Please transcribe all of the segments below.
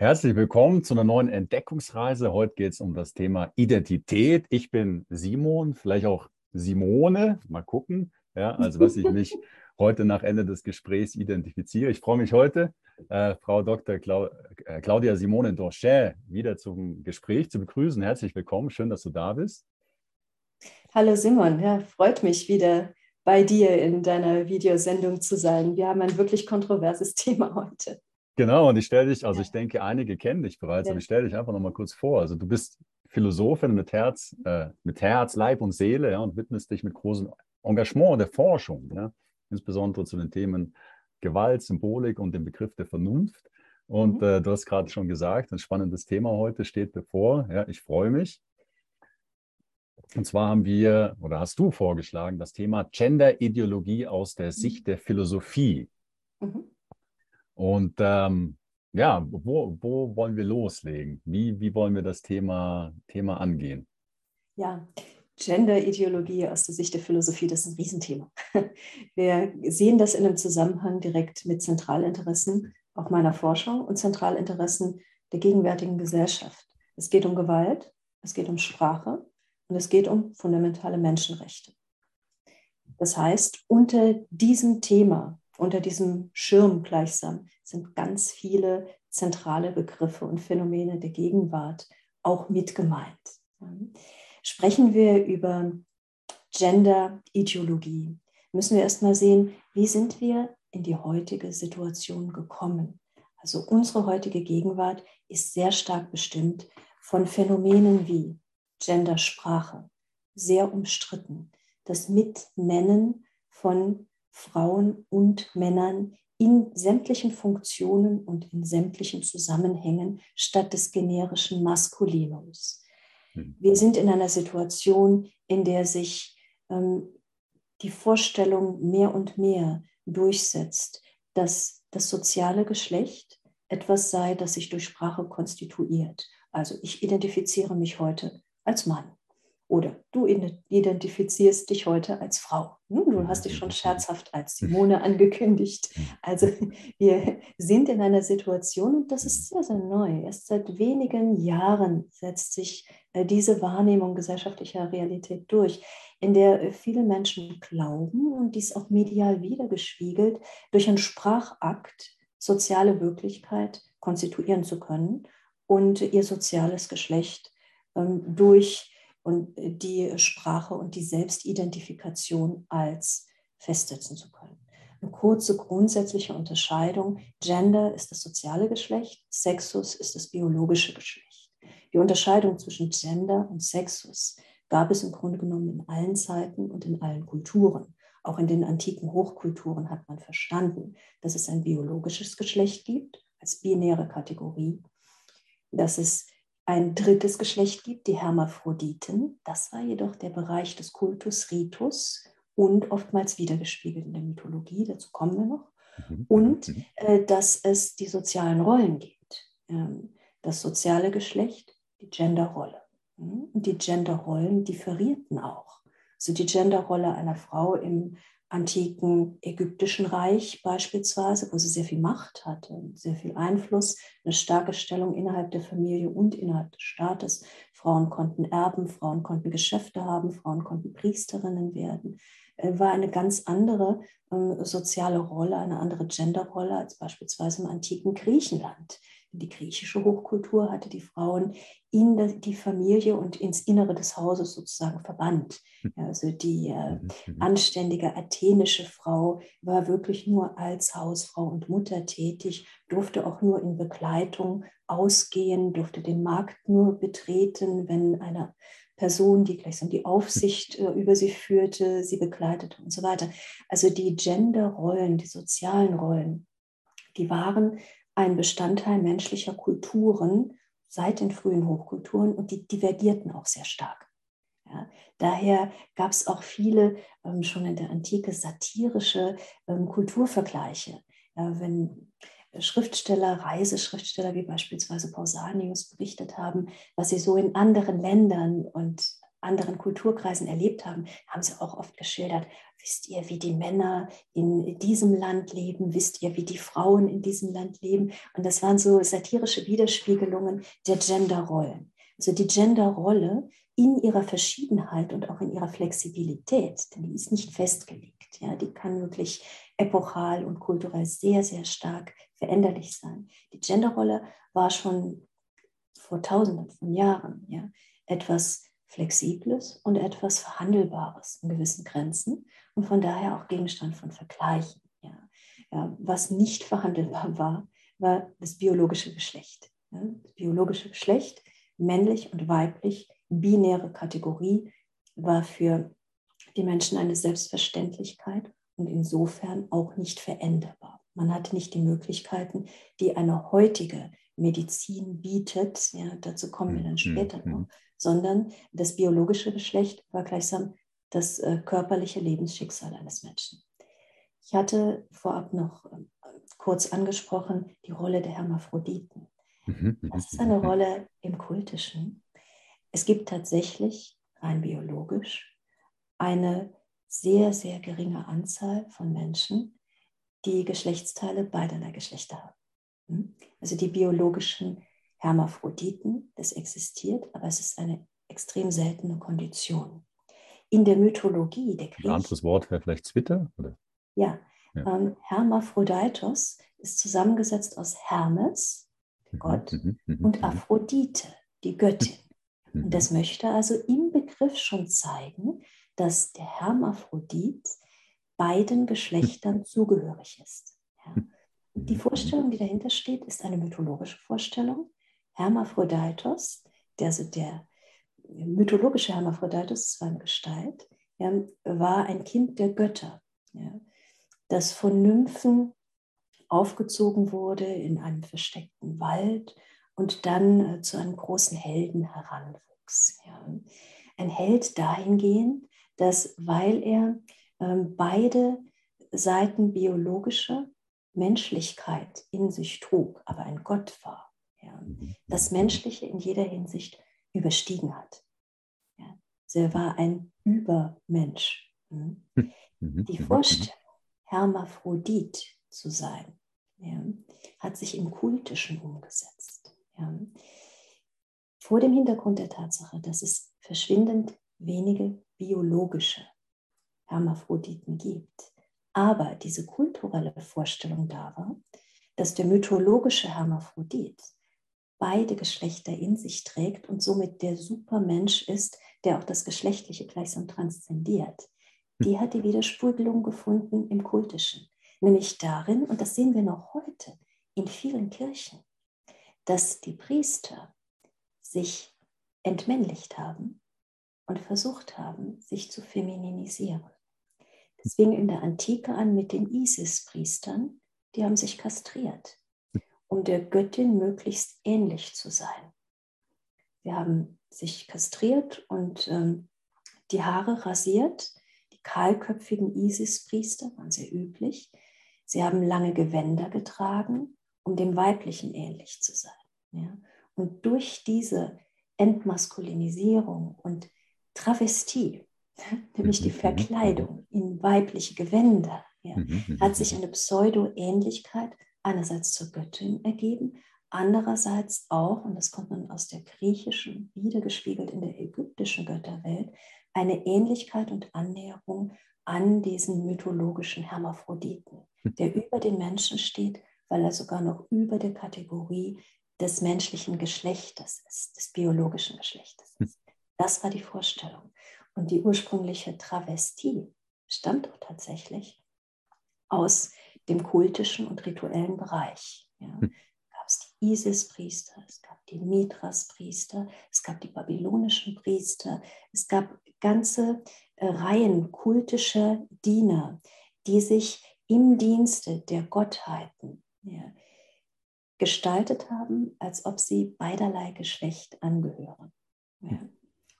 Herzlich willkommen zu einer neuen Entdeckungsreise. Heute geht es um das Thema Identität. Ich bin Simon, vielleicht auch Simone. Mal gucken, ja, also was ich mich heute nach Ende des Gesprächs identifiziere. Ich freue mich heute, äh, Frau Dr. Clau äh, Claudia Simone Dorchet wieder zum Gespräch zu begrüßen. Herzlich willkommen, schön, dass du da bist. Hallo Simon, ja, freut mich wieder bei dir in deiner Videosendung zu sein. Wir haben ein wirklich kontroverses Thema heute. Genau, und ich stelle dich, also ich denke, einige kennen dich bereits, ja. aber ich stelle dich einfach nochmal kurz vor. Also du bist Philosophin mit Herz, äh, mit Herz, Leib und Seele ja, und widmest dich mit großem Engagement der Forschung, ja, insbesondere zu den Themen Gewalt, Symbolik und dem Begriff der Vernunft. Und mhm. äh, du hast gerade schon gesagt, ein spannendes Thema heute steht bevor. Ja, ich freue mich. Und zwar haben wir, oder hast du vorgeschlagen, das Thema Gender-Ideologie aus der Sicht der Philosophie. Mhm. Und ähm, ja, wo, wo wollen wir loslegen? Wie, wie wollen wir das Thema, Thema angehen? Ja, Gender-Ideologie aus der Sicht der Philosophie, das ist ein Riesenthema. Wir sehen das in einem Zusammenhang direkt mit Zentralinteressen auch meiner Forschung und Zentralinteressen der gegenwärtigen Gesellschaft. Es geht um Gewalt, es geht um Sprache und es geht um fundamentale Menschenrechte. Das heißt, unter diesem Thema unter diesem Schirm gleichsam sind ganz viele zentrale Begriffe und Phänomene der Gegenwart auch mit gemeint. Sprechen wir über Gender-Ideologie, müssen wir erstmal sehen, wie sind wir in die heutige Situation gekommen. Also unsere heutige Gegenwart ist sehr stark bestimmt von Phänomenen wie Gendersprache, sehr umstritten, das Mitnennen von Frauen und Männern in sämtlichen Funktionen und in sämtlichen Zusammenhängen statt des generischen Maskulinums. Hm. Wir sind in einer Situation, in der sich ähm, die Vorstellung mehr und mehr durchsetzt, dass das soziale Geschlecht etwas sei, das sich durch Sprache konstituiert. Also ich identifiziere mich heute als Mann. Oder du identifizierst dich heute als Frau. Du hast dich schon scherzhaft als Simone angekündigt. Also wir sind in einer Situation, und das ist sehr, sehr neu. Erst seit wenigen Jahren setzt sich äh, diese Wahrnehmung gesellschaftlicher Realität durch, in der äh, viele Menschen glauben und dies auch medial wiedergespiegelt, durch einen Sprachakt soziale Wirklichkeit konstituieren zu können und ihr soziales Geschlecht ähm, durch und die Sprache und die Selbstidentifikation als festsetzen zu können. Eine kurze grundsätzliche Unterscheidung. Gender ist das soziale Geschlecht, Sexus ist das biologische Geschlecht. Die Unterscheidung zwischen Gender und Sexus gab es im Grunde genommen in allen Zeiten und in allen Kulturen. Auch in den antiken Hochkulturen hat man verstanden, dass es ein biologisches Geschlecht gibt als binäre Kategorie, dass es ein drittes Geschlecht gibt, die Hermaphroditen. Das war jedoch der Bereich des Kultus Ritus und oftmals wiedergespiegelt in der Mythologie, dazu kommen wir noch. Mhm. Und mhm. äh, dass es die sozialen Rollen gibt. Ähm, das soziale Geschlecht, die Genderrolle. Mhm. Und die Genderrollen differierten auch. Also die Genderrolle einer Frau im antiken ägyptischen Reich beispielsweise, wo sie sehr viel Macht hatte, sehr viel Einfluss, eine starke Stellung innerhalb der Familie und innerhalb des Staates. Frauen konnten erben, Frauen konnten Geschäfte haben, Frauen konnten Priesterinnen werden. Äh, war eine ganz andere ähm, soziale Rolle, eine andere Genderrolle als beispielsweise im antiken Griechenland. Die griechische Hochkultur hatte die Frauen in die Familie und ins Innere des Hauses sozusagen verbannt. Hm. Also die äh, mhm, mhm. anständige athenische Frau war wirklich nur als Hausfrau und Mutter tätig, durfte auch nur in Begleitung ausgehen, durfte den Markt nur betreten, wenn eine Person, die gleichsam die Aufsicht äh, über sie führte, sie begleitete und so weiter. Also die Genderrollen, die sozialen Rollen, die waren ein Bestandteil menschlicher Kulturen seit den frühen Hochkulturen und die divergierten auch sehr stark. Ja, daher gab es auch viele ähm, schon in der Antike satirische ähm, Kulturvergleiche. Ja, wenn Schriftsteller, Reiseschriftsteller wie beispielsweise Pausanius berichtet haben, was sie so in anderen Ländern und anderen Kulturkreisen erlebt haben, haben sie auch oft geschildert, wisst ihr, wie die Männer in diesem Land leben, wisst ihr, wie die Frauen in diesem Land leben. Und das waren so satirische Widerspiegelungen der Genderrollen. Also die Genderrolle in ihrer Verschiedenheit und auch in ihrer Flexibilität, denn die ist nicht festgelegt. Ja, die kann wirklich epochal und kulturell sehr, sehr stark veränderlich sein. Die Genderrolle war schon vor Tausenden von Jahren ja, etwas Flexibles und etwas Verhandelbares in gewissen Grenzen und von daher auch Gegenstand von Vergleichen. Ja. Ja, was nicht verhandelbar war, war das biologische Geschlecht. Ja. Das biologische Geschlecht, männlich und weiblich, binäre Kategorie, war für die Menschen eine Selbstverständlichkeit und insofern auch nicht veränderbar. Man hatte nicht die Möglichkeiten, die eine heutige Medizin bietet, ja, dazu kommen wir dann mhm. später mhm. noch, sondern das biologische Geschlecht war gleichsam das äh, körperliche Lebensschicksal eines Menschen. Ich hatte vorab noch äh, kurz angesprochen die Rolle der Hermaphroditen. Mhm, das ist eine Rolle im Kultischen. Es gibt tatsächlich rein biologisch eine sehr, sehr geringe Anzahl von Menschen, die Geschlechtsteile beiderlei Geschlechter haben. Hm? Also die biologischen Hermaphroditen, das existiert, aber es ist eine extrem seltene Kondition. In der Mythologie der Griechen. Ein anderes Wort wäre vielleicht Zwitter? Oder? Ja, ja. Ähm, Hermaphroditos ist zusammengesetzt aus Hermes, mhm, Gott, mhm, mhm, und Aphrodite, die Göttin. Und das möchte also im Begriff schon zeigen, dass der Hermaphrodit beiden Geschlechtern zugehörig ist. Ja. Die Vorstellung, die dahinter steht, ist eine mythologische Vorstellung. Hermaphroditos, der, also der mythologische Hermaphroditos, das war eine Gestalt, ja, war ein Kind der Götter, ja, das von Nymphen aufgezogen wurde in einem versteckten Wald und dann äh, zu einem großen Helden heranwuchs. Ja. Ein Held dahingehend, dass weil er ähm, beide Seiten biologischer Menschlichkeit in sich trug, aber ein Gott war, ja, mhm. das Menschliche in jeder Hinsicht überstiegen hat. Ja. Also er war ein Übermensch. Hm. Mhm. Die mhm. Vorstellung, Hermaphrodit zu sein, ja, hat sich im Kultischen umgesetzt. Ja. Vor dem Hintergrund der Tatsache, dass es verschwindend wenige biologische Hermaphroditen gibt, aber diese kulturelle Vorstellung da war, dass der mythologische Hermaphrodit beide Geschlechter in sich trägt und somit der Supermensch ist, der auch das Geschlechtliche gleichsam transzendiert, die hat die Widerspiegelung gefunden im Kultischen, nämlich darin, und das sehen wir noch heute in vielen Kirchen, dass die Priester sich entmännlicht haben und versucht haben, sich zu femininisieren. Das fing in der Antike an mit den Isis-Priestern, die haben sich kastriert, um der Göttin möglichst ähnlich zu sein. Sie haben sich kastriert und ähm, die Haare rasiert. Die kahlköpfigen Isis-Priester waren sehr üblich. Sie haben lange Gewänder getragen, um dem Weiblichen ähnlich zu sein. Ja? Und durch diese Entmaskulinisierung und Travestie nämlich die mhm, mhm, Verkleidung mhm. in weibliche Gewänder, ja, hat sich eine Pseudo-Ähnlichkeit einerseits zur Göttin ergeben, andererseits auch, und das kommt man aus der griechischen, wiedergespiegelt in der ägyptischen Götterwelt, eine Ähnlichkeit und Annäherung an diesen mythologischen Hermaphroditen, der über den Menschen steht, weil er sogar noch über der Kategorie des menschlichen Geschlechtes ist, des biologischen Geschlechtes ist. Das war die Vorstellung. Und die ursprüngliche Travestie stammt auch tatsächlich aus dem kultischen und rituellen Bereich. Ja. Hm. gab es die Isis-Priester, es gab die Mithras-Priester, es gab die babylonischen Priester, es gab ganze äh, Reihen kultischer Diener, die sich im Dienste der Gottheiten ja, gestaltet haben, als ob sie beiderlei Geschlecht angehören. Ja. Hm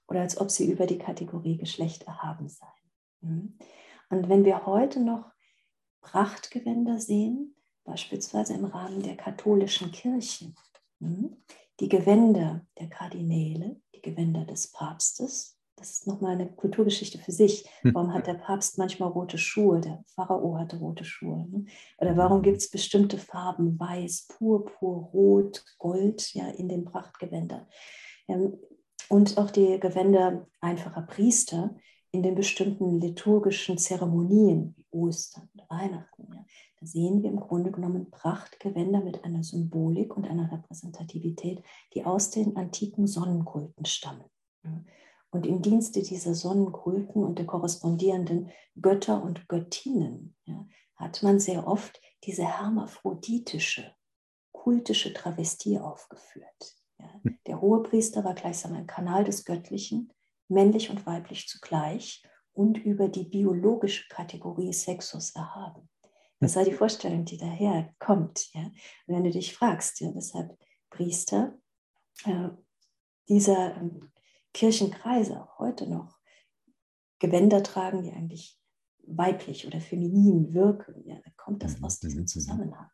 oder als ob sie über die Kategorie Geschlecht erhaben seien. Mhm. Und wenn wir heute noch Prachtgewänder sehen, beispielsweise im Rahmen der katholischen Kirchen, mhm, die Gewänder der Kardinäle, die Gewänder des Papstes, das ist nochmal eine Kulturgeschichte für sich. Warum hat der Papst manchmal rote Schuhe? Der Pharao hatte rote Schuhe. Ne? Oder warum gibt es bestimmte Farben, weiß, purpur, rot, gold, ja, in den Prachtgewändern? Ähm, und auch die Gewänder einfacher Priester in den bestimmten liturgischen Zeremonien, wie Ostern und Weihnachten. Ja. Da sehen wir im Grunde genommen Prachtgewänder mit einer Symbolik und einer Repräsentativität, die aus den antiken Sonnenkulten stammen. Und im Dienste dieser Sonnenkulten und der korrespondierenden Götter und Göttinnen ja, hat man sehr oft diese hermaphroditische, kultische Travestie aufgeführt. Ja. Hm. Der Hohepriester war gleichsam ein Kanal des Göttlichen, männlich und weiblich zugleich und über die biologische Kategorie Sexus erhaben. Das war die Vorstellung, die daher kommt. Ja? Und wenn du dich fragst, ja, weshalb Priester äh, dieser ähm, Kirchenkreise auch heute noch Gewänder tragen, die eigentlich weiblich oder feminin wirken, ja, dann kommt das mhm, aus diesem mhm, mhm. Zusammenhang.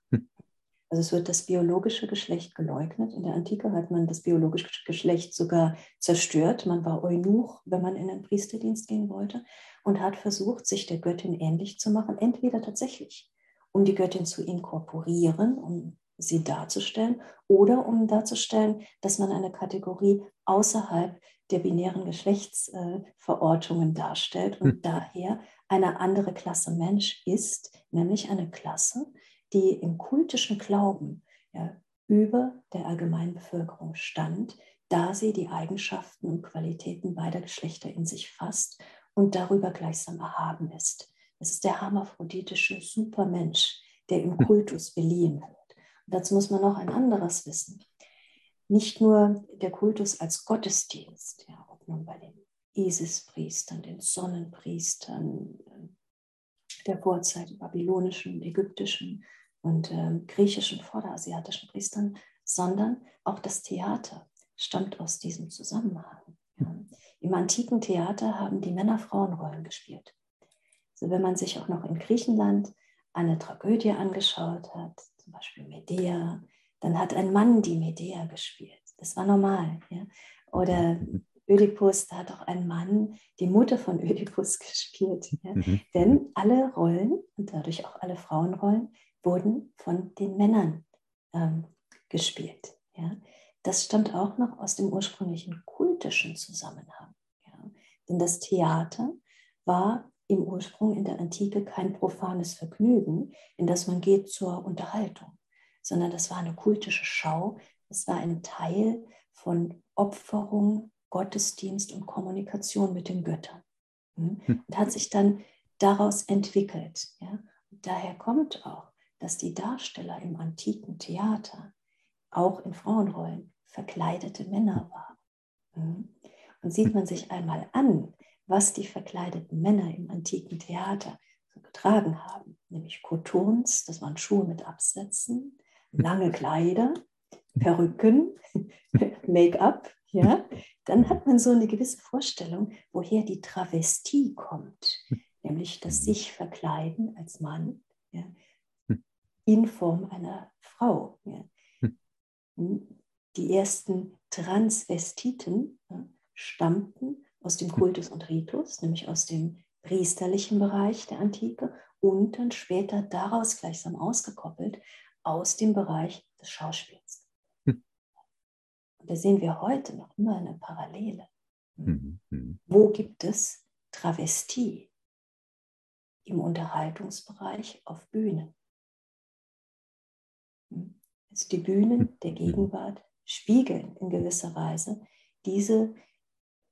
Also es wird das biologische Geschlecht geleugnet. In der Antike hat man das biologische Geschlecht sogar zerstört. Man war Eunuch, wenn man in den Priesterdienst gehen wollte und hat versucht, sich der Göttin ähnlich zu machen, entweder tatsächlich, um die Göttin zu inkorporieren, um sie darzustellen, oder um darzustellen, dass man eine Kategorie außerhalb der binären Geschlechtsverortungen darstellt und hm. daher eine andere Klasse Mensch ist, nämlich eine Klasse, die im kultischen Glauben ja, über der allgemeinen Bevölkerung stand, da sie die Eigenschaften und Qualitäten beider Geschlechter in sich fasst und darüber gleichsam erhaben ist. Es ist der hermaphroditische Supermensch, der im. Kultus beliehen wird. Und dazu muss man noch ein anderes wissen. Nicht nur der Kultus als Gottesdienst, ja, ob nun bei den Isis-Priestern, den Sonnenpriestern, der Vorzeit, babylonischen, ägyptischen und äh, griechischen, vorderasiatischen Priestern, sondern auch das Theater stammt aus diesem Zusammenhang. Ja. Im antiken Theater haben die Männer Frauenrollen gespielt. Also wenn man sich auch noch in Griechenland eine Tragödie angeschaut hat, zum Beispiel Medea, dann hat ein Mann die Medea gespielt. Das war normal. Ja? Oder Ödipus, da hat auch ein Mann die Mutter von Ödipus gespielt. Ja? Mhm. Denn alle Rollen und dadurch auch alle Frauenrollen wurden von den Männern ähm, gespielt. Ja? Das stammt auch noch aus dem ursprünglichen kultischen Zusammenhang. Ja? Denn das Theater war im Ursprung in der Antike kein profanes Vergnügen, in das man geht zur Unterhaltung, sondern das war eine kultische Schau, es war ein Teil von Opferung, Gottesdienst und Kommunikation mit den Göttern. Hm? Hm. Und hat sich dann daraus entwickelt. Ja? Und daher kommt auch, dass die Darsteller im antiken Theater auch in Frauenrollen verkleidete Männer waren. Hm? Und sieht man sich einmal an, was die verkleideten Männer im antiken Theater so getragen haben, nämlich Kotons, das waren Schuhe mit Absätzen, lange Kleider, Perücken, Make-up, ja, dann hat man so eine gewisse Vorstellung, woher die Travestie kommt, nämlich das sich verkleiden als Mann ja, in Form einer Frau. Ja. Die ersten Transvestiten ja, stammten aus dem Kultus und Ritus, nämlich aus dem priesterlichen Bereich der Antike und dann später daraus gleichsam ausgekoppelt aus dem Bereich des Schauspiels. Hm. Und da sehen wir heute noch immer eine Parallele. Mhm. Mhm. Wo gibt es Travestie? Im Unterhaltungsbereich auf Bühnen. Hm. Also die Bühnen der Gegenwart spiegeln in gewisser Weise diese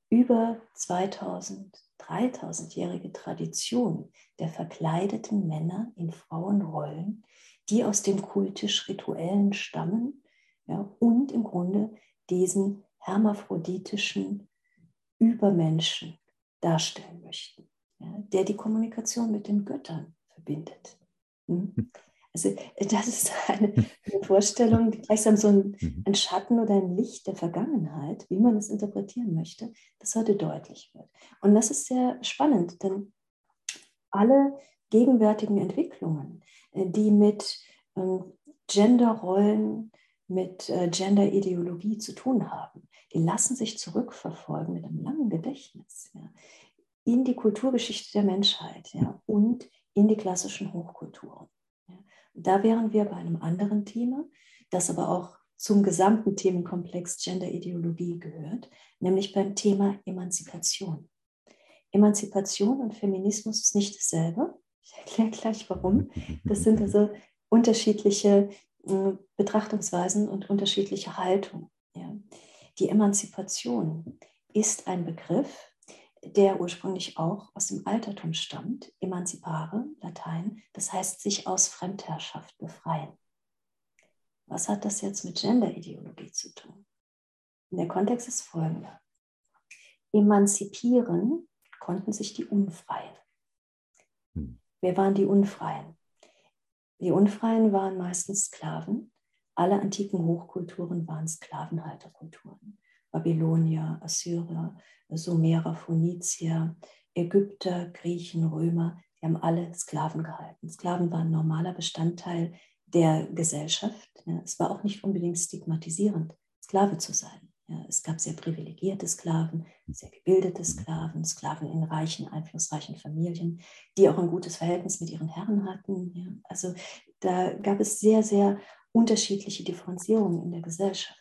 über 2000, 3000-jährige Tradition der verkleideten Männer in Frauenrollen, die aus dem kultisch-rituellen stammen ja, und im Grunde diesen hermaphroditischen Übermenschen darstellen möchten, ja, der die Kommunikation mit den Göttern verbindet. Hm? hm. Also äh, das ist eine, eine Vorstellung, die gleichsam so ein, mhm. ein, Schatten oder ein Licht der Vergangenheit, wie man es interpretieren möchte, das heute deutlich wird. Und das ist sehr spannend, denn alle gegenwärtigen Entwicklungen, äh, die mit ähm, Genderrollen, mit äh, Gender-Ideologie zu tun haben, die lassen sich zurückverfolgen mit einem langen Gedächtnis ja, in die Kulturgeschichte der Menschheit ja, und in die klassischen Hochkulturen. Ja. Da wären wir bei einem anderen Thema, das aber auch zum gesamten Themenkomplex Gender-Ideologie gehört, nämlich beim Thema Emanzipation. Emanzipation und Feminismus ist nicht dasselbe. Ich erkläre gleich warum. Das sind also unterschiedliche Betrachtungsweisen und unterschiedliche Haltungen. Ja. Die Emanzipation ist ein Begriff, der ursprünglich auch aus dem Altertum stammt, emanzipare, Latein, das heißt sich aus Fremdherrschaft befreien. Was hat das jetzt mit Gender-Ideologie zu tun? Der Kontext ist folgender. Emanzipieren konnten sich die Unfreien. Hm. Wer waren die Unfreien? Die Unfreien waren meistens Sklaven. Alle antiken Hochkulturen waren Sklavenhalterkulturen. Babylonier, Assyrer, Sumerer, Phönizier, Ägypter, Griechen, Römer, die haben alle Sklaven gehalten. Sklaven waren normaler Bestandteil der Gesellschaft. Es war auch nicht unbedingt stigmatisierend, Sklave zu sein. Ja, es gab sehr privilegierte Sklaven, sehr gebildete Sklaven, Sklaven in reichen, einflussreichen Familien, die auch ein gutes Verhältnis mit ihren Herren hatten. Ja. Also da gab es sehr, sehr unterschiedliche Differenzierungen in der Gesellschaft.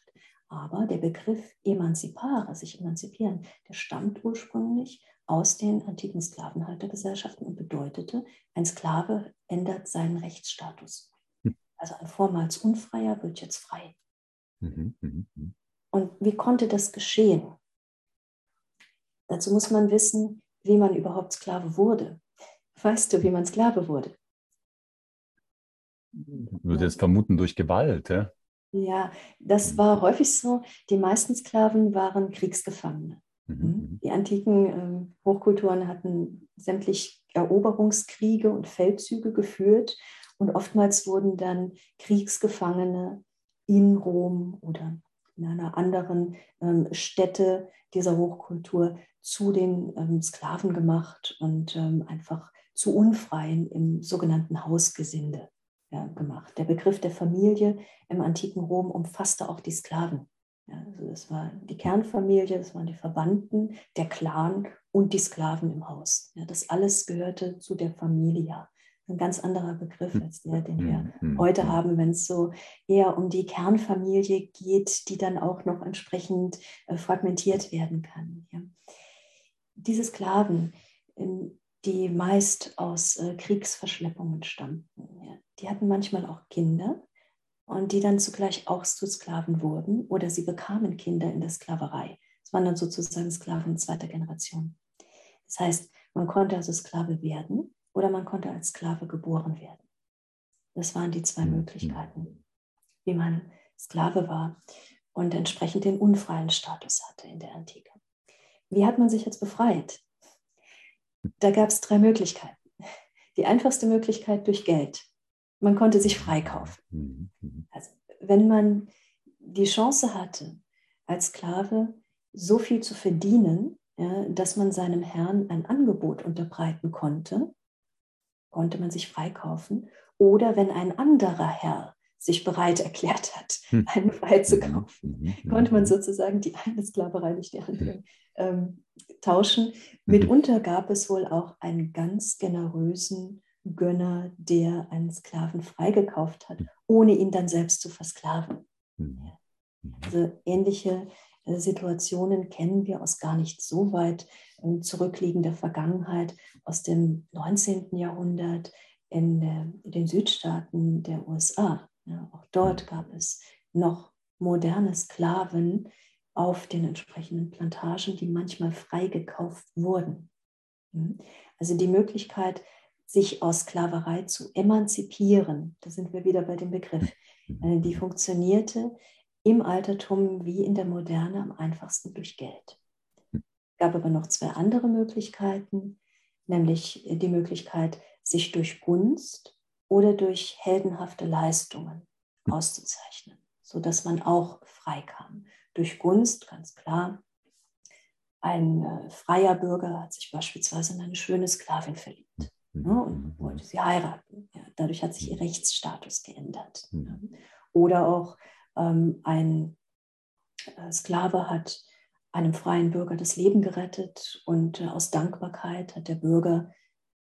Aber der Begriff Emanzipare, sich emanzipieren, der stammt ursprünglich aus den antiken Sklavenhaltergesellschaften und bedeutete, ein Sklave ändert seinen Rechtsstatus. Hm. Also ein vormals Unfreier wird jetzt frei. Mhm, mh, mh. Und wie konnte das geschehen? Dazu muss man wissen, wie man überhaupt Sklave wurde. Weißt du, wie man Sklave wurde? Ich würde jetzt vermuten durch Gewalt, ja? Ja, das mhm. war häufig so. Die meisten Sklaven waren Kriegsgefangene. Mhm. Hm? mhm. Die antiken äh, Hochkulturen hatten sämtlich Eroberungskriege und Feldzüge geführt und oftmals wurden dann Kriegsgefangene in Rom oder in einer anderen ähm, Stätte dieser Hochkultur zu den ähm, Sklaven gemacht und ähm, einfach zu Unfreien im sogenannten Hausgesinde ja, gemacht. Der Begriff der Familie im antiken Rom umfasste auch die Sklaven. Ja, also das war die Kernfamilie, das waren die Verwandten, der Clan und die Sklaven im Haus. Ja, das alles gehörte zu der Familia ein ganz anderer Begriff hm. als der, den wir mhm. heute hm. haben, wenn es so eher um die Kernfamilie geht, die dann auch noch entsprechend äh, fragmentiert werden kann. Ja. Diese Sklaven, ähm, die meist aus äh, Kriegsverschleppungen stammten, ja, die hatten manchmal auch Kinder und die dann zugleich auch zu Sklaven wurden oder sie bekamen Kinder in der Sklaverei. Es waren dann sozusagen Sklaven zweiter Generation. Das heißt, man konnte also Sklave werden oder man konnte als Sklave geboren werden. Das waren die zwei mhm. Möglichkeiten, wie man Sklave war und entsprechend den unfreien Status hatte in der Antike. Wie hat man sich jetzt befreit? Da gab es drei Möglichkeiten. Die einfachste Möglichkeit durch Geld. Man konnte sich freikaufen. Mhm. Mhm. Also wenn man die Chance hatte, als Sklave so viel zu verdienen, ja, dass man seinem Herrn ein Angebot unterbreiten konnte, konnte man sich freikaufen. Oder wenn ein anderer Herr sich bereit erklärt hat, hm. einen freizukaufen, mhm. mhm. konnte man sozusagen die eine Sklaverei durch die andere ähm, tauschen. Mhm. Mitunter gab es wohl auch einen ganz generösen Gönner, der einen Sklaven freigekauft hat, ohne ihn dann selbst zu versklaven. Also ähnliche äh, Situationen kennen wir aus gar nicht so weit ähm, zurückliegender Vergangenheit, aus dem 19. Jahrhundert in, den Südstaaten der USA. Ja, auch dort gab es noch moderne Sklaven auf den entsprechenden Plantagen, die manchmal freigekauft wurden. Hm? Also die Möglichkeit, sich aus Sklaverei zu emanzipieren, da sind wir wieder bei dem Begriff, äh, die funktionierte im Altertum wie in der Moderne am einfachsten durch Geld. Es gab aber noch zwei andere Möglichkeiten, nämlich die Möglichkeit, sich durch Gunst oder durch heldenhafte Leistungen auszuzeichnen, sodass man auch frei kam. Durch Gunst, ganz klar. Ein äh, freier Bürger hat sich beispielsweise in eine schöne Sklavin verliebt ne, und wollte sie heiraten. Ja, dadurch hat sich ihr Rechtsstatus geändert. Ja. Oder auch ein äh, Sklave hat einem freien Bürger das Leben gerettet und äh, aus Dankbarkeit hat der Bürger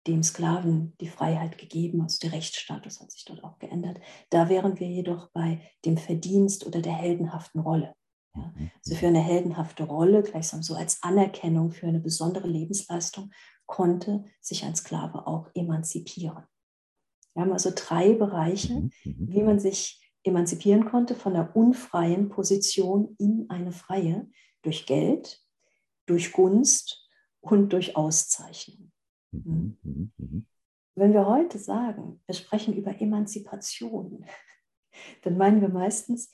dem Sklaven die Freiheit gegeben, also der Rechtsstatus hat sich dort auch geändert. Da wären wir jedoch bei dem Verdienst oder der heldenhaften Rolle. Ja, mhm. also für eine heldenhafte Rolle, gleichsam so als Anerkennung für eine besondere Lebensleistung, konnte sich ein Sklave auch emanzipieren. Wir haben also drei Bereiche, mhm, mhm. wie man sich emanzipieren konnte von der unfreien Position in eine freie durch Geld, durch Gunst und durch Auszeichnung. Wenn wir heute sagen, wir sprechen über Emanzipation, dann meinen wir meistens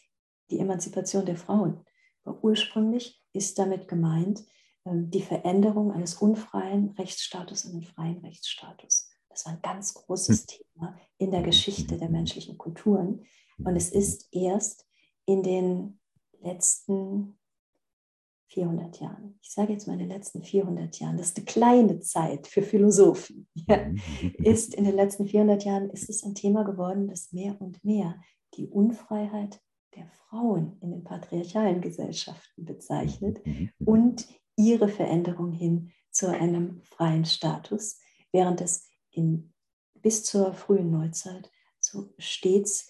die Emanzipation der Frauen. Aber ursprünglich ist damit gemeint ähm, die Veränderung eines unfreien Rechtsstatus in einen freien Rechtsstatus. Das war ein ganz großes hm. Thema in der Geschichte der menschlichen Kulturen. Und es ist erst in den letzten 400 Jahren, ich sage jetzt mal in den letzten 400 Jahren, das ist eine kleine Zeit für Philosophen, ja, ist in den letzten 400 Jahren ist es ein Thema geworden, das mehr und mehr die Unfreiheit der Frauen in den patriarchalen Gesellschaften bezeichnet mhm. und ihre Veränderung hin zu einem freien Status, während es in, bis zur frühen Neuzeit so stets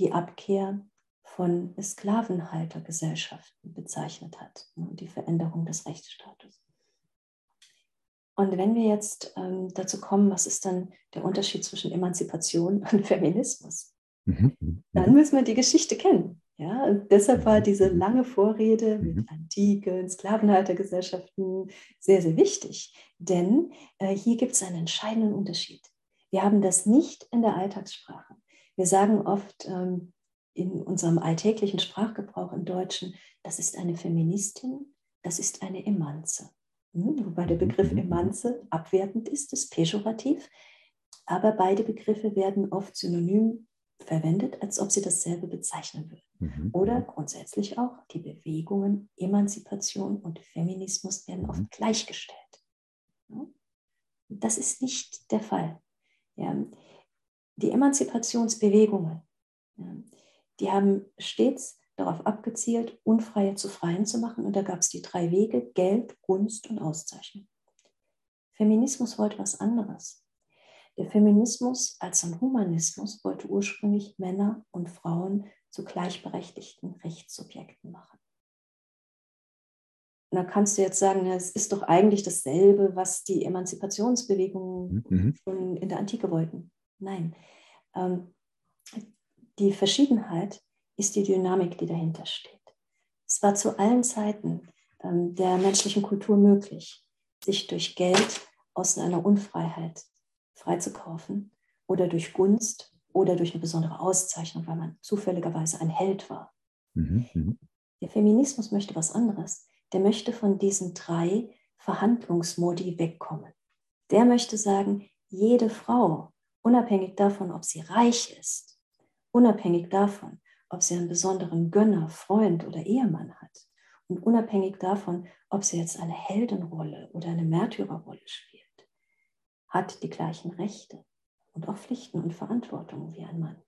die Abkehr von Sklavenhaltergesellschaften bezeichnet hat und die Veränderung des Rechtsstatus. Und wenn wir jetzt ähm, dazu kommen, was ist dann der Unterschied zwischen Emanzipation und Feminismus, mhm. mhm. dann müssen wir die Geschichte kennen. Ja, und deshalb war diese lange Vorrede mit mhm. antiken Sklavenhaltergesellschaften sehr, sehr wichtig. Denn äh, hier gibt es einen entscheidenden Unterschied. Wir haben das nicht in der Alltagssprache. Wir sagen oft ähm, in unserem alltäglichen Sprachgebrauch im Deutschen, das ist eine Feministin, das ist eine Emanze. Hm, wobei der Begriff mhm. Emanze abwertend ist, ist pejorativ. Aber beide Begriffe werden oft synonym verwendet, als ob sie dasselbe bezeichnen würden. Mhm. Oder grundsätzlich auch die Bewegungen Emanzipation und Feminismus werden oft mhm. gleichgestellt. Das ist nicht der Fall. Die Emanzipationsbewegungen, die haben stets darauf abgezielt, Unfreie zu Freien zu machen. Und da gab es die drei Wege, Geld, Gunst und Auszeichnung. Feminismus wollte was anderes. Der Feminismus als ein Humanismus wollte ursprünglich Männer und Frauen zu gleichberechtigten Rechtssubjekten machen. Und da kannst du jetzt sagen, es ist doch eigentlich dasselbe, was die Emanzipationsbewegungen mhm. schon in der Antike wollten. Nein. Ähm, die Verschiedenheit ist die Dynamik, die dahinter steht. Es war zu allen Zeiten ähm, der menschlichen Kultur möglich, sich durch Geld aus einer Unfreiheit freizukaufen oder durch Gunst oder durch eine besondere Auszeichnung, weil man zufälligerweise ein Held war. Mhm, mhm, der Feminismus möchte was anderes. Der möchte von diesen drei Verhandlungsmodi wegkommen. Der möchte sagen, jede Frau, unabhängig davon, ob sie reich ist, unabhängig davon, ob sie einen besonderen Gönner, Freund oder Ehemann hat und unabhängig davon, ob sie jetzt eine Heldenrolle oder eine Märtyrerrolle spielt, hat die gleichen Rechte und auch Pflichten und Verantwortungen wie ein Mann.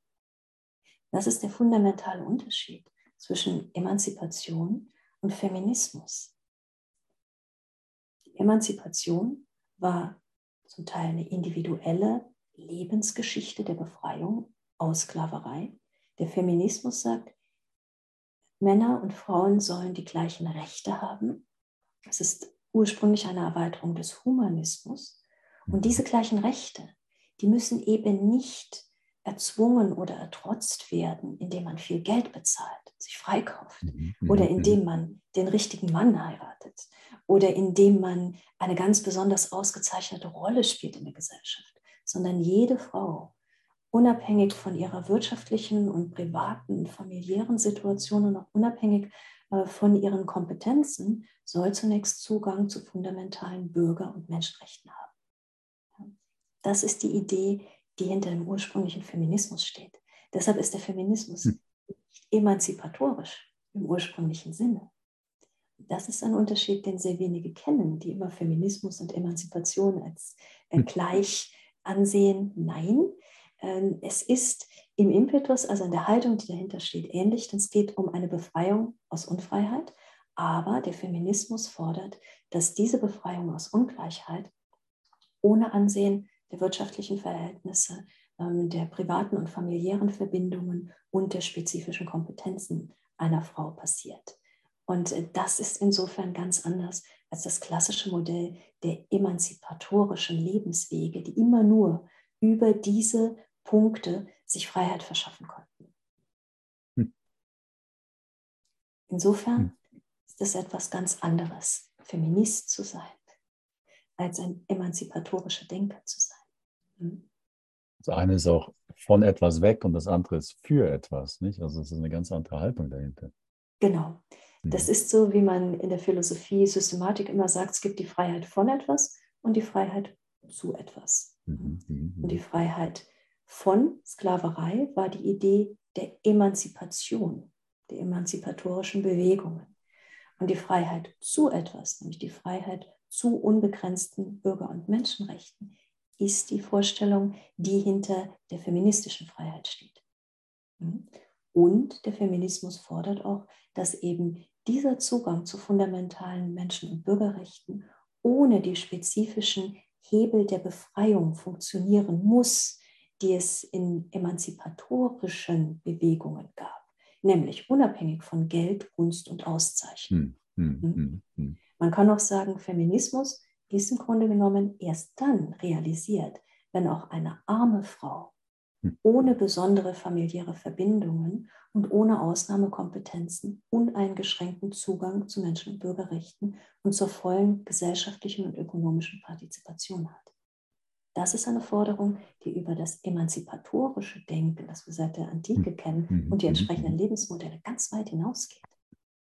Das ist der fundamentale Unterschied zwischen Emanzipation und Feminismus. Die Emanzipation war zum Teil eine individuelle Lebensgeschichte der Befreiung aus Sklaverei. Der Feminismus sagt, Männer und Frauen sollen die gleichen Rechte haben. Das ist ursprünglich eine Erweiterung des Humanismus. Und diese gleichen Rechte, die müssen eben nicht erzwungen oder ertrotzt werden, indem man viel Geld bezahlt, sich freikauft mhm, mhm, oder mhm. indem man den richtigen Mann heiratet oder indem man eine ganz besonders ausgezeichnete Rolle spielt in der Gesellschaft, sondern jede Frau, unabhängig von ihrer wirtschaftlichen und privaten, familiären Situation und auch unabhängig äh, von ihren Kompetenzen, soll zunächst Zugang zu fundamentalen Bürger- und Menschenrechten haben. Das ist die Idee, die hinter dem ursprünglichen Feminismus steht. Deshalb ist der Feminismus hm. emanzipatorisch im ursprünglichen Sinne. Das ist ein Unterschied, den sehr wenige kennen, die immer Feminismus und Emanzipation als äh, hm. gleich ansehen. Nein, ähm, es ist im Impetus, also in der Haltung, die dahinter steht, ähnlich, denn es geht um eine Befreiung aus Unfreiheit. Aber der Feminismus fordert, dass diese Befreiung aus Ungleichheit ohne Ansehen der wirtschaftlichen Verhältnisse, ähm, der privaten und familiären Verbindungen und der spezifischen Kompetenzen einer Frau passiert. Und äh, das ist insofern ganz anders als das klassische Modell der emanzipatorischen Lebenswege, die immer nur über diese Punkte sich Freiheit verschaffen konnten. Hm. Insofern hm. ist es etwas ganz anderes, Feminist zu sein, als ein emanzipatorischer Denker zu sein. Hm. Das eine ist auch von etwas weg und das andere ist für etwas, nicht? Also es ist eine ganz andere Haltung dahinter. Genau. Das ist so, wie man in der Philosophie, Systematik immer sagt, es gibt die Freiheit von etwas und die Freiheit zu etwas. Mhm, mhm, und die mhm. Freiheit von Sklaverei war die Idee der Emanzipation, der emanzipatorischen Bewegungen. Und die Freiheit zu etwas, nämlich die Freiheit zu unbegrenzten Bürger- und Menschenrechten, ist die Vorstellung, die hinter der feministischen Freiheit steht. Und der Feminismus fordert auch, dass eben dieser Zugang zu fundamentalen Menschen- und Bürgerrechten ohne die spezifischen Hebel der Befreiung funktionieren muss, die es in emanzipatorischen Bewegungen gab, nämlich unabhängig von Geld, Gunst und Auszeichnung. Hm, hm, hm, hm, hm. Man kann auch sagen, Feminismus ist im Grunde genommen erst dann realisiert, wenn auch eine arme Frau. Ohne besondere familiäre Verbindungen und ohne Ausnahmekompetenzen uneingeschränkten Zugang zu Menschen- und Bürgerrechten und zur vollen gesellschaftlichen und ökonomischen Partizipation hat. Das ist eine Forderung, die über das emanzipatorische Denken, das wir seit der Antike hm. kennen, hm. und die entsprechenden Lebensmodelle ganz weit hinausgeht.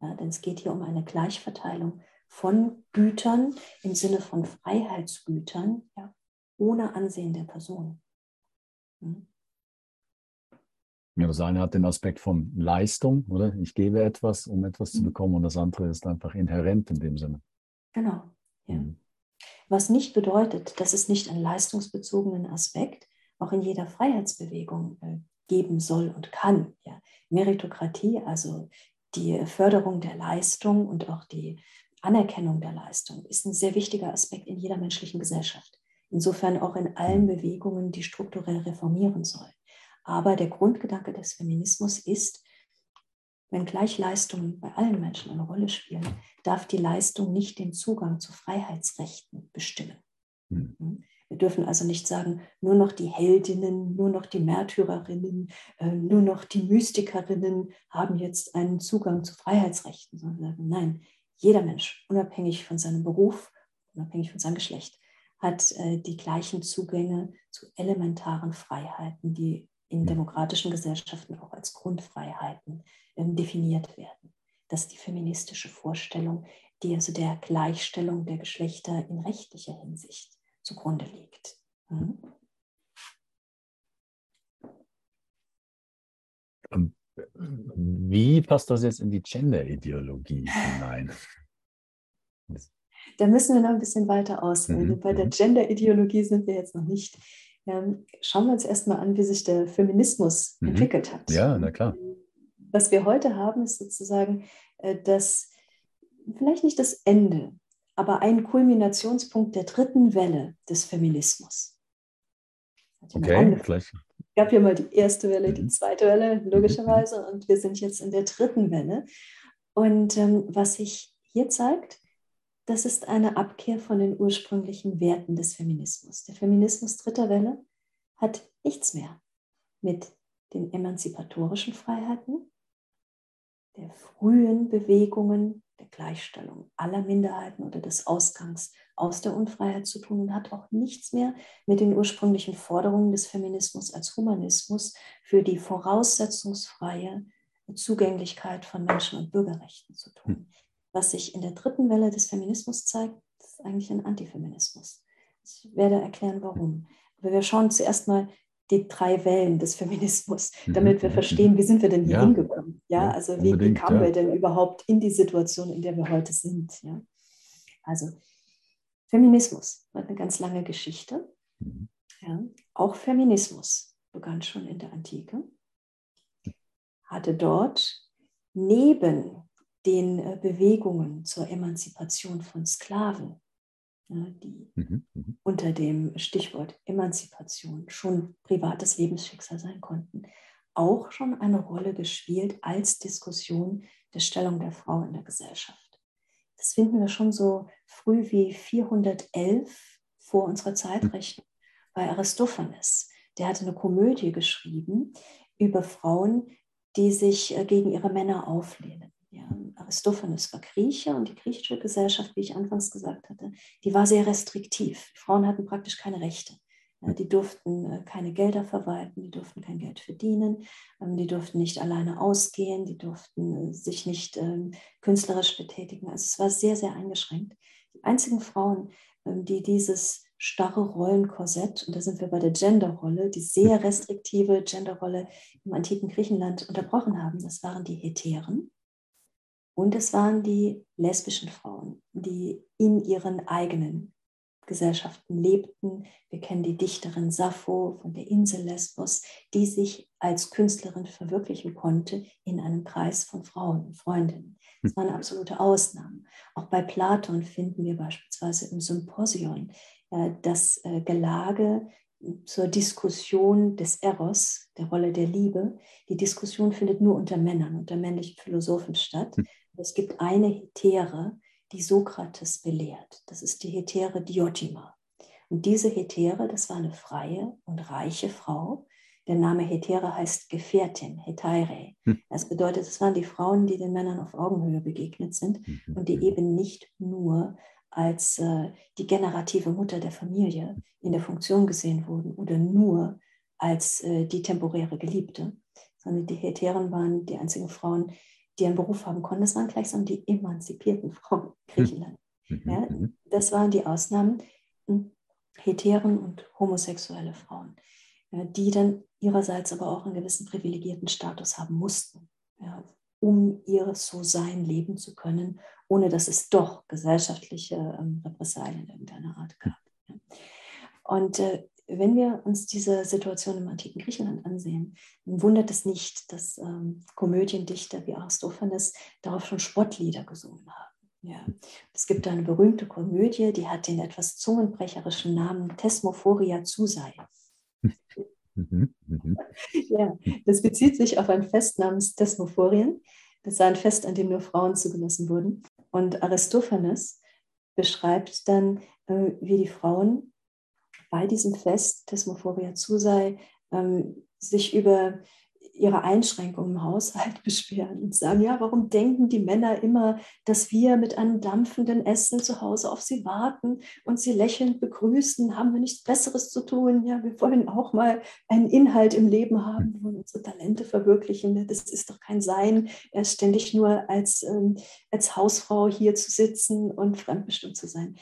Ja, denn es geht hier um eine Gleichverteilung von Gütern im Sinne von Freiheitsgütern, ja, ohne Ansehen der Person. Hm? Ja, das eine hat den Aspekt von Leistung, oder? Ich gebe etwas, um etwas zu mhm. bekommen, und das andere ist einfach inhärent in dem Sinne. Genau. Ja. Mhm. Was nicht bedeutet, dass es nicht einen leistungsbezogenen Aspekt auch in jeder Freiheitsbewegung äh, geben soll und kann. Ja. Meritokratie, also die Förderung der Leistung und auch die Anerkennung der Leistung, ist ein sehr wichtiger Aspekt in jeder menschlichen Gesellschaft. Insofern auch in allen mhm. Bewegungen, die strukturell reformieren sollen. Aber der Grundgedanke des Feminismus ist, wenn Gleichleistungen bei allen Menschen eine Rolle spielen, darf die Leistung nicht den Zugang zu Freiheitsrechten bestimmen. Mhm. Wir dürfen also nicht sagen, nur noch die Heldinnen, nur noch die Märtyrerinnen, äh, nur noch die Mystikerinnen haben jetzt einen Zugang zu Freiheitsrechten, sondern sagen, nein, jeder Mensch, unabhängig von seinem Beruf, unabhängig von seinem Geschlecht, hat äh, die gleichen Zugänge zu elementaren Freiheiten, die in demokratischen Gesellschaften auch als Grundfreiheiten ähm, definiert werden. Das ist die feministische Vorstellung, die also der Gleichstellung der Geschlechter in rechtlicher Hinsicht zugrunde liegt. Mhm. Wie passt das jetzt in die Gender-Ideologie hinein? Da müssen wir noch ein bisschen weiter ausholen. Mhm. Bei der mhm. Gender-Ideologie sind wir jetzt noch nicht. Ähm, schauen wir uns erstmal an, wie sich der Feminismus mhm. entwickelt hat. Ja, na klar. Was wir heute haben, ist sozusagen äh, das, vielleicht nicht das Ende, aber ein Kulminationspunkt der dritten Welle des Feminismus. Okay, vielleicht. Es gab ja mal die erste Welle, mhm. die zweite Welle, mhm. logischerweise, mhm. und wir sind jetzt in der dritten Welle. Und ähm, was sich hier zeigt, das ist eine Abkehr von den ursprünglichen Werten des Feminismus. Der Feminismus dritter Welle hat nichts mehr mit den emanzipatorischen Freiheiten, der frühen Bewegungen der Gleichstellung aller Minderheiten oder des Ausgangs aus der Unfreiheit zu tun und hat auch nichts mehr mit den ursprünglichen Forderungen des Feminismus als Humanismus für die voraussetzungsfreie Zugänglichkeit von Menschen- und Bürgerrechten zu tun. Was sich in der dritten Welle des Feminismus zeigt, ist eigentlich ein Antifeminismus. Ich werde erklären, warum. Aber wir schauen zuerst mal die drei Wellen des Feminismus, mhm, damit wir verstehen, wie sind wir denn hier ja. hingekommen? Ja, also wie, wie kamen ja. wir denn überhaupt in die Situation, in der wir heute sind? Ja? Also Feminismus hat eine ganz lange Geschichte. Mhm. Ja? Auch Feminismus begann schon in der Antike, hatte dort neben den äh, Bewegungen zur Emanzipation von Sklaven, die mhm, mhm. unter dem Stichwort Emanzipation schon privates Lebensschicksal sein konnten, auch schon eine Rolle gespielt als Diskussion der Stellung der Frau in der Gesellschaft. Das finden wir schon so früh wie 411 vor unserer Zeitrechnung bei Aristophanes. Der hatte eine Komödie geschrieben über Frauen, die sich äh, gegen ihre Männer auflehnen. Ja, Aristophanes war Grieche und die griechische Gesellschaft, wie ich anfangs gesagt hatte, die war sehr restriktiv. Frauen hatten praktisch keine Rechte. Die durften äh, keine Gelder verwalten, die durften kein Geld verdienen, ähm, die durften nicht alleine ausgehen, die durften äh, sich nicht ähm, künstlerisch betätigen. Also es war sehr, sehr eingeschränkt. Die einzigen Frauen, ähm, die dieses starre Rollenkorsett, und da sind wir bei der Genderrolle, die sehr restriktive Genderrolle im antiken Griechenland unterbrochen haben, das waren die Heteren. Und es waren die lesbischen Frauen, die in ihren eigenen Gesellschaften lebten. Wir kennen die Dichterin Sappho von der Insel Lesbos, die sich als Künstlerin verwirklichen konnte in einem Kreis von Frauen und Freundinnen. Das war eine absolute Ausnahme. Auch bei Platon finden wir beispielsweise im Symposion äh, das äh, Gelage zur Diskussion des Eros, der Rolle der Liebe. Die Diskussion findet nur unter Männern, unter männlichen Philosophen statt. Es gibt eine Hetäre, die Sokrates belehrt. Das ist die Hetäre Diotima. Und diese Hetäre, das war eine freie und reiche Frau. Der Name Hetäre heißt Gefährtin, Hetaire. Hm. Das bedeutet, es waren die Frauen, die den Männern auf Augenhöhe begegnet sind mhm. und die eben nicht nur als äh, die generative Mutter der Familie in der Funktion gesehen wurden oder nur als äh, die temporäre Geliebte, sondern die Hetären waren die einzigen Frauen, die einen Beruf haben konnten. Das waren gleichsam die emanzipierten Frauen in Griechenland. Mhm. Ja, mhm. das waren die Ausnahmen, hm, Hetären und homosexuelle Frauen, ja, die dann ihrerseits aber auch einen gewissen privilegierten Status haben mussten, ja, um ihr So-Sein leben zu können, ohne dass es doch gesellschaftliche ähm, Repressalien irgendeiner Art gab. Und äh, wenn wir uns diese Situation im antiken Griechenland ansehen, dann wundert es nicht, dass ähm, Komödiendichter wie Aristophanes darauf schon Spottlieder gesungen haben. Ja. Es gibt eine berühmte Komödie, die hat den etwas zungenbrecherischen Namen Thesmophoria Zusei. Mhm, mhm. ja, das bezieht sich auf ein Fest namens Thesmophorien. Das war ein Fest, an dem nur Frauen zugelassen wurden. Und Aristophanes beschreibt dann, äh, wie die Frauen bei diesem Fest Thesmophoria Zusei ähm, sich über ihre Einschränkungen im Haushalt beschweren und sagen, ja, warum denken die Männer immer, dass wir mit einem dampfenden Essen zu Hause auf sie warten und sie lächelnd begrüßen, haben wir nichts Besseres zu tun, ja, wir wollen auch mal einen Inhalt im Leben haben, wollen unsere Talente verwirklichen, das ist doch kein Sein, erst ständig nur als, ähm, als Hausfrau hier zu sitzen und fremdbestimmt zu sein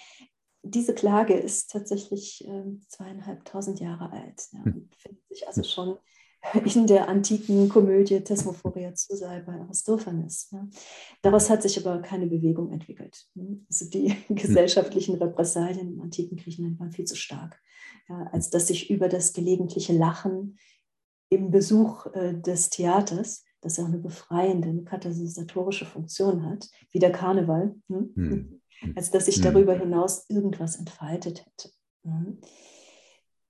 diese Klage ist tatsächlich äh, zweieinhalbtausend Jahre alt ja, hm. und findet sich also schon in der antiken Komödie Thesmophoria Zusei bei Aristophanes. Ja. Daraus hat sich aber keine Bewegung entwickelt. Ne. Also die hm. gesellschaftlichen Repressalien im antiken Griechenland waren viel zu stark, ja, als dass sich über das gelegentliche Lachen im Besuch äh, des Theaters, das ja auch eine befreiende, eine katalysatorische Funktion hat, wie der Karneval, ne? hm als dass sich hm. darüber hinaus irgendwas entfaltet hätte.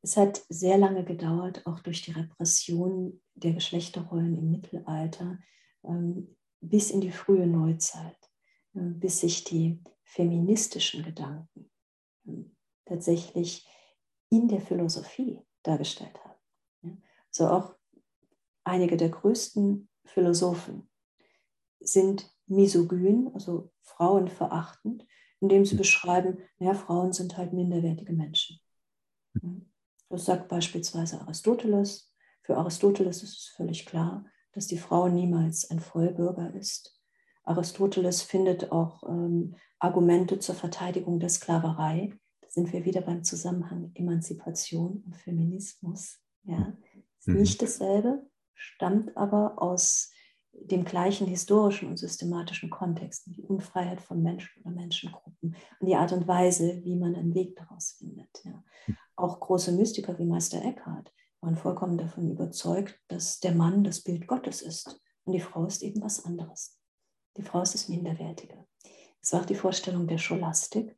Es hat sehr lange gedauert, auch durch die Repression der Geschlechterrollen im Mittelalter, ähm, bis in die frühe Neuzeit, äh, bis sich die feministischen Gedanken ähm, tatsächlich in der Philosophie dargestellt haben. Also auch einige der größten Philosophen sind misogyn, also frauenverachtend, indem sie beschreiben, naja, Frauen sind halt minderwertige Menschen. Das sagt beispielsweise Aristoteles. Für Aristoteles ist es völlig klar, dass die Frau niemals ein Vollbürger ist. Aristoteles findet auch ähm, Argumente zur Verteidigung der Sklaverei. Da sind wir wieder beim Zusammenhang Emanzipation und Feminismus. Ja, ist mhm. nicht dasselbe, stammt aber aus dem gleichen historischen und systematischen Kontext, die Unfreiheit von Menschen oder Menschengruppen und die Art und Weise, wie man einen Weg daraus findet. Ja. Hm. Auch große Mystiker wie Meister Eckhart, waren vollkommen davon überzeugt, dass der Mann das Bild Gottes ist und die Frau ist eben was anderes. Die Frau ist das Minderwertige. Das war auch die Vorstellung der Scholastik,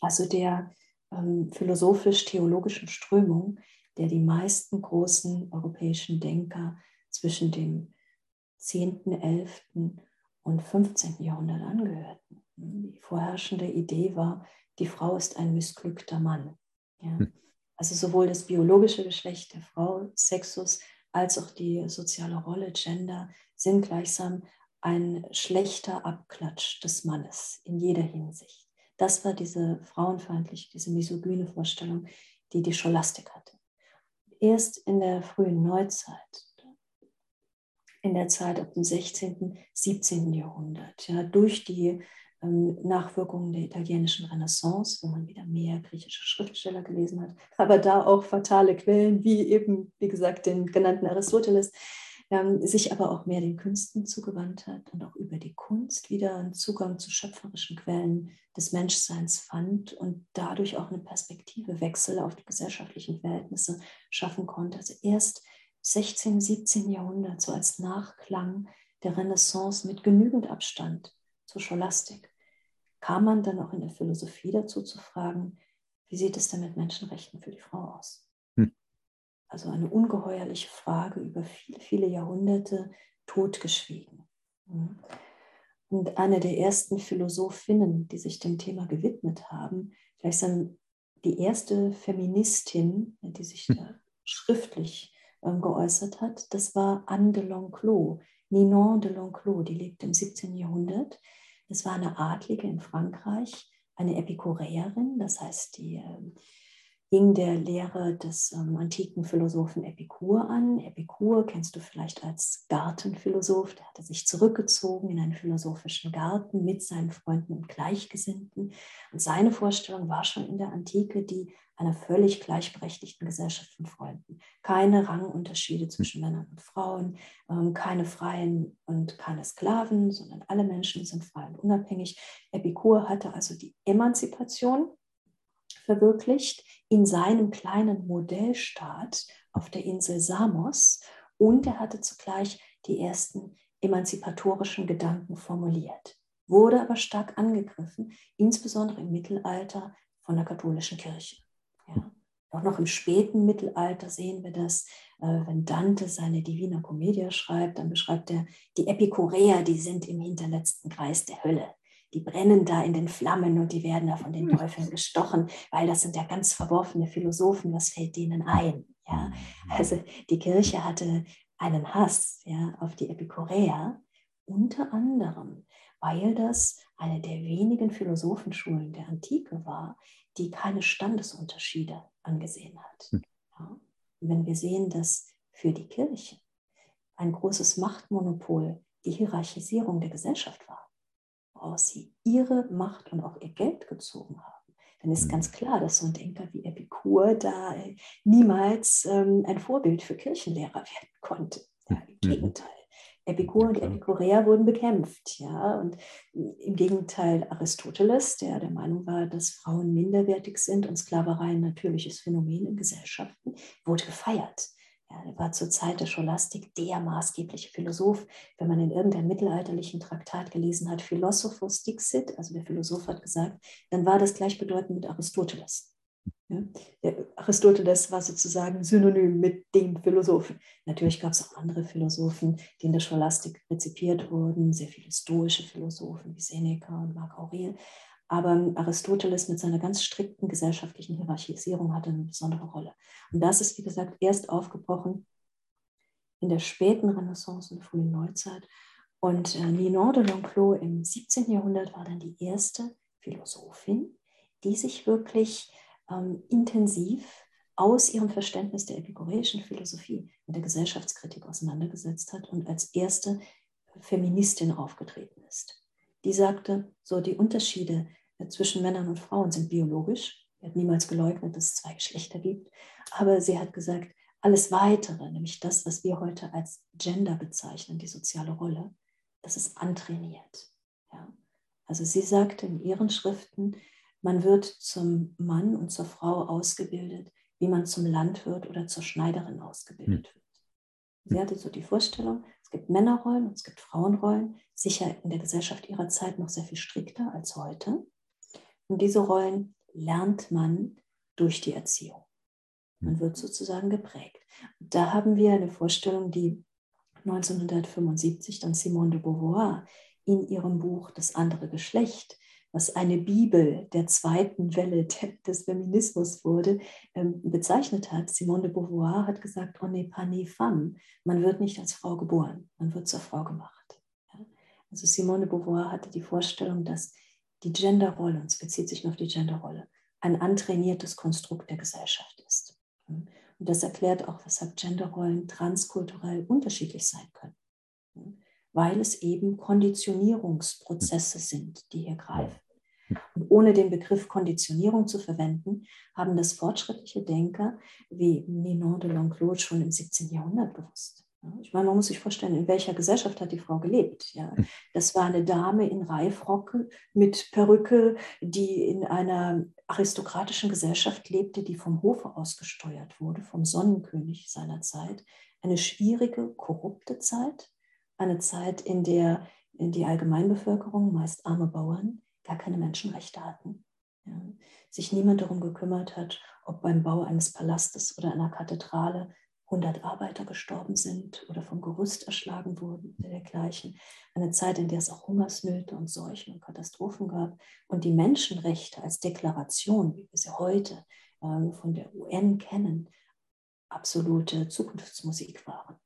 also der ähm, philosophisch-theologischen Strömung, der die meisten großen europäischen Denker zwischen dem 10., 11. und 15. Jahrhundert angehörten. Die vorherrschende Idee war, die Frau ist ein missglückter Mann. Ja. Hm. Also sowohl das biologische Geschlecht der Frau, Sexus, als auch die soziale Rolle, Gender, sind gleichsam ein schlechter Abklatsch des Mannes in jeder Hinsicht. Das war diese frauenfeindliche, diese misogyne Vorstellung, die die Scholastik hatte. Erst in der frühen Neuzeit, in der Zeit ab dem 16., 17. Jahrhundert, ja, durch die ähm, Nachwirkungen der italienischen Renaissance, wo man wieder mehr griechische Schriftsteller gelesen hat, aber da auch fatale Quellen, wie eben, wie gesagt, den genannten Aristoteles, ähm, sich aber auch mehr den Künsten zugewandt hat und auch über die Kunst wieder einen Zugang zu schöpferischen Quellen des Menschseins fand und dadurch auch eine Perspektivewechsel auf die gesellschaftlichen Verhältnisse schaffen konnte. Also erst 16., 17. Jahrhundert, so als Nachklang der Renaissance mit genügend Abstand zur Scholastik kam man dann auch in der Philosophie dazu zu fragen, wie sieht es denn mit Menschenrechten für die Frau aus? Hm. Also eine ungeheuerliche Frage über viele, viele Jahrhunderte totgeschwiegen. Hm. Und eine der ersten Philosophinnen, die sich dem Thema gewidmet haben, vielleicht die erste Feministin, die sich hm. da schriftlich ähm, geäußert hat, das war Anne de L'Enclos, Ninon de L'Enclos, die lebte im 17. Jahrhundert es war eine Adlige in Frankreich, eine Epikureerin, das heißt, die äh, hing der Lehre des ähm, antiken Philosophen Epikur an. Epikur kennst du vielleicht als Gartenphilosoph, der hatte sich zurückgezogen in einen philosophischen Garten mit seinen Freunden und Gleichgesinnten. Und seine Vorstellung war schon in der Antike die einer völlig gleichberechtigten Gesellschaft von Freunden. Keine Rangunterschiede zwischen Männern und Frauen, ähm, keine Freien und keine Sklaven, sondern alle Menschen sind frei und unabhängig. Epikur hatte also die Emanzipation verwirklicht in seinem kleinen Modellstaat auf der Insel Samos und er hatte zugleich die ersten emanzipatorischen Gedanken formuliert, wurde aber stark angegriffen, insbesondere im Mittelalter von der katholischen Kirche. Auch noch im späten Mittelalter sehen wir das, äh, wenn Dante seine Divina Commedia schreibt, dann beschreibt er die Epikureer, die sind im hinterletzten Kreis der Hölle die brennen da in den Flammen und die werden da von den hm. Teufeln gestochen, weil das sind ja ganz verworfene Philosophen, was fällt denen ein? Ja? Also die Kirche hatte einen Hass ja, auf die Epikureer, unter anderem, weil das eine der wenigen Philosophenschulen der Antike war, die keine Standesunterschiede angesehen hat. Hm. Ja? wenn wir sehen, dass für die Kirche ein großes Machtmonopol die Hierarchisierung der Gesellschaft war, woraus sie ihre Macht und auch ihr Geld gezogen haben, dann ist mhm. ganz klar, dass so ein Denker wie Epikur da äh, niemals ähm, ein Vorbild für Kirchenlehrer werden konnte. Ja, Im mhm. Gegenteil. Epikur und Epikureer wurden bekämpft. Ja? Und im Gegenteil Aristoteles, der der Meinung war, dass Frauen minderwertig sind und Sklaverei ein natürliches Phänomen in Gesellschaften, wurde gefeiert. Ja, er war zur Zeit der Scholastik der maßgebliche Philosoph. Wenn man in irgendeinem mittelalterlichen Traktat gelesen hat, Philosophos Dixit, also der Philosoph hat gesagt, dann war das gleichbedeutend mit Aristoteles. Ja, Aristoteles war sozusagen synonym mit dem Philosophen. Natürlich gab es auch andere Philosophen, die in der Scholastik rezipiert wurden, sehr viele stoische Philosophen wie Seneca und Marc Aurel. Aber Aristoteles mit seiner ganz strikten gesellschaftlichen Hierarchisierung hatte eine besondere Rolle. Und das ist, wie gesagt, erst aufgebrochen in der späten Renaissance und frühen Neuzeit. Und äh, Ninon de L'Enclos im 17. Jahrhundert war dann die erste Philosophin, die sich wirklich ähm, intensiv aus ihrem Verständnis der epikureischen Philosophie mit der Gesellschaftskritik auseinandergesetzt hat und als erste Feministin aufgetreten ist. Die sagte, so die Unterschiede zwischen Männern und Frauen sind biologisch. Sie hat niemals geleugnet, dass es zwei Geschlechter gibt. Aber sie hat gesagt, alles Weitere, nämlich das, was wir heute als Gender bezeichnen, die soziale Rolle, das ist antrainiert. Ja? Also sie sagte in ihren Schriften, man wird zum Mann und zur Frau ausgebildet wie man zum Landwirt oder zur Schneiderin ausgebildet hm. wird. Sie hatte so die Vorstellung, es gibt Männerrollen und es gibt Frauenrollen, sicher in der Gesellschaft ihrer Zeit noch sehr viel strikter als heute. Und diese Rollen lernt man durch die Erziehung. Man wird sozusagen geprägt. Da haben wir eine Vorstellung, die 1975 dann Simone de Beauvoir in ihrem Buch Das andere Geschlecht, was eine Bibel der zweiten Welle des Feminismus wurde, ähm, bezeichnet hat. Simone de Beauvoir hat gesagt, on n'est pas né femme. Man wird nicht als Frau geboren, man wird zur Frau gemacht. Also Simone de Beauvoir hatte die Vorstellung, dass die Genderrolle, und es bezieht sich nur auf die Genderrolle, ein antrainiertes Konstrukt der Gesellschaft ist. Und das erklärt auch, weshalb Genderrollen transkulturell unterschiedlich sein können, weil es eben Konditionierungsprozesse sind, die hier greifen. Und ohne den Begriff Konditionierung zu verwenden, haben das fortschrittliche Denker wie Ninon de L'Enclos schon im 17. Jahrhundert gewusst. Ich meine, man muss sich vorstellen, in welcher Gesellschaft hat die Frau gelebt. Ja? Hm. Das war eine Dame in Reifrocke mit Perücke, die in einer aristokratischen Gesellschaft lebte, die vom Hofe ausgesteuert wurde, vom Sonnenkönig seiner Zeit. Eine schwierige, korrupte Zeit, eine Zeit, in der die Allgemeinbevölkerung, meist arme Bauern, gar keine Menschenrechte hatten. Ja? Sich niemand darum gekümmert hat, ob beim Bau eines Palastes oder einer Kathedrale 100 Arbeiter gestorben sind oder vom Gerüst erschlagen wurden oder dergleichen. Eine Zeit, in der es auch Hungersnöte und Seuchen und Katastrophen gab und die Menschenrechte als Deklaration, wie wir sie heute äh, von der UN kennen, absolute Zukunftsmusik waren.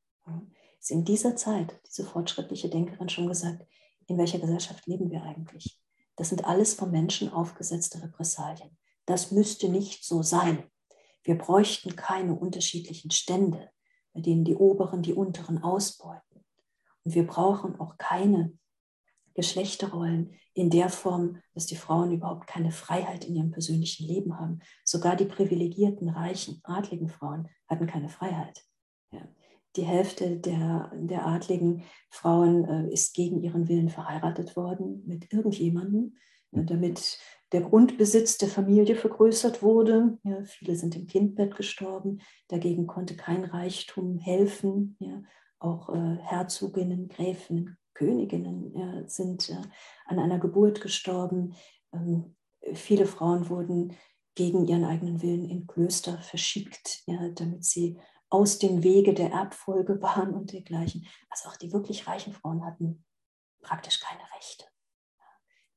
Ist in dieser Zeit diese fortschrittliche Denkerin schon gesagt, in welcher Gesellschaft leben wir eigentlich? Das sind alles vom Menschen aufgesetzte Repressalien. Das müsste nicht so sein. Wir bräuchten keine unterschiedlichen Stände, bei denen die Oberen die Unteren ausbeuten. Und wir brauchen auch keine Geschlechterrollen in der Form, dass die Frauen überhaupt keine Freiheit in ihrem persönlichen Leben haben. Sogar die privilegierten, reichen, adligen Frauen hatten keine Freiheit. Ja. Die Hälfte der, der adligen Frauen äh, ist gegen ihren Willen verheiratet worden mit irgendjemandem, äh, damit der Grundbesitz der Familie vergrößert wurde. Ja, viele sind im Kindbett gestorben. Dagegen konnte kein Reichtum helfen. Ja, auch äh, Herzoginnen, Gräfinnen, Königinnen ja, sind äh, an einer Geburt gestorben. Ähm, viele Frauen wurden gegen ihren eigenen Willen in Klöster verschickt, ja, damit sie aus dem Wege der Erbfolge waren und dergleichen. Also auch die wirklich reichen Frauen hatten praktisch keine Rechte.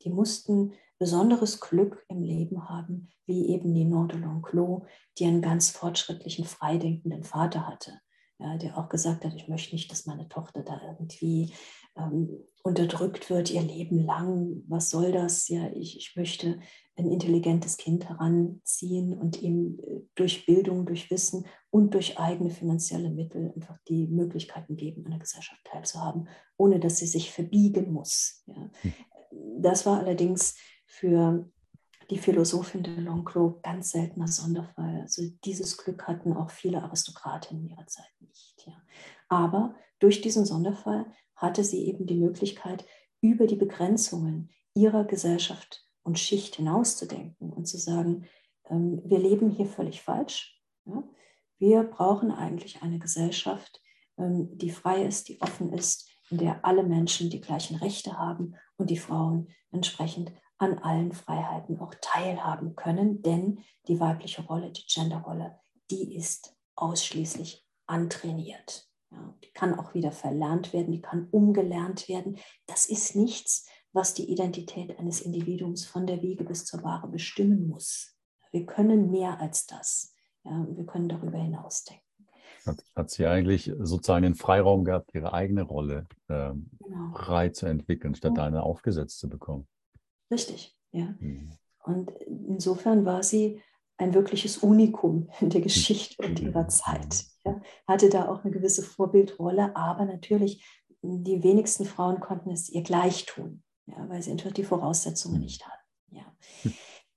Die mussten besonderes Glück im Leben haben, wie eben die de L'Enclos, die einen ganz fortschrittlichen, freidenkenden Vater hatte, ja, der auch gesagt hat, ich möchte nicht, dass meine Tochter da irgendwie ähm, unterdrückt wird ihr Leben lang. Was soll das? Ja, ich, ich möchte ein intelligentes Kind heranziehen und ihm äh, durch Bildung, durch Wissen und durch eigene finanzielle Mittel einfach die Möglichkeiten geben, an der Gesellschaft teilzuhaben, ohne dass sie sich verbiegen muss. Ja. Hm. Das war allerdings für die Philosophin de L'Enclos ganz seltener Sonderfall. Also dieses Glück hatten auch viele Aristokratinnen ihrer Zeit nicht. Ja. Aber durch diesen Sonderfall hatte sie eben die Möglichkeit, über die Begrenzungen ihrer Gesellschaft und Schicht hinauszudenken und zu sagen, ähm, wir leben hier völlig falsch. Ja. Wir brauchen eigentlich eine Gesellschaft, ähm, die frei ist, die offen ist, in der alle Menschen die gleichen Rechte haben und die Frauen entsprechend an allen Freiheiten auch teilhaben können, denn die weibliche Rolle, die Genderrolle, die ist ausschließlich antrainiert. Ja, die kann auch wieder verlernt werden, die kann umgelernt werden. Das ist nichts, was die Identität eines Individuums von der Wiege bis zur Wahre bestimmen muss. Wir können mehr als das. Ja, wir können darüber hinausdenken. Hat, hat sie eigentlich sozusagen den Freiraum gehabt, ihre eigene Rolle äh, genau. frei zu entwickeln, statt ja. eine aufgesetzt zu bekommen? Richtig, ja. Mhm. Und insofern war sie ein wirkliches Unikum in der Geschichte und ihrer Zeit. Ja. Hatte da auch eine gewisse Vorbildrolle, aber natürlich, die wenigsten Frauen konnten es ihr gleich tun, ja, weil sie einfach die Voraussetzungen mhm. nicht hatten. Ja.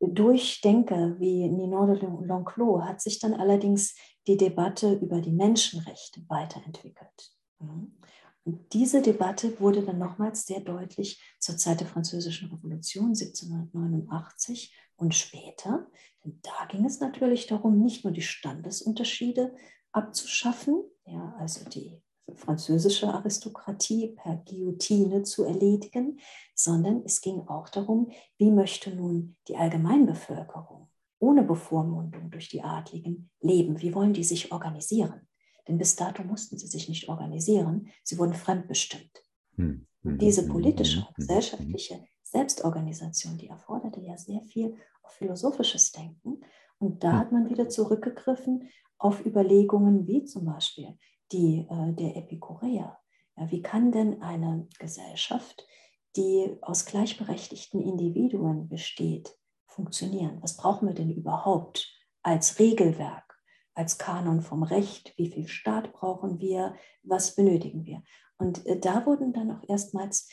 Durch Denker wie Ninon de L'Enclos hat sich dann allerdings die Debatte über die Menschenrechte weiterentwickelt. Mhm. Und diese Debatte wurde dann nochmals sehr deutlich zur Zeit der Französischen Revolution 1789 und später. Denn da ging es natürlich darum, nicht nur die Standesunterschiede abzuschaffen, ja, also die französische Aristokratie per Guillotine zu erledigen, sondern es ging auch darum, wie möchte nun die Allgemeinbevölkerung ohne Bevormundung durch die Adligen leben, wie wollen die sich organisieren. Denn bis dato mussten sie sich nicht organisieren, sie wurden fremdbestimmt. Hm. Und diese hm. politische, hm. gesellschaftliche Selbstorganisation, die erforderte ja sehr viel philosophisches Denken. Und da hat man wieder zurückgegriffen auf Überlegungen wie zum Beispiel die äh, der Epikureer. Ja, wie kann denn eine Gesellschaft, die aus gleichberechtigten Individuen besteht, funktionieren? Was brauchen wir denn überhaupt als Regelwerk, als Kanon vom Recht? Wie viel Staat brauchen wir? Was benötigen wir? Und äh, da wurden dann auch erstmals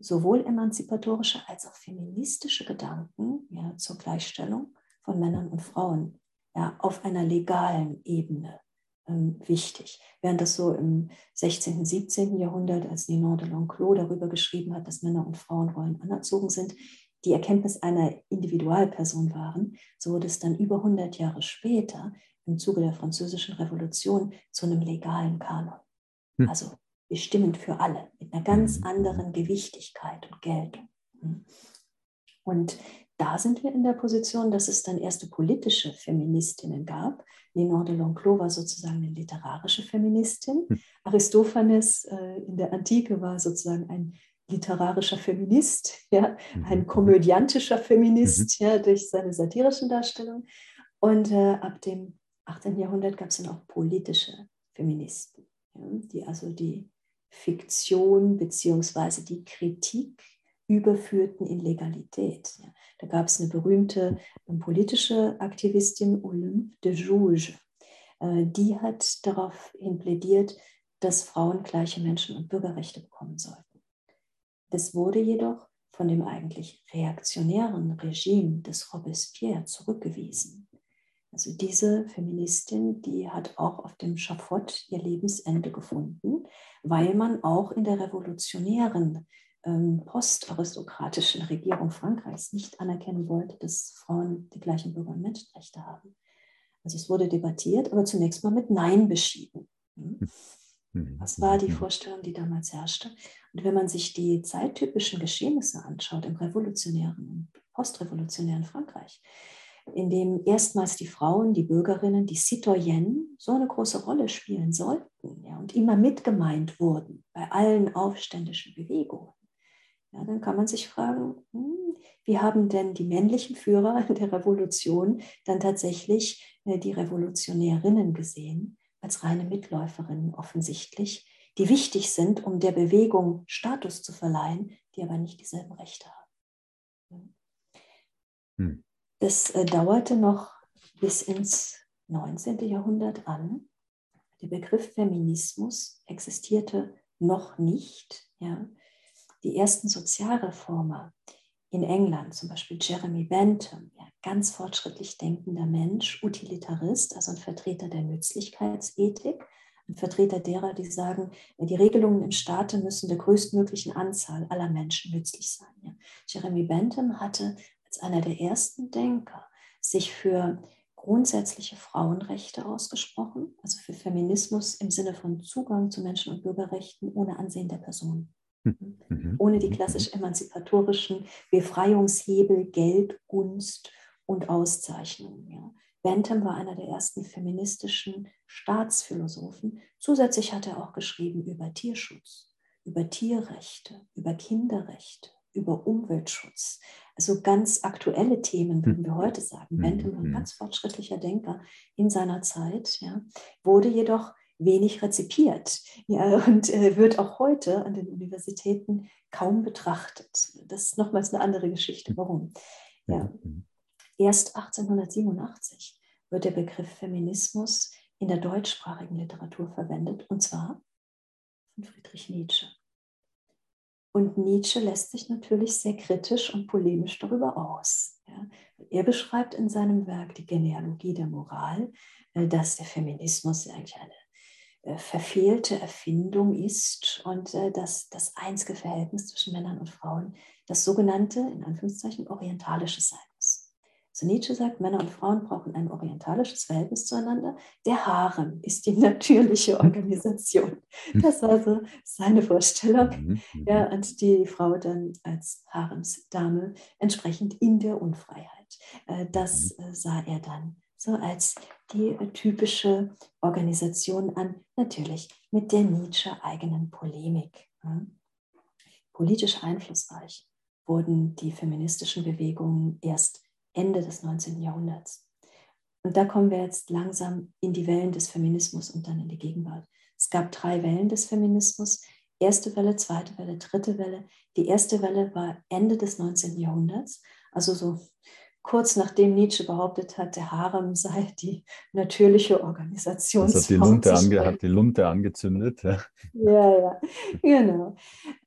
sowohl emanzipatorische als auch feministische Gedanken ja, zur Gleichstellung von Männern und Frauen ja, auf einer legalen Ebene ähm, wichtig. Während das so im 16., 17. Jahrhundert, als Ninon de L'Enclos darüber geschrieben hat, dass Männer und Frauenrollen anerzogen sind, die Erkenntnis einer Individualperson waren, so wurde es dann über 100 Jahre später im Zuge der Französischen Revolution zu einem legalen Kanon. Hm. Also bestimmend für alle, mit einer ganz hm. anderen Gewichtigkeit und Geltung. Hm. Und da sind wir in der Position, dass es dann erste politische Feministinnen gab. Ninon de L'Enclos war sozusagen eine literarische Feministin. Hm. Aristophanes äh, in der Antike war sozusagen ein literarischer Feminist, ja, mhm. ein komödiantischer Feminist mhm. ja, durch seine satirischen Darstellungen. Und äh, ab dem 18. Jahrhundert gab es dann auch politische Feministen, ja, die also die Fiktion bzw. die Kritik überführten in Legalität. Da gab es eine berühmte ähm, politische Aktivistin, Olympe de Jouge. Äh, die hat daraufhin plädiert, dass Frauen gleiche Menschen- und Bürgerrechte bekommen sollten. Das wurde jedoch von dem eigentlich reaktionären Regime des Robespierre zurückgewiesen. Also diese Feministin, die hat auch auf dem Schafott ihr Lebensende gefunden, weil man auch in der revolutionären ähm, postaristokratischen Regierung Frankreichs nicht anerkennen wollte, dass Frauen die gleichen Bürger- und Menschenrechte haben. Also es wurde debattiert, aber zunächst mal mit Nein beschieden. Hm? Mhm. Das war die. Vorstellung, die damals herrschte. Und wenn man sich die zeittypischen Geschehnisse anschaut im revolutionären und postrevolutionären Frankreich, in dem erstmals die Frauen, die Bürgerinnen, die Citoyennes so eine große Rolle spielen sollten ja, und immer mitgemeint wurden bei allen aufständischen Bewegungen, ja, dann kann man sich fragen, hm, wie haben denn die männlichen Führer der Revolution dann tatsächlich äh, die Revolutionärinnen gesehen? als reine Mitläuferinnen offensichtlich, die wichtig sind, um der Bewegung Status zu verleihen, die aber nicht dieselben Rechte haben. Hm. Das äh, dauerte noch bis ins 19. Jahrhundert an. Der Begriff Feminismus existierte noch nicht. Ja. Die ersten Sozialreformer in England, zum Beispiel Jeremy Bentham, ja, ganz fortschrittlich denkender Mensch, Utilitarist, also ein Vertreter der Nützlichkeitsethik, ein Vertreter derer, die sagen, die Regelungen im Staate müssen der größtmöglichen Anzahl aller Menschen nützlich sein. Ja. Jeremy Bentham hatte als einer der ersten Denker sich für grundsätzliche Frauenrechte ausgesprochen, also für Feminismus im Sinne von Zugang zu Menschen- und Bürgerrechten ohne Ansehen der Person. Mhm. Ohne die mhm. klassisch emanzipatorischen Befreiungshebel, Geld, Gunst und Auszeichnungen. Ja. Bentham war einer der ersten feministischen Staatsphilosophen. Zusätzlich hat er auch geschrieben über Tierschutz, über Tierrechte, über Kinderrechte, über Umweltschutz. Also ganz aktuelle Themen, würden wir heute sagen. Bentham war ein ganz fortschrittlicher Denker in seiner Zeit, ja, wurde jedoch wenig rezipiert ja, und äh, wird auch heute an den Universitäten kaum betrachtet. Das ist nochmals eine andere Geschichte. Warum? Ja. Erst 1887 wird der Begriff Feminismus in der deutschsprachigen Literatur verwendet, und zwar von Friedrich Nietzsche. Und Nietzsche lässt sich natürlich sehr kritisch und polemisch darüber aus. Er beschreibt in seinem Werk die Genealogie der Moral, äh, dass der Feminismus eigentlich eine äh, verfehlte Erfindung ist und äh, dass das einzige Verhältnis zwischen Männern und Frauen das sogenannte, in Anführungszeichen, orientalische sein Also Nietzsche sagt, Männer und Frauen brauchen ein orientalisches Verhältnis zueinander. Der Harem ist die natürliche Organisation. Das war so seine Vorstellung. Mhm, mhm. Ja, und die Frau dann als Haremsdame entsprechend in der Unfreiheit. Äh, das mhm. äh, sah er dann so als die typische Organisation an, natürlich mit der Nietzsche eigenen Polemik. Politisch einflussreich wurden die feministischen Bewegungen erst Ende des 19. Jahrhunderts. Und da kommen wir jetzt langsam in die Wellen des Feminismus und dann in die Gegenwart. Es gab drei Wellen des Feminismus. Erste Welle, zweite Welle, dritte Welle. Die erste Welle war Ende des 19. Jahrhunderts, also so kurz nachdem Nietzsche behauptet hat, der Harem sei die natürliche Organisation. Das hat die Lunte, ange, hat die Lunte angezündet. Ja, ja, ja genau.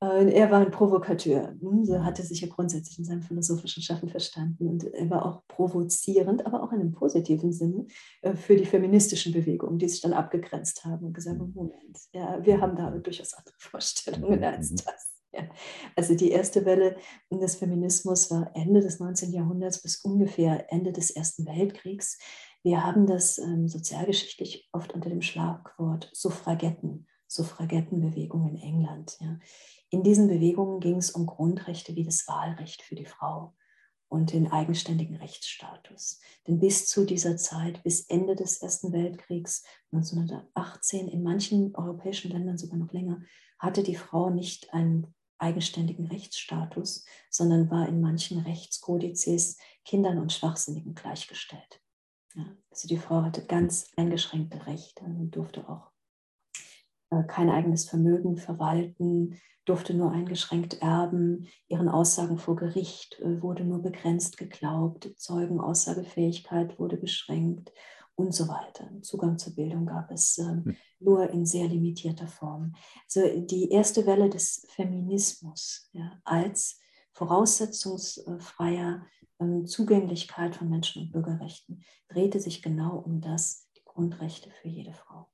er war ein Provokateur. Hm, so hat er sich ja grundsätzlich in seinem philosophischen Schaffen verstanden. Und er war auch provozierend, aber auch in einem positiven Sinne äh, für die feministischen Bewegungen, die sich dann abgegrenzt haben und gesagt haben, mhm. Moment, ja, wir haben da durchaus andere Vorstellungen mhm, als das. Ja. Also die erste Welle des Feminismus war Ende des 19. Jahrhunderts bis ungefähr Ende des Ersten Weltkriegs. Wir haben das ähm, sozialgeschichtlich oft unter dem Schlagwort Suffragetten, Suffragettenbewegung in England. Ja. In diesen Bewegungen ging es um Grundrechte wie das Wahlrecht für die Frau und den eigenständigen Rechtsstatus. Denn bis zu dieser Zeit, bis Ende des Ersten Weltkriegs 1918, in manchen europäischen Ländern sogar noch länger, hatte die Frau nicht ein eigenständigen Rechtsstatus, sondern war in manchen Rechtskodizes Kindern und Schwachsinnigen gleichgestellt. Ja, also die Frau hatte ganz eingeschränkte Rechte und durfte auch äh, kein eigenes Vermögen verwalten, durfte nur eingeschränkt erben, ihren Aussagen vor Gericht äh, wurde nur begrenzt geglaubt, Zeugenaussagefähigkeit wurde beschränkt und so weiter. Zugang zur Bildung gab es ähm, nur in sehr limitierter Form. Also die erste Welle des Feminismus ja, als voraussetzungsfreier ähm, Zugänglichkeit von Menschen- und Bürgerrechten drehte sich genau um das, die Grundrechte für jede Frau.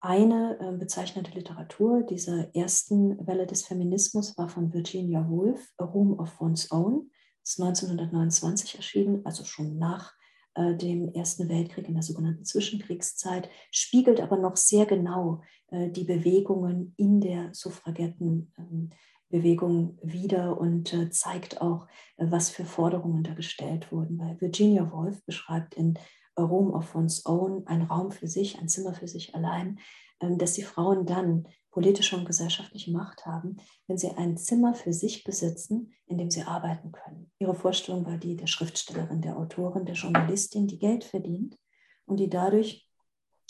Eine äh, bezeichnete Literatur dieser ersten Welle des Feminismus war von Virginia Woolf, A Room of One's Own. Ist 1929 erschienen, also schon nach äh, dem Ersten Weltkrieg in der sogenannten Zwischenkriegszeit, spiegelt aber noch sehr genau äh, die Bewegungen in der Suffragettenbewegung wider und äh, zeigt auch, was für Forderungen da gestellt wurden. Weil Virginia Woolf beschreibt in A Room of One's Own ein Raum für sich, ein Zimmer für sich allein, ähm, dass die Frauen dann politische und gesellschaftliche Macht haben, wenn sie ein Zimmer für sich besitzen, in dem sie arbeiten können. Ihre Vorstellung war die der Schriftstellerin, der Autorin, der Journalistin, die Geld verdient und die dadurch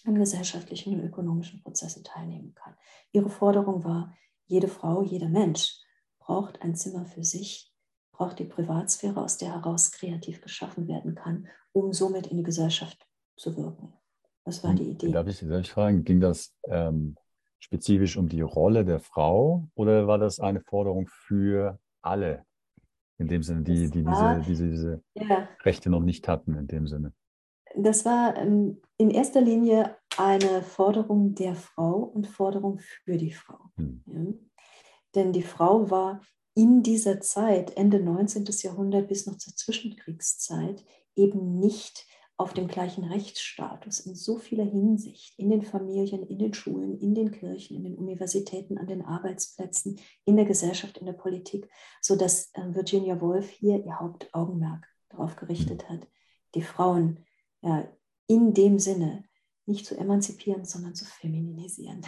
an gesellschaftlichen und ökonomischen Prozessen teilnehmen kann. Ihre Forderung war, jede Frau, jeder Mensch braucht ein Zimmer für sich, braucht die Privatsphäre, aus der heraus kreativ geschaffen werden kann, um somit in die Gesellschaft zu wirken. Das war hm, die Idee. Darf ich, darf ich fragen, ging das ähm, spezifisch um die Rolle der Frau oder war das eine Forderung für alle? In dem Sinne, die, die war, diese, diese, diese ja. Rechte noch nicht hatten, in dem Sinne. Das war ähm, in erster Linie eine Forderung der Frau und Forderung für die Frau. Hm. Ja? Denn die Frau war in dieser Zeit, Ende 19. Jahrhundert bis noch zur Zwischenkriegszeit, eben nicht auf dem gleichen Rechtsstatus in so vieler Hinsicht, in den Familien, in den Schulen, in den Kirchen, in den Universitäten, an den Arbeitsplätzen, in der Gesellschaft, in der Politik, sodass äh, Virginia Woolf hier ihr Hauptaugenmerk darauf gerichtet hat, die Frauen ja, in dem Sinne nicht zu emanzipieren, sondern zu femininisieren.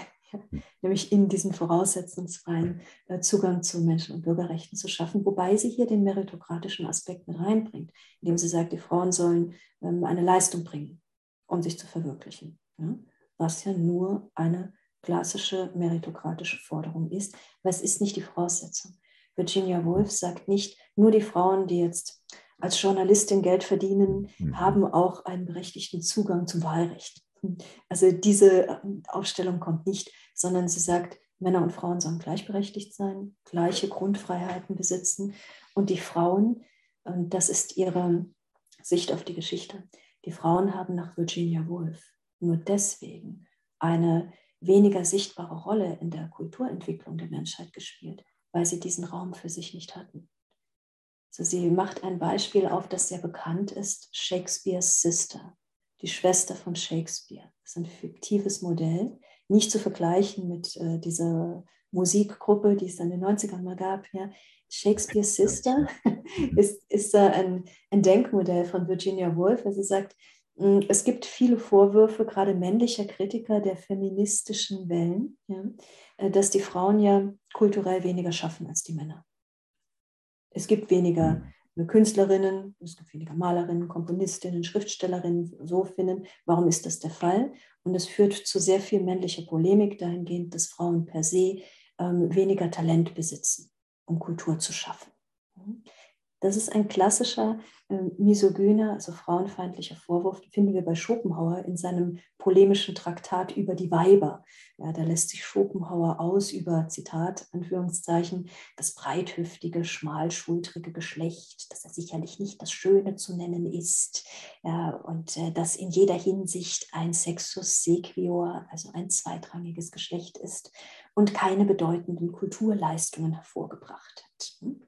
Nämlich in diesen voraussetzungsfreien äh, Zugang zu Menschen- und Bürgerrechten zu schaffen, wobei sie hier den meritokratischen Aspekt mit reinbringt, indem sie sagt, die Frauen sollen ähm, eine Leistung bringen, um sich zu verwirklichen, was ja nur eine klassische meritokratische Forderung ist, aber es ist nicht die Voraussetzung. Virginia Woolf sagt nicht, nur die Frauen, die jetzt als Journalistin Geld verdienen, mhm. haben auch einen berechtigten Zugang zum Wahlrecht. Also diese ähm, Aufstellung kommt nicht, sondern sie sagt, Männer und Frauen sollen gleichberechtigt sein, gleiche Grundfreiheiten besitzen. Und die Frauen, ähm, das ist ihre Sicht auf die Geschichte, die Frauen haben nach Virginia Woolf nur deswegen eine weniger sichtbare Rolle in der Kulturentwicklung der Menschheit gespielt, weil sie diesen Raum für sich nicht hatten. Also sie macht ein Beispiel auf, das sehr bekannt ist, Shakespeares Sister, die Schwester von Shakespeare. Das ist ein fiktives Modell, nicht zu vergleichen mit äh, dieser Musikgruppe, die es dann in den 90ern mal gab. Ja. Shakespeare's Sister ist, ist äh, ein, ein Denkmodell von Virginia Woolf. Also sie sagt, hm, es gibt viele Vorwürfe, gerade männlicher Kritiker der feministischen Wellen, ja, äh, dass die Frauen ja kulturell weniger schaffen als die Männer. Es gibt weniger hm. Künstlerinnen, es gibt weniger Malerinnen, Komponistinnen, Schriftstellerinnen, so finden. Warum ist das der Fall? Und es führt zu sehr viel männlicher Polemik dahingehend, dass Frauen per se ähm, weniger Talent besitzen, um Kultur zu schaffen. Das ist ein klassischer äh, misogyner, also frauenfeindlicher Vorwurf, den finden wir bei Schopenhauer in seinem polemischen Traktat über die Weiber. Ja, da lässt sich Schopenhauer aus über, Zitat, Anführungszeichen, das breithüftige, schmalschultrige Geschlecht, das er sicherlich nicht das Schöne zu nennen ist ja, und äh, das in jeder Hinsicht ein Sexus sequior, also ein zweitrangiges Geschlecht ist und keine bedeutenden Kulturleistungen hervorgebracht hat. Hm?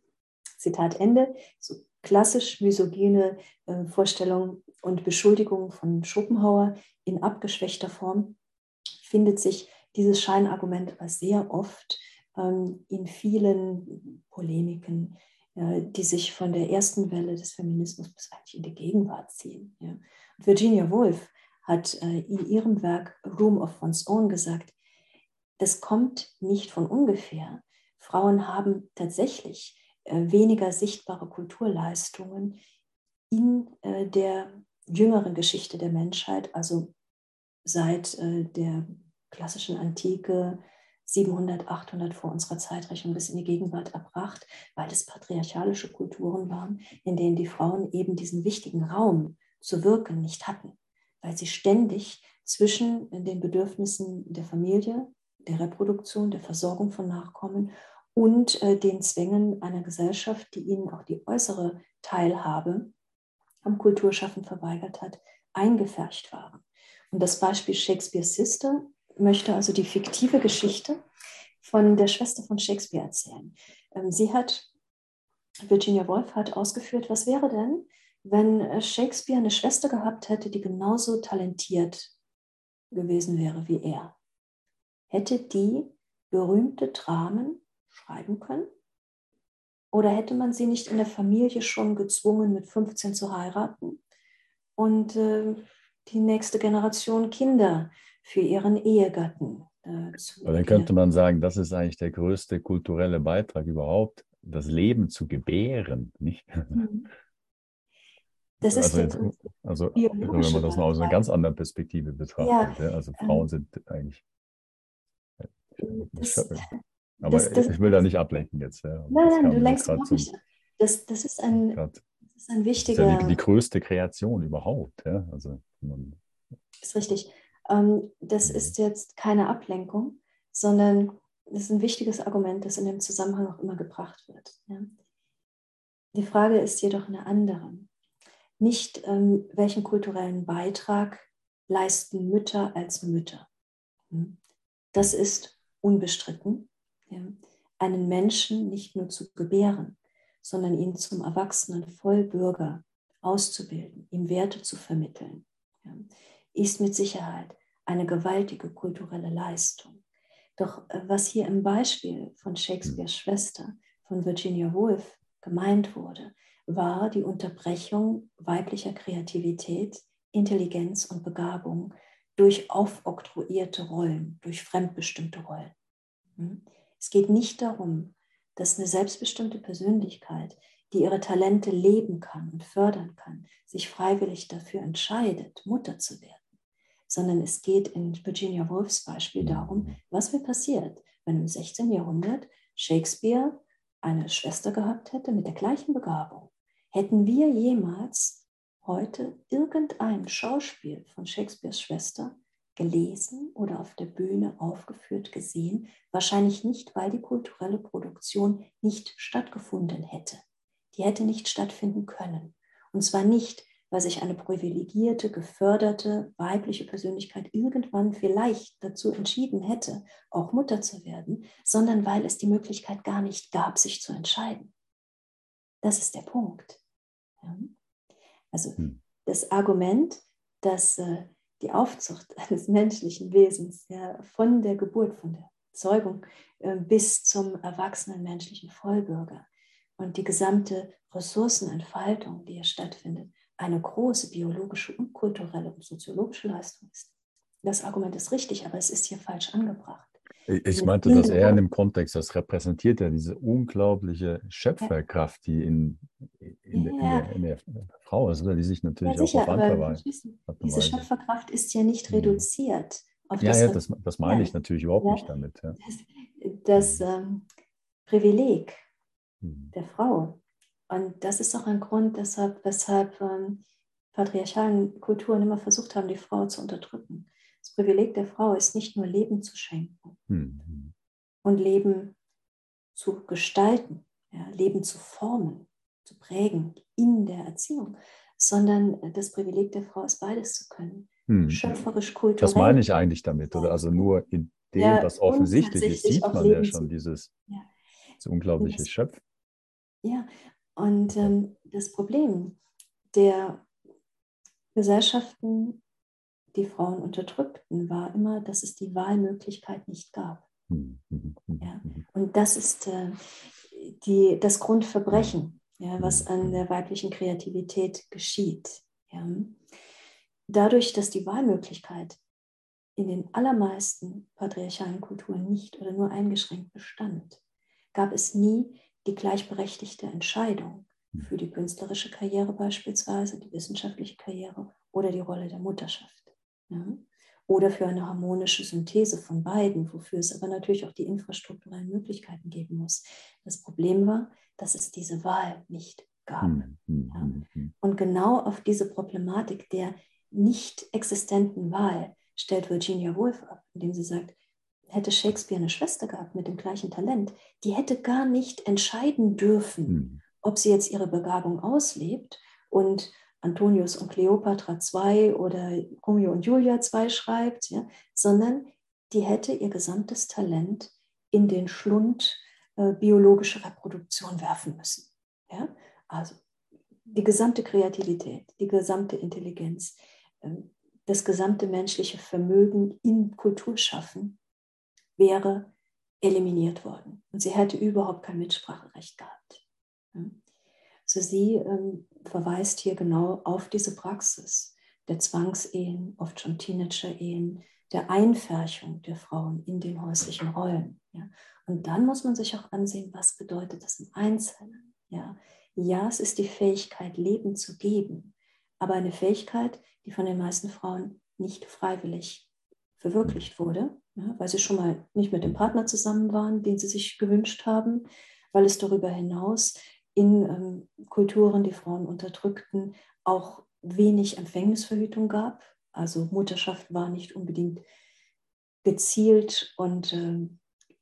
Zitat Ende. So klassisch misogyne äh, Vorstellung und Beschuldigung von Schopenhauer in abgeschwächter Form findet sich dieses Scheinargument aber sehr oft ähm, in vielen Polemiken, äh, die sich von der ersten Welle des Feminismus bis eigentlich in die Gegenwart ziehen. Virginia Woolf hat äh, in ihrem Werk Room of One's Own gesagt, das kommt nicht von ungefähr. Frauen haben tatsächlich weniger sichtbare Kulturleistungen in äh, der jüngeren Geschichte der Menschheit, also seit äh, der klassischen Antike 700, 800 vor unserer Zeitrechnung bis in die Gegenwart erbracht, weil es patriarchalische Kulturen waren, in denen die Frauen eben diesen wichtigen Raum zu wirken nicht hatten, weil sie ständig zwischen den Bedürfnissen der Familie, der Reproduktion, der Versorgung von Nachkommen und äh, den Zwängen einer Gesellschaft, die ihnen auch die äußere Teilhabe am Kulturschaffen verweigert hat, eingefärcht waren. Und das Beispiel Shakespeare's Sister möchte also die fiktive Geschichte von der Schwester von Shakespeare erzählen. Ähm, sie hat, Virginia Woolf hat ausgeführt, was wäre denn, wenn äh, Shakespeare eine Schwester gehabt hätte, die genauso talentiert gewesen wäre wie er? Hätte die berühmte Dramen schreiben können? Oder hätte man sie nicht in der Familie schon gezwungen, mit 15 zu heiraten und äh, die nächste Generation Kinder für ihren Ehegatten äh, zu Aber dann könnte man sagen, das ist eigentlich der größte kulturelle Beitrag überhaupt, das Leben zu gebären, nicht? Mhm. Das also, ist jetzt, also wenn man das mal aus einer ganz anderen Perspektive betrachtet. Ja, ja, also Frauen ähm, sind eigentlich. Das, aber das, das, ich will da nicht ablenken jetzt. Ja. Nein, nein, du lenkst überhaupt nicht ab. Das, das, ist ein, das ist ein wichtiger... Das ist ja die, die, größte Kreation überhaupt. Ja? Also, man, ist richtig. Ähm, das mhm. ist jetzt keine Ablenkung, sondern das ist ein wichtiges Argument, das in dem Zusammenhang auch immer gebracht wird. Ja? Die Frage ist jedoch eine andere. Nicht, ähm, welchen kulturellen Beitrag leisten Mütter als Mütter. Hm? Das ist unbestritten ja, einen Menschen nicht nur zu gebären, sondern ihn zum erwachsenen Vollbürger auszubilden, ihm Werte zu vermitteln, ja, ist mit Sicherheit eine gewaltige kulturelle Leistung. Doch äh, was hier im Beispiel von Shakespeares Schwester, von Virginia Woolf, gemeint wurde, war die Unterbrechung weiblicher Kreativität, Intelligenz und Begabung durch aufoktroyierte Rollen, durch fremdbestimmte Rollen. Es geht nicht darum, dass eine selbstbestimmte Persönlichkeit, die ihre Talente leben kann und fördern kann, sich freiwillig dafür entscheidet, Mutter zu werden, sondern es geht in Virginia Woolfs Beispiel darum, was wäre passiert, wenn im 16. Jahrhundert Shakespeare eine Schwester gehabt hätte mit der gleichen Begabung. Hätten wir jemals heute irgendein Schauspiel von Shakespeares Schwester gelesen oder auf der Bühne aufgeführt gesehen, wahrscheinlich nicht, weil die kulturelle Produktion nicht stattgefunden hätte. Die hätte nicht stattfinden können. Und zwar nicht, weil sich eine privilegierte, geförderte weibliche Persönlichkeit irgendwann vielleicht dazu entschieden hätte, auch Mutter zu werden, sondern weil es die Möglichkeit gar nicht gab, sich zu entscheiden. Das ist der Punkt. Ja. Also hm. das Argument, dass äh, die Aufzucht eines menschlichen Wesens ja, von der Geburt, von der Zeugung äh, bis zum erwachsenen menschlichen Vollbürger und die gesamte Ressourcenentfaltung, die hier stattfindet, eine große biologische und kulturelle und soziologische Leistung ist. Das Argument ist richtig, aber es ist hier falsch angebracht. Ich meinte das eher in dem Kontext, das repräsentiert ja diese unglaubliche Schöpferkraft, die in, in, ja. in, der, in der, Frau ist, die sich natürlich ja, sicher, auch auf andere Weise. Diese Schöpferkraft ist ja nicht mhm. reduziert. Auf ja, das, ja, das, das meine ich natürlich überhaupt nicht damit. Ja. Das, das ähm, Privileg mhm. der Frau. Und das ist auch ein Grund, deshalb, weshalb ähm, patriarchalen Kulturen immer versucht haben, die Frau zu unterdrücken das Privileg der Frau ist nicht nur Leben zu schenken mhm. und Leben zu gestalten, ja, Leben zu formen, zu prägen in der Erziehung, sondern das Privileg der Frau ist beides zu können. Mhm. Schöpferisch, kulturell. Das meine ich eigentlich damit, oder? Also nur in dem, ja, was offensichtlich ist, sieht man ja schon dieses, ja. unglaubliche das, Schöpf. Ja, und ähm, das Problem der Gesellschaften die Frauen unterdrückten, war immer, dass es die Wahlmöglichkeit nicht gab. Hm, hm, hm, ja? Und das ist äh, die, das Grundverbrechen, ja, was an der weiblichen Kreativität geschieht. Ja? Dadurch, dass die Wahlmöglichkeit in den allermeisten patriarchalen Kulturen nicht oder nur eingeschränkt bestand, gab es nie die gleichberechtigte Entscheidung für die künstlerische Karriere beispielsweise, die wissenschaftliche Karriere oder die Rolle der Mutterschaft. Ja? Oder für eine harmonische Synthese von beiden, wofür es aber natürlich auch die infrastrukturellen Möglichkeiten geben muss. Das Problem war, dass es diese Wahl nicht gab. Hm, hm, ja? Hm, hm. Und genau auf diese Problematik der nicht existenten Wahl stellt Virginia Woolf ab, indem sie sagt, hätte Shakespeare eine Schwester gehabt mit dem gleichen Talent, die hätte gar nicht entscheiden dürfen, ob sie jetzt ihre Begabung auslebt und Antonius und Kleopatra 2 oder Romeo und Julia 2 schreibt, ja, sondern die hätte ihr gesamtes Talent in den Schlund äh, biologische Reproduktion werfen müssen. Ja? Also die gesamte Kreativität, die gesamte Intelligenz, äh, das gesamte menschliche Vermögen in Kulturschaffen wäre eliminiert worden. Und sie hätte überhaupt kein Mitspracherecht gehabt. Ja? Also sie ähm, verweist hier genau auf diese Praxis der Zwangsehen, oft schon Teenager-Ehen, der Einfärchung der Frauen in den häuslichen Rollen. Ja. Und dann muss man sich auch ansehen, was bedeutet das im Einzelnen. Ja. ja, es ist die Fähigkeit, Leben zu geben, aber eine Fähigkeit, die von den meisten Frauen nicht freiwillig verwirklicht wurde, ja, weil sie schon mal nicht mit dem Partner zusammen waren, den sie sich gewünscht haben, weil es darüber hinaus in ähm, Kulturen, die Frauen unterdrückten, auch wenig Empfängnisverhütung gab. Also Mutterschaft war nicht unbedingt gezielt und äh,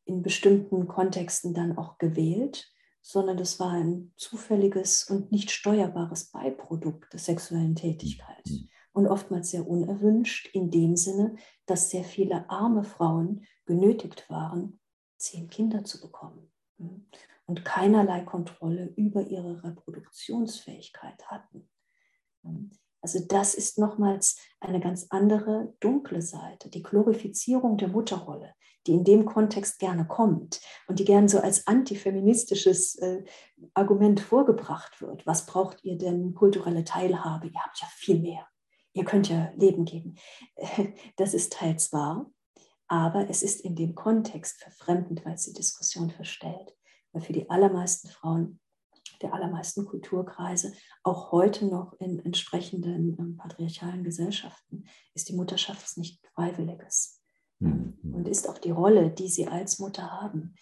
in bestimmten Kontexten dann auch gewählt, sondern das war ein zufälliges und nicht steuerbares Beiprodukt der sexuellen Tätigkeit mhm. und oftmals sehr unerwünscht in dem Sinne, dass sehr viele arme Frauen genötigt waren, zehn Kinder zu bekommen und keinerlei Kontrolle über ihre Reproduktionsfähigkeit hatten. Also das ist nochmals eine ganz andere dunkle Seite, die Glorifizierung der Mutterrolle, die in dem Kontext gerne kommt und die gerne so als antifeministisches äh, Argument vorgebracht wird. Was braucht ihr denn kulturelle Teilhabe? Ihr habt ja viel mehr. Ihr könnt ja Leben geben. Das ist teils wahr, aber es ist in dem Kontext verfremdend, weil es die Diskussion verstellt weil für die allermeisten Frauen der allermeisten Kulturkreise, auch heute noch in entsprechenden ähm, patriarchalen Gesellschaften, ist die Mutterschaft nicht freiwilliges. Mhm. Und ist auch die Rolle, die sie als Mutter haben,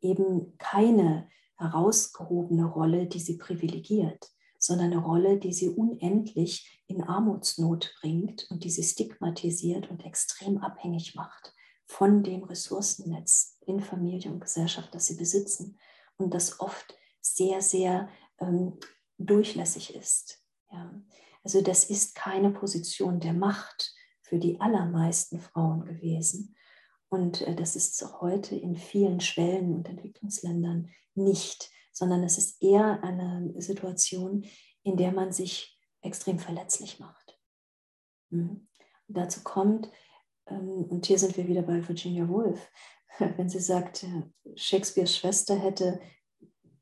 eben keine herausgehobene Rolle, die sie privilegiert, sondern eine Rolle, die sie unendlich in Armutsnot bringt und die sie stigmatisiert und extrem abhängig macht von dem Ressourcennetz in Familie und Gesellschaft, das sie besitzen und das oft sehr, sehr ähm, durchlässig ist. Ja. Also das ist keine Position der Macht für die allermeisten Frauen gewesen. Und äh, das ist heute in vielen Schwellen- und Entwicklungsländern nicht, sondern es ist eher eine Situation, in der man sich extrem verletzlich macht. Mhm. dazu kommt, und hier sind wir wieder bei Virginia Woolf, wenn sie sagt, Shakespeares Schwester hätte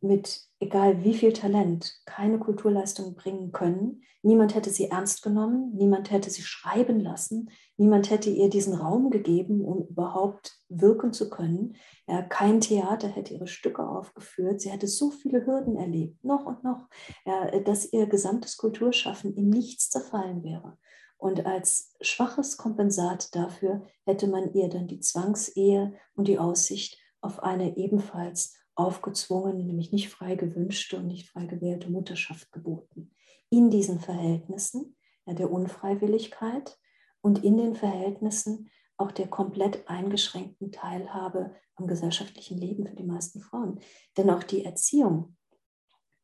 mit egal wie viel Talent keine Kulturleistung bringen können. Niemand hätte sie ernst genommen, niemand hätte sie schreiben lassen, niemand hätte ihr diesen Raum gegeben, um überhaupt wirken zu können. Ja, kein Theater hätte ihre Stücke aufgeführt. Sie hätte so viele Hürden erlebt, noch und noch, ja, dass ihr gesamtes Kulturschaffen in nichts zerfallen wäre. Und als schwaches Kompensat dafür hätte man ihr dann die Zwangsehe und die Aussicht auf eine ebenfalls aufgezwungene, nämlich nicht frei gewünschte und nicht frei gewählte Mutterschaft geboten. In diesen Verhältnissen ja, der Unfreiwilligkeit und in den Verhältnissen auch der komplett eingeschränkten Teilhabe am gesellschaftlichen Leben für die meisten Frauen. Denn auch die Erziehung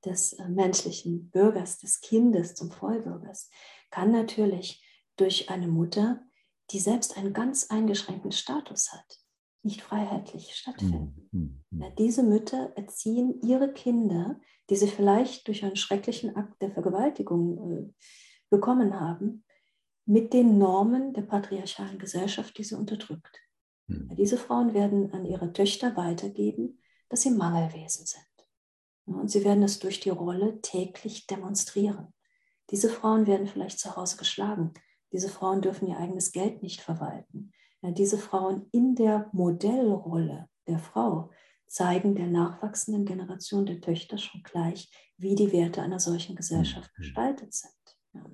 des äh, menschlichen Bürgers, des Kindes zum Vollbürgers, kann natürlich durch eine Mutter, die selbst einen ganz eingeschränkten Status hat, nicht freiheitlich stattfinden. Mhm. Ja, diese Mütter erziehen ihre Kinder, die sie vielleicht durch einen schrecklichen Akt der Vergewaltigung äh, bekommen haben, mit den Normen der patriarchalen Gesellschaft, die sie unterdrückt. Mhm. Ja, diese Frauen werden an ihre Töchter weitergeben, dass sie Mangelwesen sind. Ja, und sie werden es durch die Rolle täglich demonstrieren. Diese Frauen werden vielleicht zu Hause geschlagen. Diese Frauen dürfen ihr eigenes Geld nicht verwalten. Ja, diese Frauen in der Modellrolle der Frau zeigen der nachwachsenden Generation der Töchter schon gleich, wie die Werte einer solchen Gesellschaft mhm. gestaltet sind. Ja.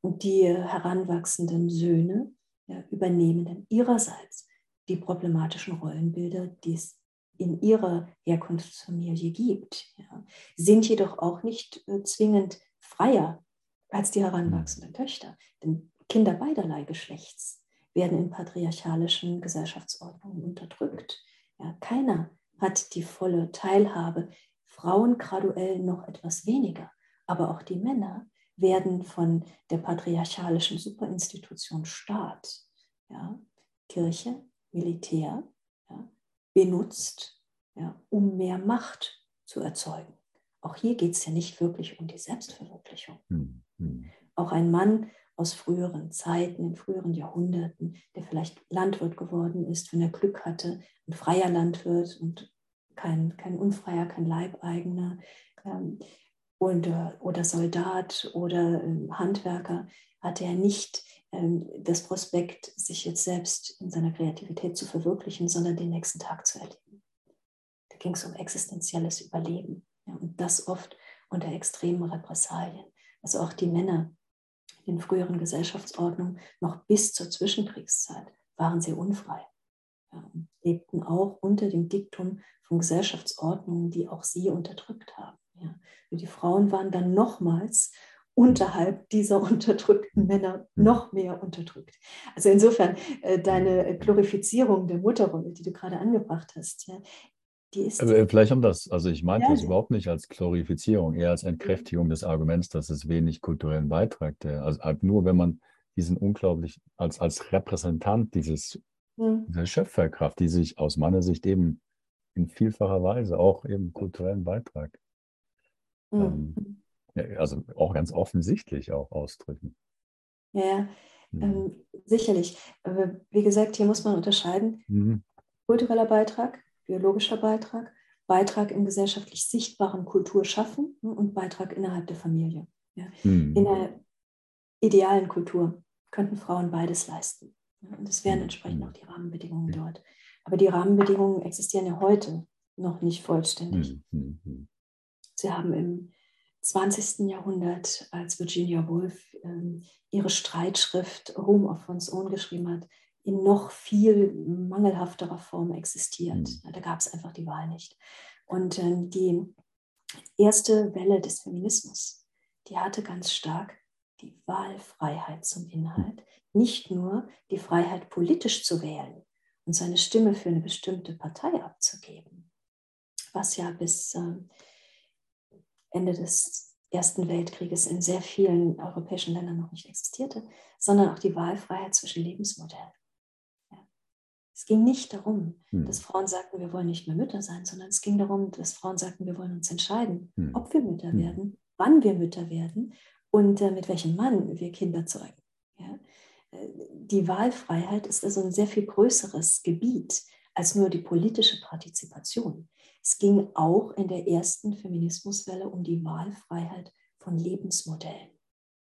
Und die heranwachsenden Söhne ja, übernehmen dann ihrerseits die problematischen Rollenbilder, die es in ihrer Herkunftsfamilie gibt, ja, sind jedoch auch nicht äh, zwingend freier als die heranwachsenden. Töchter. Denn Kinder beiderlei Geschlechts werden in patriarchalischen Gesellschaftsordnungen unterdrückt. Ja, keiner hat die volle Teilhabe. Frauen graduell noch etwas weniger, aber auch die Männer werden von der patriarchalischen Superinstitution Staat, ja, Kirche, Militär, ja, benutzt, ja, um mehr Macht zu erzeugen. Auch hier geht es ja nicht wirklich um die Selbstverwirklichung. Hm. Auch ein Mann aus früheren Zeiten, in früheren Jahrhunderten, der vielleicht Landwirt geworden ist, wenn er Glück hatte, ein freier Landwirt und kein, kein Unfreier, kein Leibeigener ähm, und, äh, oder Soldat oder ähm, Handwerker, hatte er nicht ähm, das Prospekt, sich jetzt selbst in seiner Kreativität zu verwirklichen, sondern den nächsten Tag zu erleben. Da ging es um existenzielles Überleben ja, und das oft unter extremen Repressalien. Also auch die Männer in früheren Gesellschaftsordnungen noch bis zur Zwischenkriegszeit waren sehr unfrei ja, lebten auch unter dem Diktum von Gesellschaftsordnungen, die auch sie unterdrückt haben. Ja. Die Frauen waren dann nochmals unterhalb dieser unterdrückten Männer noch mehr unterdrückt. Also insofern äh, deine Glorifizierung der Mutterrolle, die du gerade angebracht hast, die ist Aber vielleicht um das, also ich meinte ja, das überhaupt nicht als Glorifizierung, eher als Entkräftigung des Arguments, dass es wenig kulturellen Beitrag, der, also halt nur wenn man diesen unglaublich, als, als Repräsentant dieses, mhm. dieser Schöpferkraft, die sich aus meiner Sicht eben in vielfacher Weise auch eben kulturellen Beitrag, mhm. ähm, ja, also auch ganz offensichtlich auch ausdrücken. Ja, mhm. ähm, sicherlich. Aber wie gesagt, hier muss man unterscheiden. Mhm. Kultureller Beitrag biologischer Beitrag, Beitrag im gesellschaftlich sichtbaren Kulturschaffen ne, und Beitrag innerhalb der Familie. Mhm. In einer idealen Kultur könnten Frauen beides leisten. Ja. Und es wären hm. entsprechend auch die Rahmenbedingungen dort. Aber die Rahmenbedingungen existieren ja heute noch nicht vollständig. Mhm. Sie haben im 20. Jahrhundert, als Virginia Woolf ähm, ihre Streitschrift Room of One's Own geschrieben hat, in noch viel mangelhafterer Form existiert. Mhm. Da gab es einfach die Wahl nicht. Und äh, die erste Welle des Feminismus, die hatte ganz stark die Wahlfreiheit zum Inhalt. Nicht nur die Freiheit, politisch zu wählen und seine Stimme für eine bestimmte Partei abzugeben, was ja bis äh, Ende des Ersten Weltkrieges in sehr vielen europäischen Ländern noch nicht existierte, sondern auch die Wahlfreiheit zwischen Lebensmodellen. Es ging nicht darum, hm. dass Frauen sagten, wir wollen nicht mehr Mütter sein, sondern es ging darum, dass Frauen sagten, wir wollen uns entscheiden, hm. ob wir Mütter hm. werden, wann wir Mütter werden und äh, mit welchem Mann wir Kinder zeugen. Ja? Äh, die Wahlfreiheit ist also ein sehr viel größeres Gebiet als nur die politische Partizipation. Es ging auch in der ersten Feminismuswelle um die Wahlfreiheit von Lebensmodellen.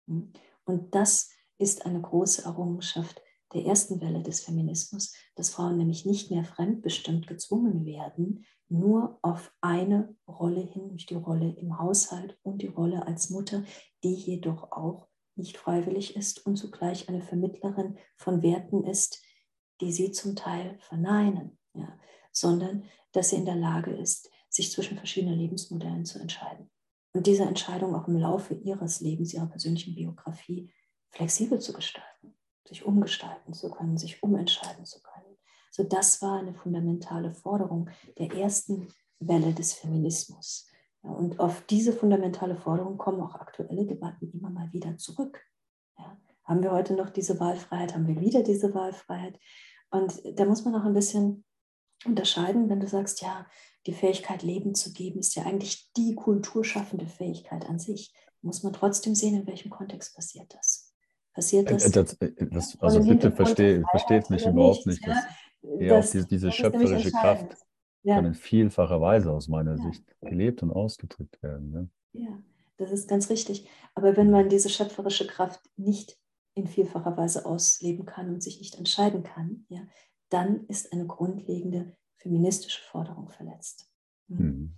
Hm? Und das ist eine große Errungenschaft der ersten Welle des Feminismus, dass Frauen nämlich nicht mehr fremdbestimmt gezwungen werden, nur auf eine Rolle hin, nämlich die Rolle im Haushalt und die Rolle als Mutter, die jedoch auch nicht freiwillig ist und zugleich eine Vermittlerin von Werten ist, die sie zum Teil verneinen, ja, sondern dass sie in der Lage ist, sich zwischen verschiedenen Lebensmodellen zu entscheiden. Und diese Entscheidung auch im Laufe ihres Lebens, ihrer persönlichen Biografie flexibel zu gestalten, sich umgestalten zu können, sich umentscheiden zu können. So das war eine fundamentale Forderung der ersten Welle des Feminismus. Ja, und auf diese fundamentale Forderung kommen auch aktuelle Debatten immer mal wieder zurück. Ja, haben wir heute noch diese Wahlfreiheit? Haben wir wieder diese Wahlfreiheit? Und da muss man auch ein bisschen unterscheiden, wenn du sagst, ja, die Fähigkeit, Leben zu geben, ist ja eigentlich die kulturschaffende Fähigkeit an sich. Muss man trotzdem sehen, in welchem Kontext passiert das. Passiert äh, das? das, äh, das also bitte verstehe, versteht mich überhaupt nicht. Dass, ja, das, diese, diese schöpferische Kraft ja. kann in vielfacher Weise aus meiner ja. Sicht gelebt und ausgedrückt werden. Ja. ja, das ist ganz richtig. Aber wenn man diese schöpferische Kraft nicht in vielfacher Weise ausleben kann und sich nicht entscheiden kann, ja, dann ist eine grundlegende feministische Forderung verletzt. Hm.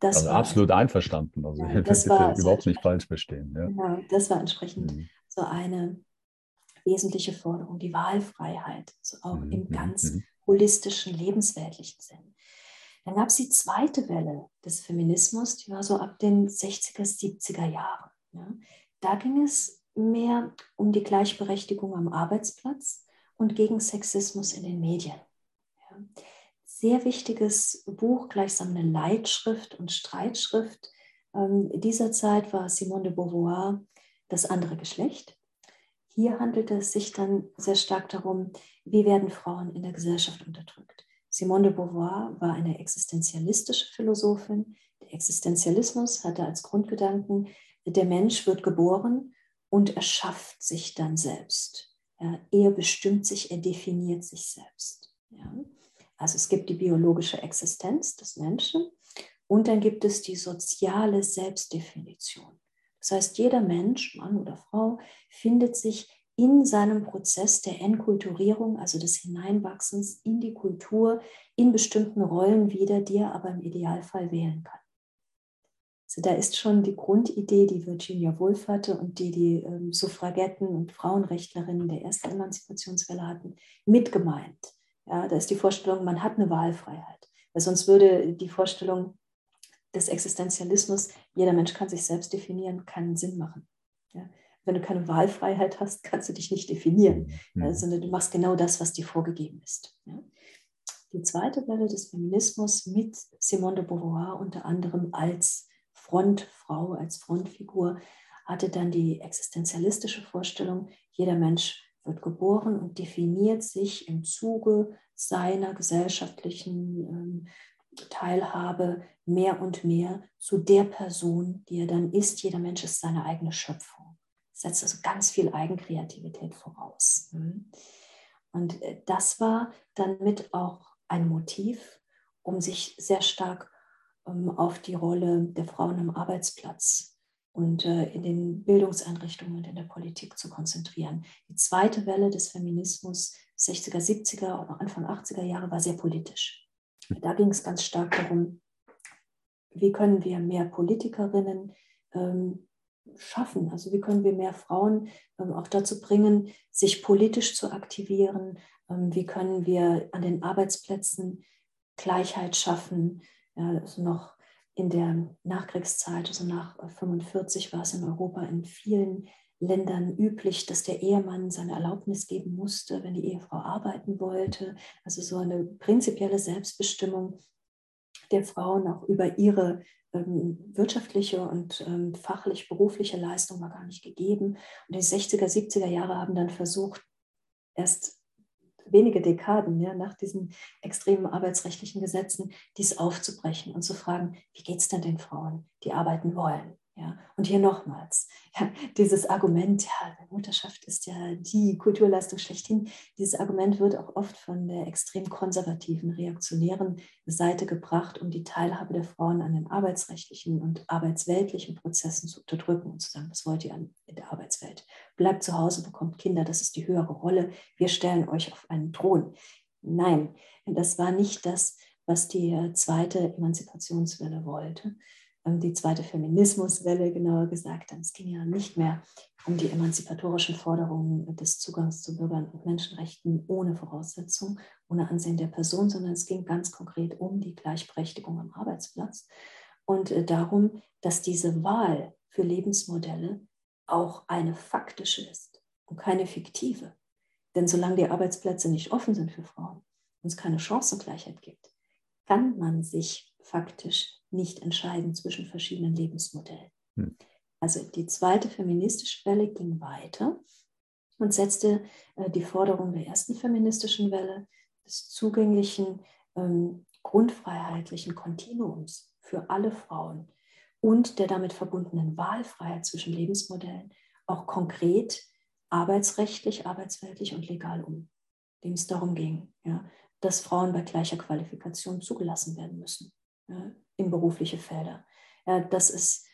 also absolut einverstanden. Also ja, das war überhaupt nicht falsch verstehen. Ja. Genau, das war entsprechend hm. So eine wesentliche Forderung, die Wahlfreiheit, so auch hm. im hm, ganz hm. holistischen, lebensweltlichen Sinn. Dann gab es die zweite Welle des Feminismus, die war so ab den 60er, 70er Jahren. Ja. Da ging es mehr um die Gleichberechtigung am Arbeitsplatz und gegen Sexismus in den Medien. Ja sehr wichtiges Buch, gleichsam eine Leitschrift und Streitschrift ähm, dieser Zeit war Simone de Beauvoir, Das andere Geschlecht. Hier handelte es sich dann sehr stark darum, wie werden Frauen in der Gesellschaft unterdrückt. Simone de Beauvoir war eine existenzialistische Philosophin. Der Existenzialismus hatte als Grundgedanken, der Mensch wird geboren und erschafft sich dann selbst. Er bestimmt sich, er definiert sich selbst. Ja. Also es gibt die biologische Existenz des Menschen und dann gibt es die soziale Selbstdefinition. Das heißt, jeder Mensch, Mann oder Frau, findet sich in seinem Prozess der Enkulturierung, also des Hineinwachsens in die Kultur, in bestimmten Rollen wieder, die er aber im Idealfall wählen kann. Also da ist schon die Grundidee, die Virginia Woolf hatte und die die ähm, Suffragetten und Frauenrechtlerinnen der ersten Emanzipationswelle hatten, mit gemeint. Ja, da ist die Vorstellung, man hat eine Wahlfreiheit. Weil sonst würde die Vorstellung des Existenzialismus, jeder Mensch kann sich selbst definieren, keinen Sinn machen. Ja, wenn du keine Wahlfreiheit hast, kannst du dich nicht definieren, mhm. ja, sondern du machst genau das, was dir vorgegeben ist. Ja. Die zweite Welle des Feminismus mit Simone de Beauvoir unter anderem als Frontfrau, als Frontfigur, hatte dann die existenzialistische Vorstellung, jeder Mensch wird geboren und definiert sich im Zuge seiner gesellschaftlichen ähm, Teilhabe mehr und mehr zu der Person, die er dann ist. Jeder Mensch ist seine eigene Schöpfung. Das setzt also ganz viel Eigenkreativität voraus. Mhm. Und äh, das war dann mit auch ein Motiv, um sich sehr stark ähm, auf die Rolle der Frauen am Arbeitsplatz und äh, in den Bildungseinrichtungen und in der Politik zu konzentrieren. Die zweite Welle des Feminismus 60er, 70er und Anfang 80er Jahre war sehr politisch. Da ging es ganz stark darum, wie können wir mehr Politikerinnen ähm, schaffen? Also wie können wir mehr Frauen ähm, auch dazu bringen, sich politisch zu aktivieren? Ähm, wie können wir an den Arbeitsplätzen Gleichheit schaffen? Ja, also noch in der Nachkriegszeit, also nach 1945, war es in Europa in vielen Ländern üblich, dass der Ehemann seine Erlaubnis geben musste, wenn die Ehefrau arbeiten wollte. Also so eine prinzipielle Selbstbestimmung der Frauen auch über ihre ähm, wirtschaftliche und ähm, fachlich-berufliche Leistung war gar nicht gegeben. Und die 60er, 70er Jahre haben dann versucht, erst wenige Dekaden ja, nach diesen extremen arbeitsrechtlichen Gesetzen, dies aufzubrechen und zu fragen, wie geht es denn den Frauen, die arbeiten wollen? Ja, und hier nochmals, ja, dieses Argument, ja, Mutterschaft ist ja die Kulturleistung schlechthin, dieses Argument wird auch oft von der extrem konservativen, reaktionären Seite gebracht, um die Teilhabe der Frauen an den arbeitsrechtlichen und arbeitsweltlichen Prozessen zu unterdrücken und zu sagen, was wollt ihr in der Arbeitswelt? Bleibt zu Hause, bekommt Kinder, das ist die höhere Rolle, wir stellen euch auf einen Thron. Nein, das war nicht das, was die äh, zweite Emanzipationswelle wollte die zweite Feminismuswelle genauer gesagt. Es ging ja nicht mehr um die emanzipatorischen Forderungen des Zugangs zu Bürgern und Menschenrechten ohne Voraussetzung, ohne Ansehen der Person, sondern es ging ganz konkret um die Gleichberechtigung am Arbeitsplatz und äh, darum, dass diese Wahl für Lebensmodelle auch eine faktische ist und keine fiktive. Denn solange die Arbeitsplätze nicht offen sind für Frauen und es keine Chancengleichheit gibt, kann man sich faktisch nicht entscheiden zwischen verschiedenen Lebensmodellen. Hm. Also die zweite feministische Welle ging weiter und setzte äh, die Forderung der ersten feministischen Welle des zugänglichen, ähm, grundfreiheitlichen Kontinuums für alle Frauen und der damit verbundenen Wahlfreiheit zwischen Lebensmodellen auch konkret arbeitsrechtlich, arbeitsweltlich und legal um, dem es darum ging, ja, dass Frauen bei gleicher Qualifikation zugelassen werden müssen ja, in berufliche Felder. Ja, dass es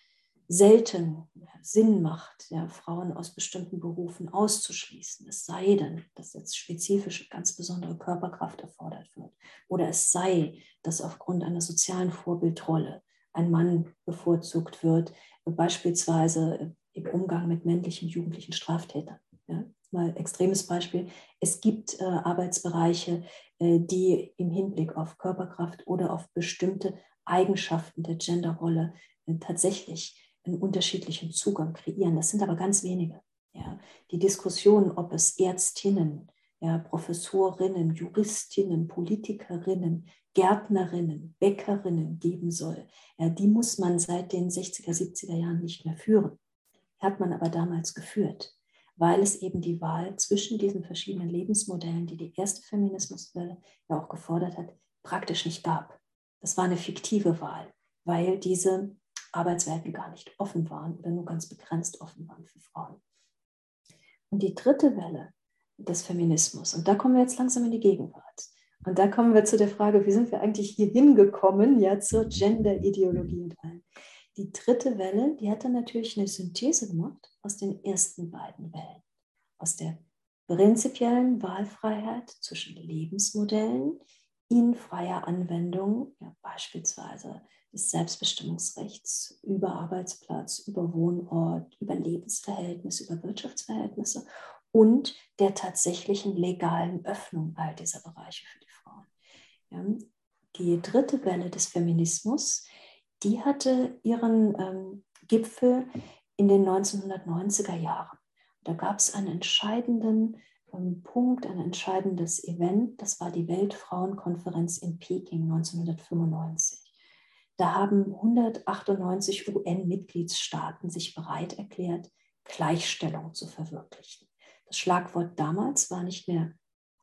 selten Sinn macht, ja, Frauen aus bestimmten Berufen auszuschließen. Es sei denn, dass jetzt spezifische, ganz besondere Körperkraft erfordert wird. Oder es sei, dass aufgrund einer sozialen Vorbildrolle ein Mann bevorzugt wird, beispielsweise im Umgang mit männlichen jugendlichen Straftätern. Ja, mal extremes Beispiel. Es gibt äh, Arbeitsbereiche, äh, die im Hinblick auf Körperkraft oder auf bestimmte Eigenschaften der Genderrolle äh, tatsächlich einen unterschiedlichen Zugang kreieren. Das sind aber ganz wenige. Ja. Die Diskussion, ob es Ärztinnen, ja, Professorinnen, Juristinnen, Politikerinnen, Gärtnerinnen, Bäckerinnen geben soll, ja, die muss man seit den 60er, 70er Jahren nicht mehr führen. Hat man aber damals geführt, weil es eben die Wahl zwischen diesen verschiedenen Lebensmodellen, die die erste Feminismuswelle ja auch gefordert hat, praktisch nicht gab. Das war eine fiktive Wahl, weil diese Arbeitswelten gar nicht offen waren oder nur ganz begrenzt offen waren für Frauen. Und die dritte Welle des Feminismus, und da kommen wir jetzt langsam in die Gegenwart. Und da kommen wir zu der Frage, wie sind wir eigentlich hier hingekommen, ja, zur Gender-Ideologie und allem. Die dritte Welle, die hat dann natürlich eine Synthese gemacht aus den ersten beiden Wellen. Aus der prinzipiellen Wahlfreiheit zwischen Lebensmodellen, in freier Anwendung, ja, beispielsweise des Selbstbestimmungsrechts über Arbeitsplatz, über Wohnort, über Lebensverhältnisse, über Wirtschaftsverhältnisse und der tatsächlichen legalen Öffnung all dieser Bereiche für die Frauen. Ja, die dritte Welle des Feminismus, die hatte ihren ähm, Gipfel in den 1990er Jahren. Da gab es einen entscheidenden Punkt, ein entscheidendes Event. Das war die Weltfrauenkonferenz in Peking 1995. Da haben 198 UN-Mitgliedstaaten sich bereit erklärt, Gleichstellung zu verwirklichen. Das Schlagwort damals war nicht mehr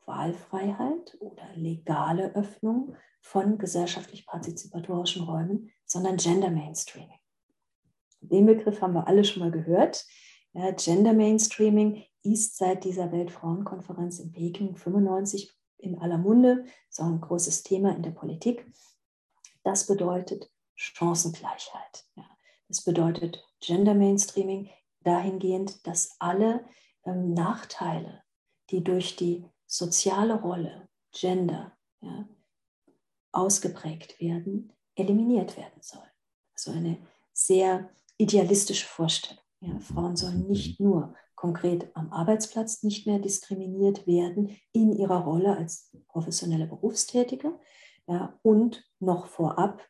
Wahlfreiheit oder legale Öffnung von gesellschaftlich partizipatorischen Räumen, sondern Gender Mainstreaming. Den Begriff haben wir alle schon mal gehört. Ja, Gender Mainstreaming ist seit dieser Weltfrauenkonferenz in Peking 95 in aller Munde, so ein großes Thema in der Politik. Das bedeutet Chancengleichheit. Ja. Das bedeutet Gender Mainstreaming dahingehend, dass alle ähm, Nachteile, die durch die soziale Rolle Gender ja, ausgeprägt werden, eliminiert werden sollen. Also eine sehr idealistische Vorstellung. Ja, Frauen sollen nicht nur konkret am Arbeitsplatz nicht mehr diskriminiert werden in ihrer Rolle als professionelle Berufstätige ja, und noch vorab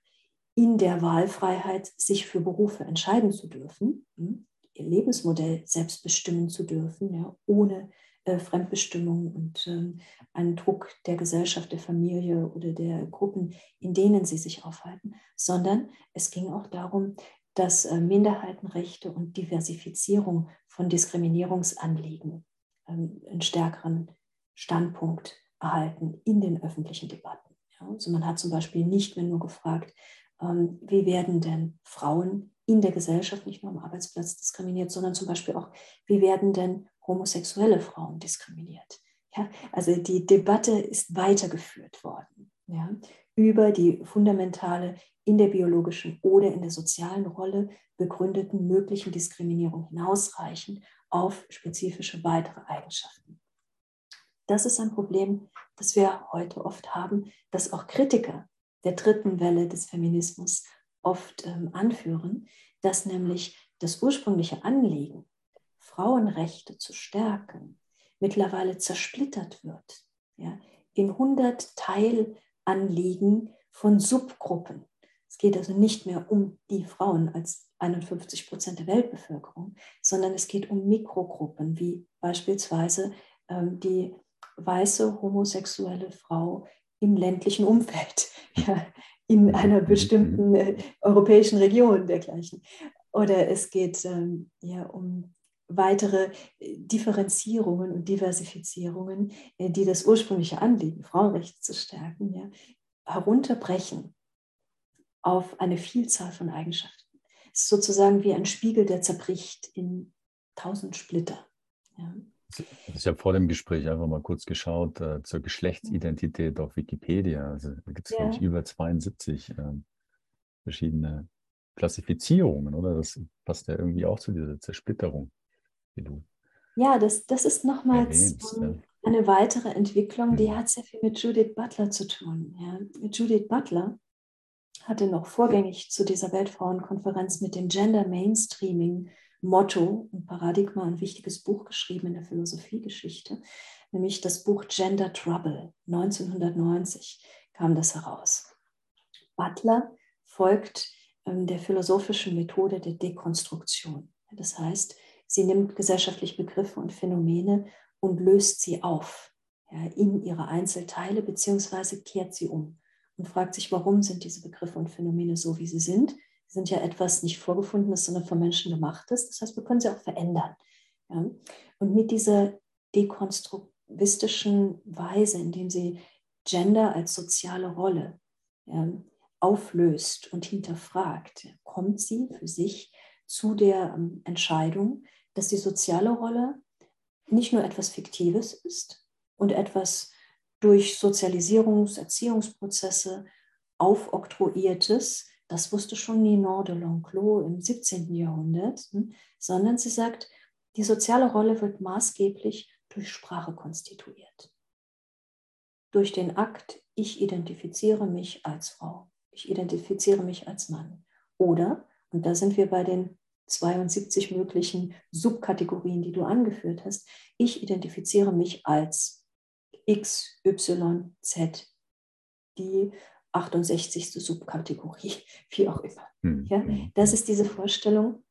in der Wahlfreiheit, sich für Berufe entscheiden zu dürfen, hm, ihr Lebensmodell selbst bestimmen zu dürfen, ja, ohne äh, Fremdbestimmung und äh, einen Druck der Gesellschaft, der Familie oder der Gruppen, in denen sie sich aufhalten, sondern es ging auch darum, dass äh, Minderheitenrechte und Diversifizierung von Diskriminierungsanliegen ähm, einen stärkeren Standpunkt erhalten in den öffentlichen Debatten. Also man hat zum Beispiel nicht mehr nur gefragt, ähm, wie werden denn Frauen in der Gesellschaft, nicht nur am Arbeitsplatz diskriminiert, sondern zum Beispiel auch, wie werden denn homosexuelle Frauen diskriminiert. Ja, also die Debatte ist weitergeführt worden ja, über die fundamentale in der biologischen oder in der sozialen Rolle begründeten möglichen Diskriminierung hinausreichen auf spezifische weitere Eigenschaften. Das ist ein Problem, das wir heute oft haben, das auch Kritiker der dritten Welle des Feminismus oft ähm, anführen, dass nämlich das ursprüngliche Anliegen, Frauenrechte zu stärken, mittlerweile zersplittert wird ja, in 100 Teilanliegen von Subgruppen. Es geht also nicht mehr um die Frauen als 51 Prozent der Weltbevölkerung, sondern es geht um Mikrogruppen, wie beispielsweise ähm, die weiße homosexuelle Frau im ländlichen Umfeld, ja, in einer bestimmten äh, europäischen Region dergleichen. Oder es geht ähm, ja, um weitere äh, Differenzierungen und Diversifizierungen, äh, die das ursprüngliche Anliegen, Frauenrechte zu stärken, ja, herunterbrechen auf eine Vielzahl von Eigenschaften. Es ist sozusagen wie ein Spiegel, der zerbricht in tausend Splitter. Ja. Ich habe vor dem Gespräch einfach mal kurz geschaut äh, zur Geschlechtsidentität auf Wikipedia. Also da gibt es, ja. glaube ich, über 72 äh, verschiedene Klassifizierungen, oder? Das passt ja irgendwie auch zu dieser Zersplitterung, wie du. Ja, das, das ist nochmals eine weitere Entwicklung, die mhm. hat sehr viel mit Judith Butler zu tun. Ja. Judith Butler hatte noch vorgängig zu dieser Weltfrauenkonferenz mit dem Gender Mainstreaming Motto und Paradigma ein wichtiges Buch geschrieben in der Philosophiegeschichte, nämlich das Buch Gender Trouble. 1990 kam das heraus. Butler folgt ähm, der philosophischen Methode der Dekonstruktion. Das heißt, sie nimmt gesellschaftliche Begriffe und Phänomene und löst sie auf ja, in ihre Einzelteile beziehungsweise kehrt sie um und fragt sich, warum sind diese Begriffe und Phänomene so, wie sie sind sind ja etwas nicht vorgefundenes, sondern von Menschen gemachtes. Das heißt, wir können sie auch verändern. Ja? Und mit dieser dekonstruktivistischen Weise, indem sie Gender als soziale Rolle ja, auflöst und hinterfragt, kommt sie für sich zu der ähm, Entscheidung, dass die soziale Rolle nicht nur etwas Fiktives ist und etwas durch Sozialisierungs-, Erziehungsprozesse aufoktroyiertes, das wusste schon Ninon de L'Enclos im 17. Jahrhundert, hm, sondern sie sagt, die soziale Rolle wird maßgeblich durch Sprache konstituiert. Durch den Akt, ich identifiziere mich als Frau, ich identifiziere mich als Mann. Oder, und da sind wir bei den 72 möglichen Subkategorien, die du angeführt hast, ich identifiziere mich als X, Y, Z, die 68. Subkategorie, wie auch immer. Mhm. Ja, hm, das hm. ist diese Vorstellung,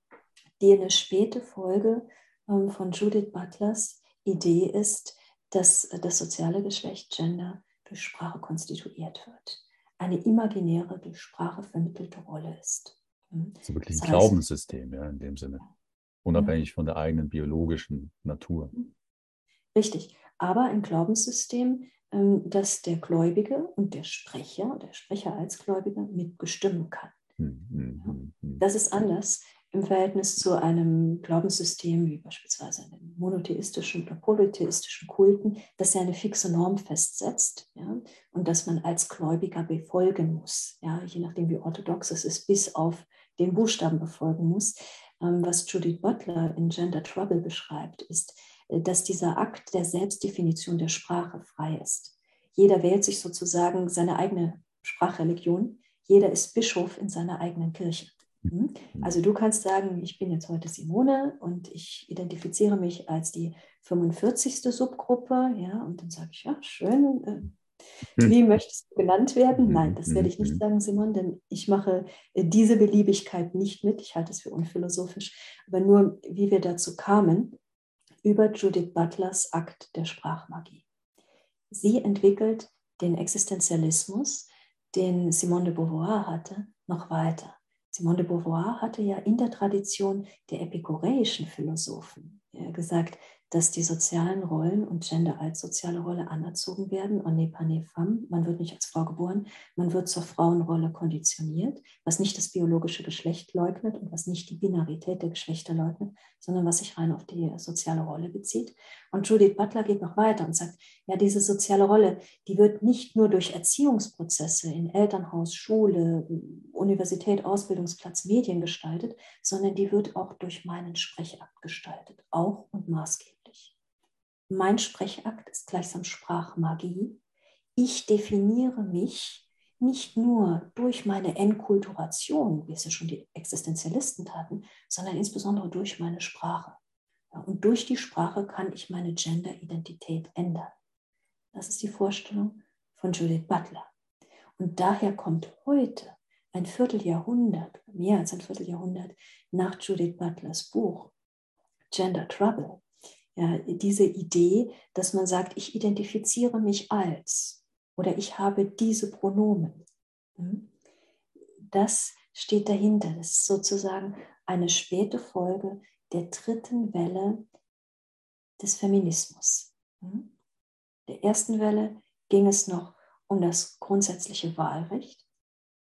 die eine späte Folge ähm, von Judith Butlers Idee ist, dass das soziale Geschlecht Gender durch Sprache konstituiert wird. Eine imaginäre, durch Sprache vermittelte Rolle ist. Mhm. So wirklich ein das heißt, Glaubenssystem, ja, in dem Sinne. Unabhängig ja. von der eigenen biologischen Natur. Richtig. Aber ein Glaubenssystem, ähm, dass der Gläubige und der Sprecher, der Sprecher als Gläubiger mitbestimmen kann. Hm, hm, hm, das ist anders im Verhältnis zu einem Glaubenssystem wie beispielsweise einem monotheistischen oder polytheistischen Kulten, das ja eine fixe Norm festsetzt ja, und dass man als Gläubiger befolgen muss, ja, je nachdem wie orthodox es ist, bis auf den Buchstaben befolgen muss. Ähm, was Judith Butler in Gender Trouble beschreibt, ist, äh, dass dieser Akt der Selbstdefinition der Sprache frei ist. Jeder wählt sich sozusagen seine eigene Sprachreligion. Jeder ist Bischof in seiner eigenen Kirche. Hm? Also du kannst sagen, ich bin jetzt heute Simone und ich identifiziere mich als die 45. Subgruppe, ja, und dann sage ich, ja, schön, äh, wie möchtest du genannt werden? Nein, das werde ich nicht sagen, Simon, denn ich mache äh, diese Beliebigkeit nicht mit. Ich halte es für unphilosophisch. Aber nur, wie wir dazu kamen, über Judith Butlers Akt der Sprachmagie. Sie entwickelt den Existenzialismus, den Simone de Beauvoir hatte, noch weiter. Simone de Beauvoir hatte ja in der Tradition der epikureischen Philosophen gesagt, dass die sozialen Rollen und Gender als soziale Rolle anerzogen werden. On n'est pas né femme. Man wird nicht als Frau geboren, man wird zur Frauenrolle konditioniert, was nicht das biologische Geschlecht leugnet und was nicht die Binarität der Geschlechter leugnet, sondern was sich rein auf die soziale Rolle bezieht. Und Judith Butler geht noch weiter und sagt, ja, diese soziale Rolle, die wird nicht nur durch Erziehungsprozesse in Elternhaus, Schule, Universität, Ausbildungsplatz, Medien gestaltet, sondern die wird auch durch meinen Sprechakt gestaltet, auch und maßgeblich. Mein Sprechakt ist gleichsam Sprachmagie. Ich definiere mich nicht nur durch meine Enkulturation, wie es ja schon die Existenzialisten taten, sondern insbesondere durch meine Sprache. und durch die Sprache kann ich meine Gender-Identität ändern. Das ist die Vorstellung von Judith Butler. Und daher kommt heute, ein Vierteljahrhundert, mehr als ein Vierteljahrhundert nach Judith Butlers Buch Gender Trouble, ja, diese Idee, dass man sagt, ich identifiziere mich als oder ich habe diese Pronomen. Hm? Das steht dahinter. Das ist sozusagen eine späte Folge der dritten Welle des Feminismus. Hm? Der ersten Welle ging es noch um das grundsätzliche Wahlrecht,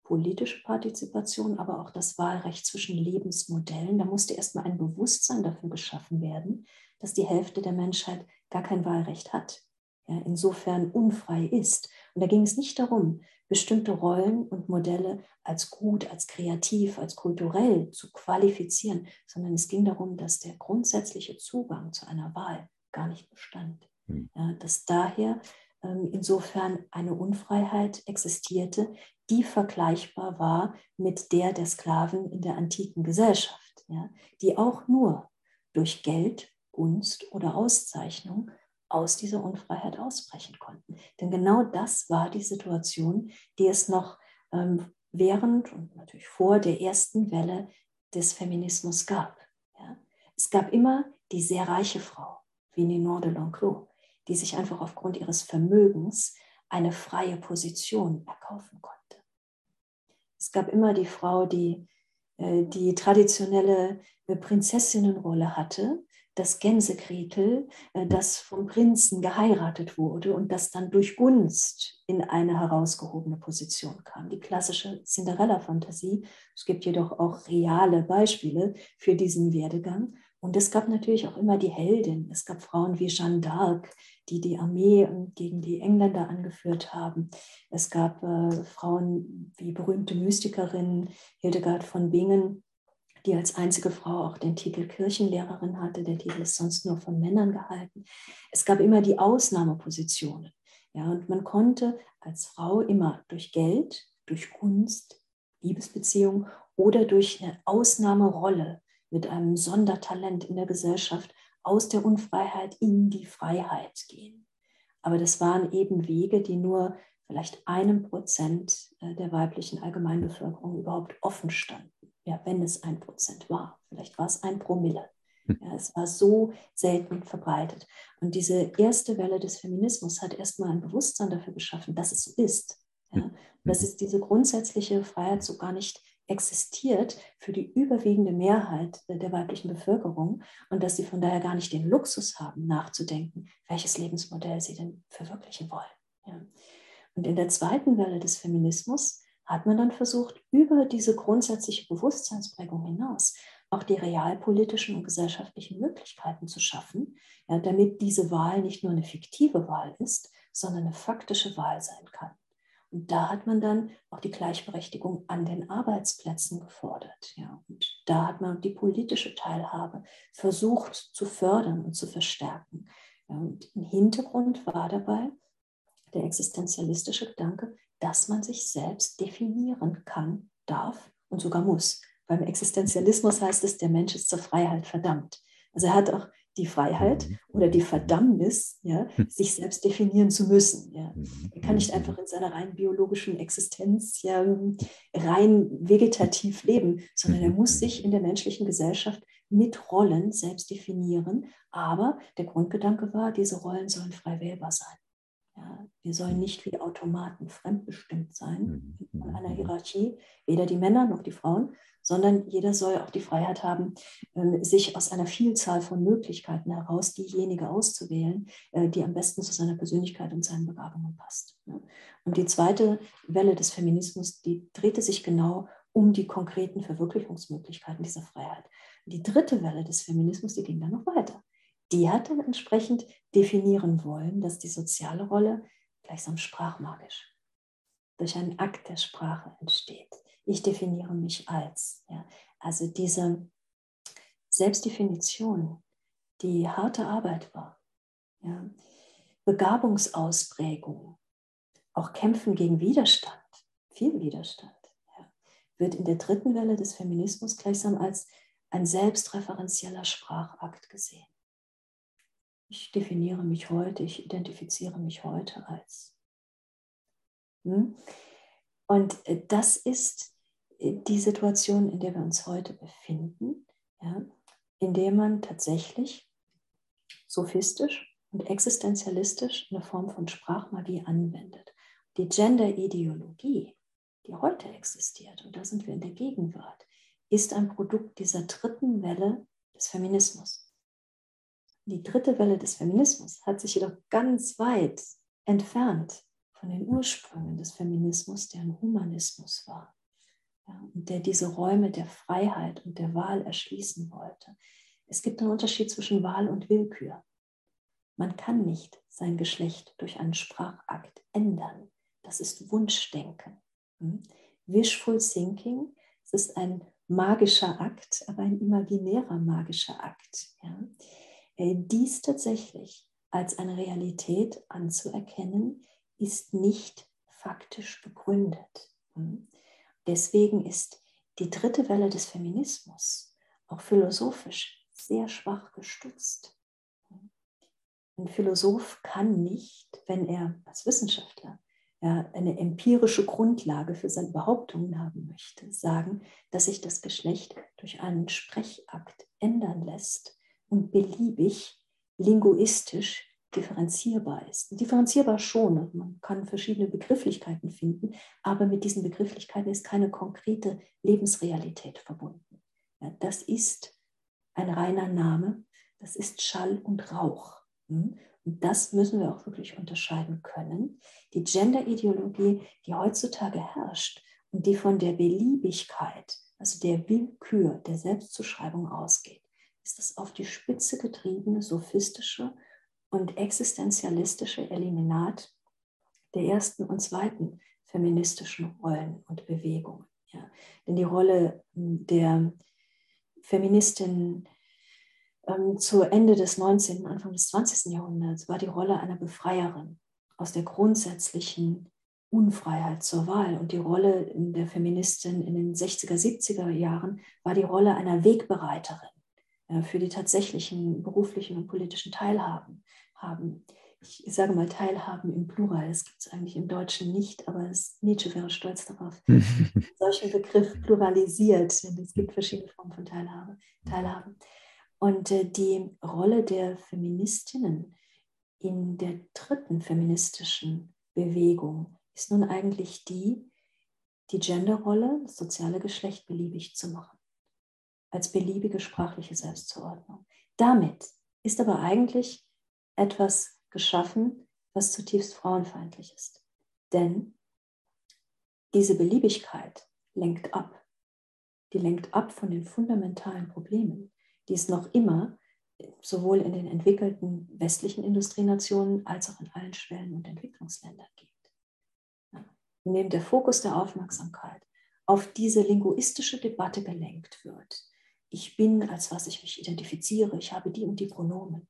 politische Partizipation, aber auch das Wahlrecht zwischen Lebensmodellen. Da musste erstmal ein Bewusstsein dafür geschaffen werden, dass die Hälfte der Menschheit gar kein Wahlrecht hat, ja, insofern unfrei ist. Und da ging es nicht darum, bestimmte Rollen und Modelle als gut, als kreativ, als kulturell zu qualifizieren, sondern es ging darum, dass der grundsätzliche Zugang zu einer Wahl gar nicht bestand. Hm. Ja, dass daher ähm, insofern eine Unfreiheit existierte, die vergleichbar war mit der der Sklaven in der antiken Gesellschaft, ja, die auch nur durch Geld Gunst oder Auszeichnung aus dieser Unfreiheit ausbrechen konnten. Denn genau das war die Situation, die es noch ähm, während und natürlich vor der ersten Welle des Feminismus gab. Ja. Es gab immer die sehr reiche Frau, wie Ninon de L'Enclos, die sich einfach aufgrund ihres Vermögens eine freie Position erkaufen konnte. Es gab immer die Frau, die äh, die traditionelle äh, Prinzessinnenrolle hatte, das Gänsegretel, äh, das vom Prinzen geheiratet wurde und das dann durch Gunst in eine herausgehobene Position kam. Die klassische Cinderella-Fantasie. Es gibt jedoch auch reale Beispiele für diesen Werdegang. Und es gab natürlich auch immer die Heldin. Es gab Frauen wie Jeanne d'Arc, die die Armee ähm, gegen die Engländer angeführt haben. Es gab äh, Frauen wie berühmte Mystikerinnen, Hildegard von Bingen, die als einzige Frau auch den Titel Kirchenlehrerin hatte. Der Titel ist sonst nur von Männern gehalten. Es gab immer die Ausnahmepositionen. Ja, und man konnte als Frau immer durch Geld, durch Kunst, Liebesbeziehung oder durch eine Ausnahmerolle mit einem Sondertalent in der Gesellschaft aus der Unfreiheit in die Freiheit gehen. Aber das waren eben Wege, die nur vielleicht einem Prozent äh, der weiblichen Allgemeinbevölkerung überhaupt offen standen ja, wenn es ein Prozent war. Vielleicht war es ein Promille. Hm. Ja, es war so selten verbreitet. Und diese erste Welle des Feminismus hat erstmal ein Bewusstsein dafür geschaffen, dass es so ist. Ja, hm. dass es diese grundsätzliche Freiheit so gar nicht existiert für die überwiegende Mehrheit der weiblichen Bevölkerung und dass sie von daher gar nicht den Luxus haben, nachzudenken, welches Lebensmodell sie denn verwirklichen wollen. Ja. Und in der zweiten Welle des Feminismus hat man dann versucht, über diese grundsätzliche Bewusstseinsprägung hinaus auch die realpolitischen und gesellschaftlichen Möglichkeiten zu schaffen, ja, damit diese Wahl nicht nur eine fiktive Wahl ist, sondern eine faktische Wahl sein kann. Und da hat man dann auch die Gleichberechtigung an den Arbeitsplätzen gefordert. Ja. Und da hat man die politische Teilhabe versucht zu fördern und zu verstärken. Und im Hintergrund war dabei der existenzialistische Gedanke, dass man sich selbst definieren kann, darf und sogar muss. Beim Existenzialismus heißt es, der Mensch ist zur Freiheit verdammt. Also er hat auch die Freiheit mhm. oder die Verdammnis, ja, hm. sich selbst definieren zu müssen. Ja. Mhm. Er kann nicht mhm. einfach in seiner rein biologischen Existenz ja, rein vegetativ leben, sondern er muss sich in der menschlichen Gesellschaft mit Rollen selbst definieren. Aber der Grundgedanke war, diese Rollen sollen frei wählbar sein. Ja, wir sollen nicht wie Automaten fremdbestimmt sein mhm. in einer Hierarchie, weder die Männer noch die Frauen, sondern jeder soll auch die Freiheit haben, ähm, sich aus einer Vielzahl von Möglichkeiten heraus diejenige auszuwählen, äh, die am besten zu seiner Persönlichkeit und seinen Begabungen passt. Und die zweite Welle des Feminismus, die drehte sich genau um die konkreten Verwirklichungsmöglichkeiten dieser Freiheit. Die dritte Welle des Feminismus, die ging dann noch weiter. Die hat dann entsprechend definieren wollen, dass die soziale Rolle gleichsam sprachmagisch durch einen Akt der Sprache entsteht. Ich definiere mich als. Ja. Also diese Selbstdefinition, die harte Arbeit war, ja. Begabungsausprägung, auch Kämpfen gegen Widerstand, viel Widerstand, ja, wird in der dritten Welle des Feminismus gleichsam als ein selbstreferenzieller Sprachakt gesehen. Ich definiere mich heute, ich identifiziere mich heute als. Hm? Und äh, das ist äh, die Situation, in der wir uns heute befinden, ja, in der man tatsächlich sophistisch und existenzialistisch eine Form von Sprachmagie anwendet. Die Gender-Ideologie, die heute existiert, und da sind wir in der Gegenwart, ist ein Produkt dieser dritten Welle des Feminismus. Die dritte Welle des Feminismus hat sich jedoch ganz weit entfernt von den Ursprüngen des Feminismus, der ein Humanismus war ja, und der diese Räume der Freiheit und der Wahl erschließen wollte. Es gibt einen Unterschied zwischen Wahl und Willkür. Man kann nicht sein Geschlecht durch einen Sprachakt ändern. Das ist Wunschdenken. Hm? Wishful Thinking, es ist ein magischer Akt, aber ein imaginärer magischer Akt. Ja? Äh, dies tatsächlich als eine Realität anzuerkennen, ist nicht faktisch begründet. Hm? Deswegen ist die dritte Welle des Feminismus auch philosophisch sehr schwach gestützt. Ein Philosoph kann nicht, wenn er als Wissenschaftler ja, eine empirische Grundlage für seine Behauptungen haben möchte, sagen, dass sich das Geschlecht durch einen Sprechakt ändern lässt und beliebig linguistisch differenzierbar ist. Differenzierbar schon, also man kann verschiedene Begrifflichkeiten finden, aber mit diesen Begrifflichkeiten ist keine konkrete Lebensrealität verbunden. Ja, das ist ein reiner Name, das ist Schall und Rauch. Hm? Und das müssen wir auch wirklich unterscheiden können. Die Gender-Ideologie, die heutzutage herrscht und die von der Beliebigkeit, also der Willkür der Selbstzuschreibung ausgeht, ist das auf die Spitze getriebene, sophistische und existenzialistische Eliminat der ersten und zweiten feministischen Rollen und Bewegungen. Ja. Denn die Rolle der Feministin ähm, zu Ende des 19., Anfang des 20. Jahrhunderts war die Rolle einer Befreierin aus der grundsätzlichen Unfreiheit zur Wahl. Und die Rolle der Feministin in den 60er, 70er Jahren war die Rolle einer Wegbereiterin für die tatsächlichen beruflichen und politischen Teilhaben. Haben. Ich sage mal Teilhaben im Plural, das gibt es eigentlich im Deutschen nicht, aber es, Nietzsche wäre stolz darauf, solchen Begriff pluralisiert, denn es gibt verschiedene Formen von Teilhabe. Teilhaben. Und äh, die Rolle der Feministinnen in der dritten feministischen Bewegung ist nun eigentlich die, die Genderrolle, das soziale Geschlecht beliebig zu machen, als beliebige sprachliche Selbstzuordnung. Damit ist aber eigentlich etwas geschaffen, was zutiefst frauenfeindlich ist. Denn diese Beliebigkeit lenkt ab. Die lenkt ab von den fundamentalen Problemen, die es noch immer sowohl in den entwickelten westlichen Industrienationen als auch in allen Schwellen- und Entwicklungsländern gibt. Indem der Fokus der Aufmerksamkeit auf diese linguistische Debatte gelenkt wird. Ich bin, als was ich mich identifiziere, ich habe die und die Pronomen.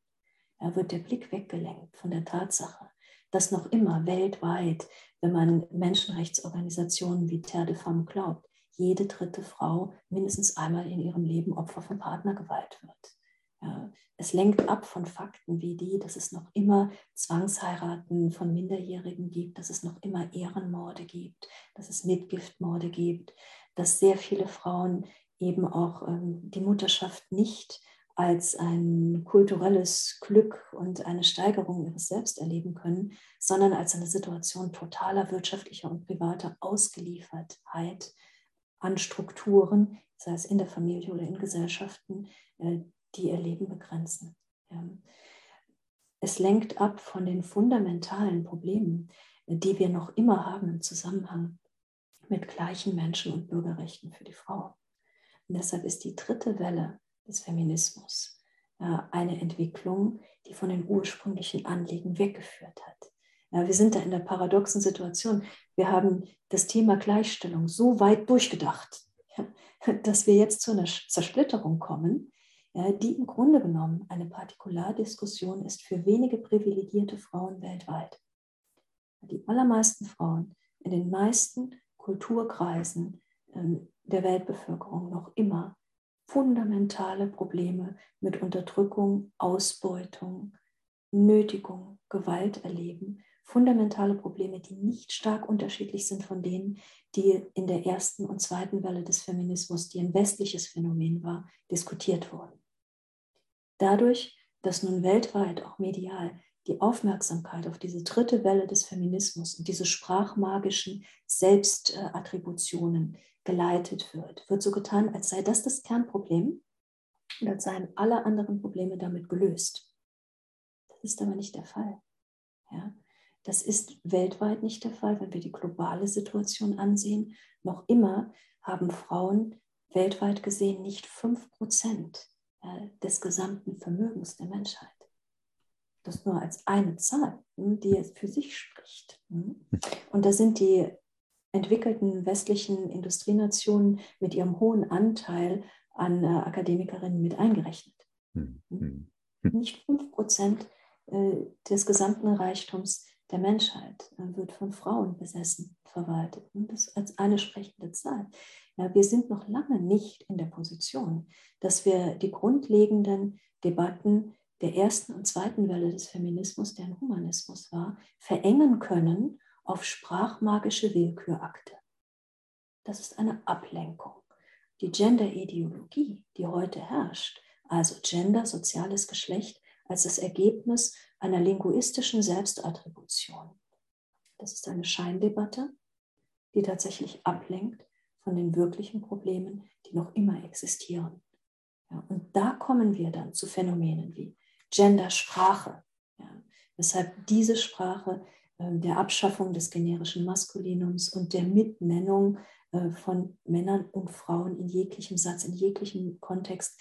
Da wird der Blick weggelenkt von der Tatsache, dass noch immer weltweit, wenn man Menschenrechtsorganisationen wie Terre de Femme glaubt, jede dritte Frau mindestens einmal in ihrem Leben Opfer von Partnergewalt wird. Ja, es lenkt ab von Fakten wie die, dass es noch immer Zwangsheiraten von Minderjährigen gibt, dass es noch immer Ehrenmorde gibt, dass es Mitgiftmorde gibt, dass sehr viele Frauen eben auch ähm, die Mutterschaft nicht als ein kulturelles Glück und eine Steigerung ihres Selbst erleben können, sondern als eine Situation totaler wirtschaftlicher und privater Ausgeliefertheit an Strukturen, sei es in der Familie oder in Gesellschaften, äh, die ihr Leben begrenzen. Es lenkt ab von den fundamentalen Problemen, die wir noch immer haben im Zusammenhang mit gleichen Menschen- und Bürgerrechten für die Frau. Und deshalb ist die dritte Welle des Feminismus äh, eine Entwicklung, die von den ursprünglichen Anliegen weggeführt hat. Wir sind da in der paradoxen Situation. Wir haben das Thema Gleichstellung so weit durchgedacht, dass wir jetzt zu einer Zersplitterung kommen, die im Grunde genommen eine Partikulardiskussion ist für wenige privilegierte Frauen weltweit. Die allermeisten Frauen in den meisten Kulturkreisen ähm, der Weltbevölkerung noch immer fundamentale Probleme mit Unterdrückung, Ausbeutung, Nötigung, Gewalt erleben. Fundamentale Probleme, die nicht stark unterschiedlich sind von denen, die in der ersten und zweiten Welle des Feminismus, die ein westliches Phänomen war, diskutiert wurden. Dadurch, dass nun weltweit, auch medial, die Aufmerksamkeit auf diese dritte Welle des Feminismus und diese sprachmagischen Selbstattributionen geleitet wird, wird so getan, als sei das das Kernproblem und als seien alle anderen Probleme damit gelöst. Das ist aber nicht der Fall. Ja? Das ist weltweit nicht der Fall, wenn wir die globale Situation ansehen. Noch immer haben Frauen weltweit gesehen nicht 5% des gesamten Vermögens der Menschheit. Das nur als eine Zahl, hm, die jetzt für sich spricht. Hm. Und da sind die entwickelten westlichen Industrienationen mit ihrem hohen Anteil an äh, Akademikerinnen mit eingerechnet. Hm. hm. Nicht 5 Prozent äh, des gesamten Reichtums der Menschheit äh, wird von Frauen besessen, verwaltet. Und das als eine sprechende Zahl. Ja, wir sind noch lange nicht in der Position, dass wir die grundlegenden Debatten der ersten und zweiten Welle des Feminismus, der ein Humanismus war, verengen können auf sprachmagische Willkürakte. Das ist eine Ablenkung. Die Gender-Ideologie, die heute herrscht, also Gender, soziales Geschlecht, als das Ergebnis einer linguistischen Selbstattribution. Das ist eine Scheindebatte, die tatsächlich ablenkt von den wirklichen Problemen, die noch immer existieren. Ja, und da kommen wir dann zu Phänomenen wie Gendersprache, ja, weshalb diese Sprache ähm, der Abschaffung des generischen Maskulinums und der Mitnennung äh, von Männern und Frauen in jeglichem Satz, in jeglichem Kontext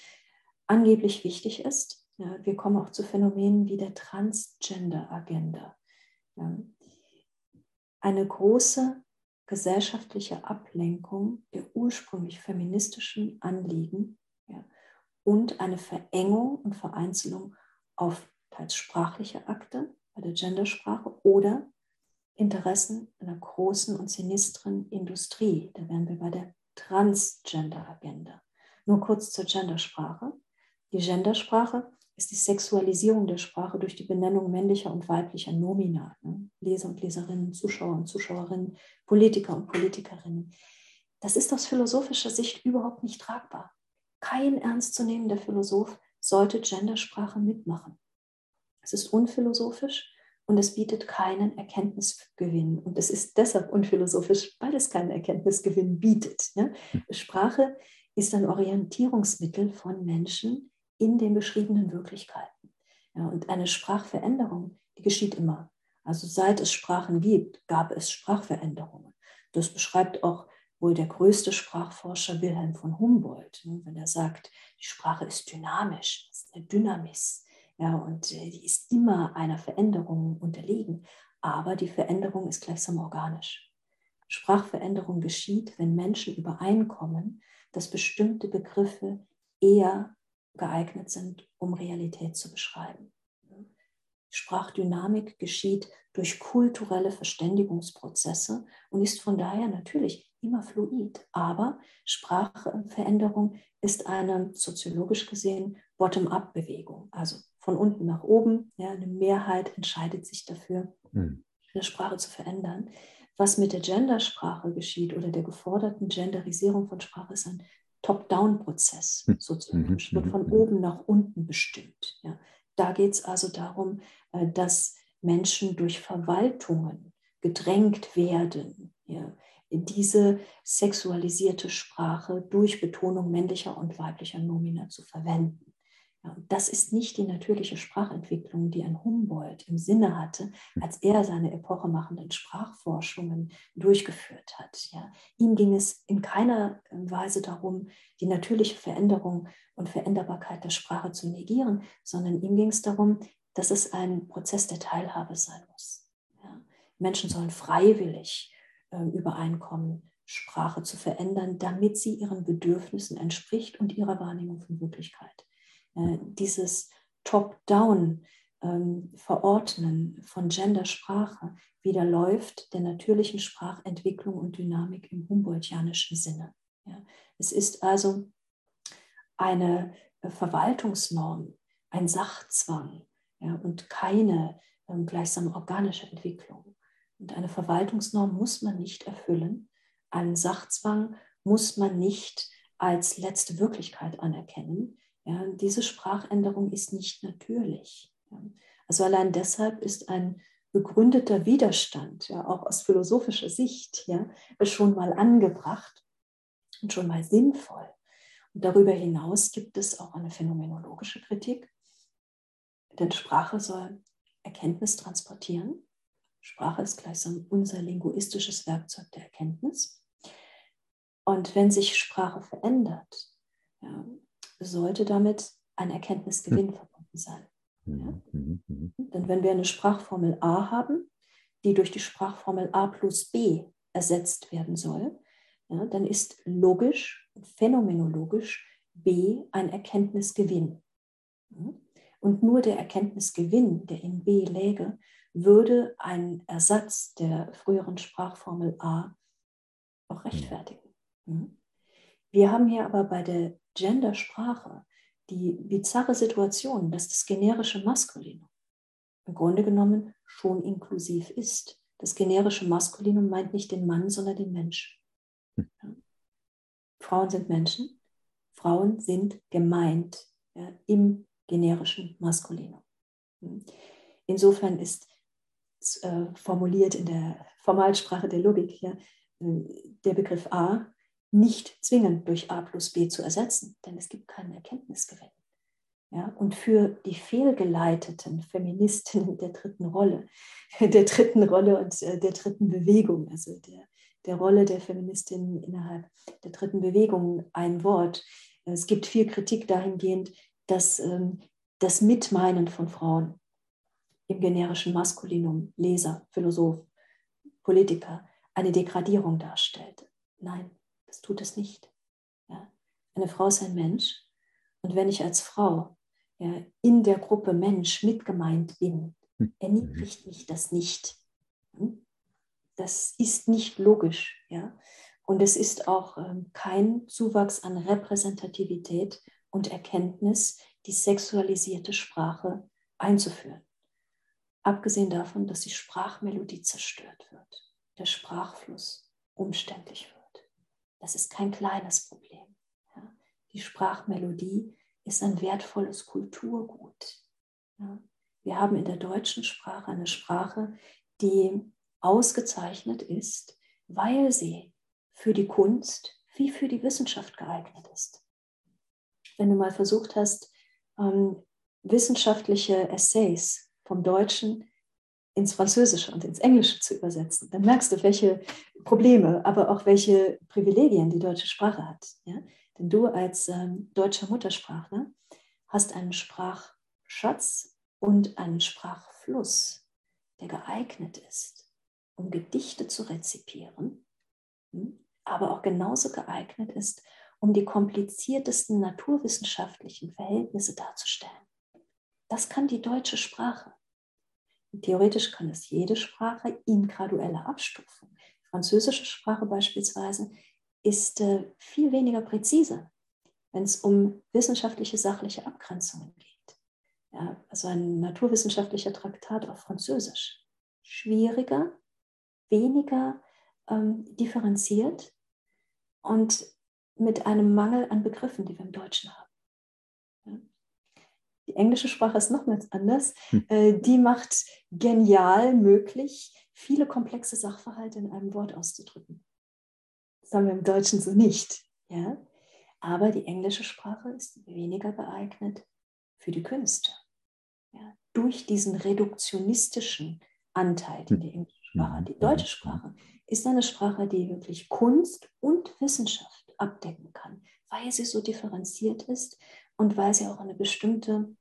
angeblich wichtig ist. wir kommen auch zu Phänomenen wie der Transgender-Agenda. Eine große gesellschaftliche Ablenkung der ursprünglich feministischen Anliegen und eine Verengung und Vereinzelung auf teils sprachliche Akte, bei der Gendersprache oder Interessen einer großen und sinistren Industrie. Da wären wir bei der Transgender-Agenda. Nur kurz zur Gendersprache. Die Gendersprache ist die Sexualisierung der Sprache durch die Benennung männlicher und weiblicher Nomina. Ne? Leser und Leserinnen, Zuschauer und Zuschauerinnen, Politiker und Politikerinnen. Das ist aus philosophischer Sicht überhaupt nicht tragbar. Kein ernstzunehmender Philosoph sollte Gendersprache mitmachen. Es ist unphilosophisch und es bietet keinen Erkenntnisgewinn. Und es ist deshalb unphilosophisch, weil es keinen Erkenntnisgewinn bietet. Ja? Sprache ist ein Orientierungsmittel von Menschen in den beschriebenen Wirklichkeiten. Ja, und eine Sprachveränderung, die geschieht immer. Also seit es Sprachen gibt, gab es Sprachveränderungen. Das beschreibt auch wohl der größte Sprachforscher Wilhelm von Humboldt, ne, wenn er sagt, die Sprache ist dynamisch, ist eine Dynamis. Ja, und äh, die ist immer einer Veränderung unterlegen. Aber die Veränderung ist gleichsam organisch. Sprachveränderung geschieht, wenn Menschen übereinkommen, dass bestimmte Begriffe eher geeignet sind, um Realität zu beschreiben. Sprachdynamik geschieht durch kulturelle Verständigungsprozesse und ist von daher natürlich immer fluid. Aber Sprachveränderung ist eine soziologisch gesehen Bottom-up-Bewegung, also von unten nach oben. Ja, eine Mehrheit entscheidet sich dafür, mhm. eine Sprache zu verändern. Was mit der Gendersprache geschieht oder der geforderten Genderisierung von Sprache ist ein Top-Down-Prozess Hm. soziologisch, Mhm, wird mhm, von mhm. oben nach unten bestimmt. Ja. Da geht es also darum, äh, dass Menschen durch Verwaltungen gedrängt werden, ja, diese sexualisierte Sprache durch Betonung männlicher und weiblicher Nomina zu verwenden. Ja, das ist nicht die natürliche Sprachentwicklung, die ein Humboldt im Sinne hatte, als er seine epochemachenden Sprachforschungen durchgeführt hat. Ja. Ihm ging es in keiner Weise darum, die natürliche Veränderung und Veränderbarkeit der Sprache zu negieren, sondern ihm ging es darum, dass es ein Prozess der Teilhabe sein muss. Ja. Menschen sollen freiwillig äh, übereinkommen, Sprache zu verändern, damit sie ihren Bedürfnissen entspricht und ihrer Wahrnehmung von Wirklichkeit. Äh, dieses Top-Down ähm, Verordnen von Gendersprache widerläuft der natürlichen Sprachentwicklung und Dynamik im Humboldtianischen Sinne. Es ist also eine äh, Verwaltungsnorm, ein Sachzwang und keine ähm, gleichsam organische Entwicklung. Und eine Verwaltungsnorm muss man nicht erfüllen. Einen Sachzwang muss man nicht als letzte Wirklichkeit anerkennen. Ja, diese Sprachänderung ist nicht natürlich. Also allein deshalb ist ein begründeter Widerstand, ja, auch aus philosophischer Sicht, ja, schon mal angebracht und schon mal sinnvoll. Und darüber hinaus gibt es auch eine phänomenologische Kritik, denn Sprache soll Erkenntnis transportieren. Sprache ist gleichsam unser linguistisches Werkzeug der Erkenntnis. Und wenn sich Sprache verändert, ja, sollte damit ein Erkenntnisgewinn verbunden sein. Ja? Mhm, mhm, mhm. Denn wenn wir eine Sprachformel A haben, die durch die Sprachformel A plus B ersetzt werden soll, ja, dann ist logisch, phänomenologisch B ein Erkenntnisgewinn. Und nur der Erkenntnisgewinn, der in B läge, würde einen Ersatz der früheren Sprachformel A auch rechtfertigen. Mhm. Wir haben hier aber bei der Gendersprache die bizarre Situation, dass das generische Maskulinum im Grunde genommen schon inklusiv ist. Das generische Maskulinum meint nicht den Mann, sondern den Mensch. Ja. Frauen sind Menschen, Frauen sind gemeint ja, im generischen Maskulinum. Insofern ist äh, formuliert in der Formalsprache der Logik ja, der Begriff A nicht zwingend durch A plus B zu ersetzen, denn es gibt keinen Erkenntnisgewinn. Ja, und für die fehlgeleiteten Feministinnen der dritten Rolle, der dritten Rolle und äh, der dritten Bewegung, also der, der Rolle der Feministinnen innerhalb der dritten Bewegung ein Wort. Es gibt viel Kritik dahingehend, dass ähm, das Mitmeinen von Frauen im generischen Maskulinum, Leser, Philosoph, Politiker, eine Degradierung darstellt. Nein, das tut es nicht. Ja? Eine Frau ist ein Mensch und wenn ich als Frau ja, in der Gruppe Mensch mitgemeint bin, erniedrigt mich das nicht. Hm? Das ist nicht logisch. Ja? Und es ist auch ähm, kein Zuwachs an Repräsentativität und Erkenntnis, die sexualisierte Sprache einzuführen. Abgesehen davon, dass die Sprachmelodie zerstört wird, der Sprachfluss umständlich wird. Das ist kein kleines Problem. Ja? Die Sprachmelodie ist ein wertvolles Kulturgut. Ja? Wir haben in der deutschen Sprache eine Sprache, die ausgezeichnet ist, weil sie für die Kunst wie für die Wissenschaft geeignet ist. Wenn du mal versucht hast, ähm, wissenschaftliche Essays vom Deutschen ins Französische und ins Englische zu übersetzen, dann merkst du, welche Probleme, aber auch welche Privilegien die deutsche Sprache hat. Ja? Denn du als ähm, deutscher Muttersprachler hast einen Sprachschatz und einen Sprachfluss, der geeignet ist, um Gedichte zu rezipieren, hm, aber auch genauso geeignet ist, um die kompliziertesten naturwissenschaftlichen Verhältnisse darzustellen. Das kann die deutsche Sprache. Theoretisch kann es jede Sprache in gradueller Abstufung. Die französische Sprache beispielsweise ist äh, viel weniger präzise, wenn es um wissenschaftliche sachliche Abgrenzungen geht. Ja, also ein naturwissenschaftlicher Traktat auf Französisch. Schwieriger, weniger ähm, differenziert und mit einem Mangel an Begriffen, die wir im Deutschen haben. Die englische Sprache ist nochmals anders. Hm. Äh, die macht genial möglich, viele komplexe Sachverhalte in einem Wort auszudrücken. Das haben wir im Deutschen so nicht. Ja? Aber die englische Sprache ist weniger geeignet für die Künste. Ja? Durch diesen reduktionistischen Anteil in der englischen Sprache. Die deutsche Sprache ist eine Sprache, die wirklich Kunst und Wissenschaft abdecken kann, weil sie so differenziert ist und weil sie auch eine bestimmte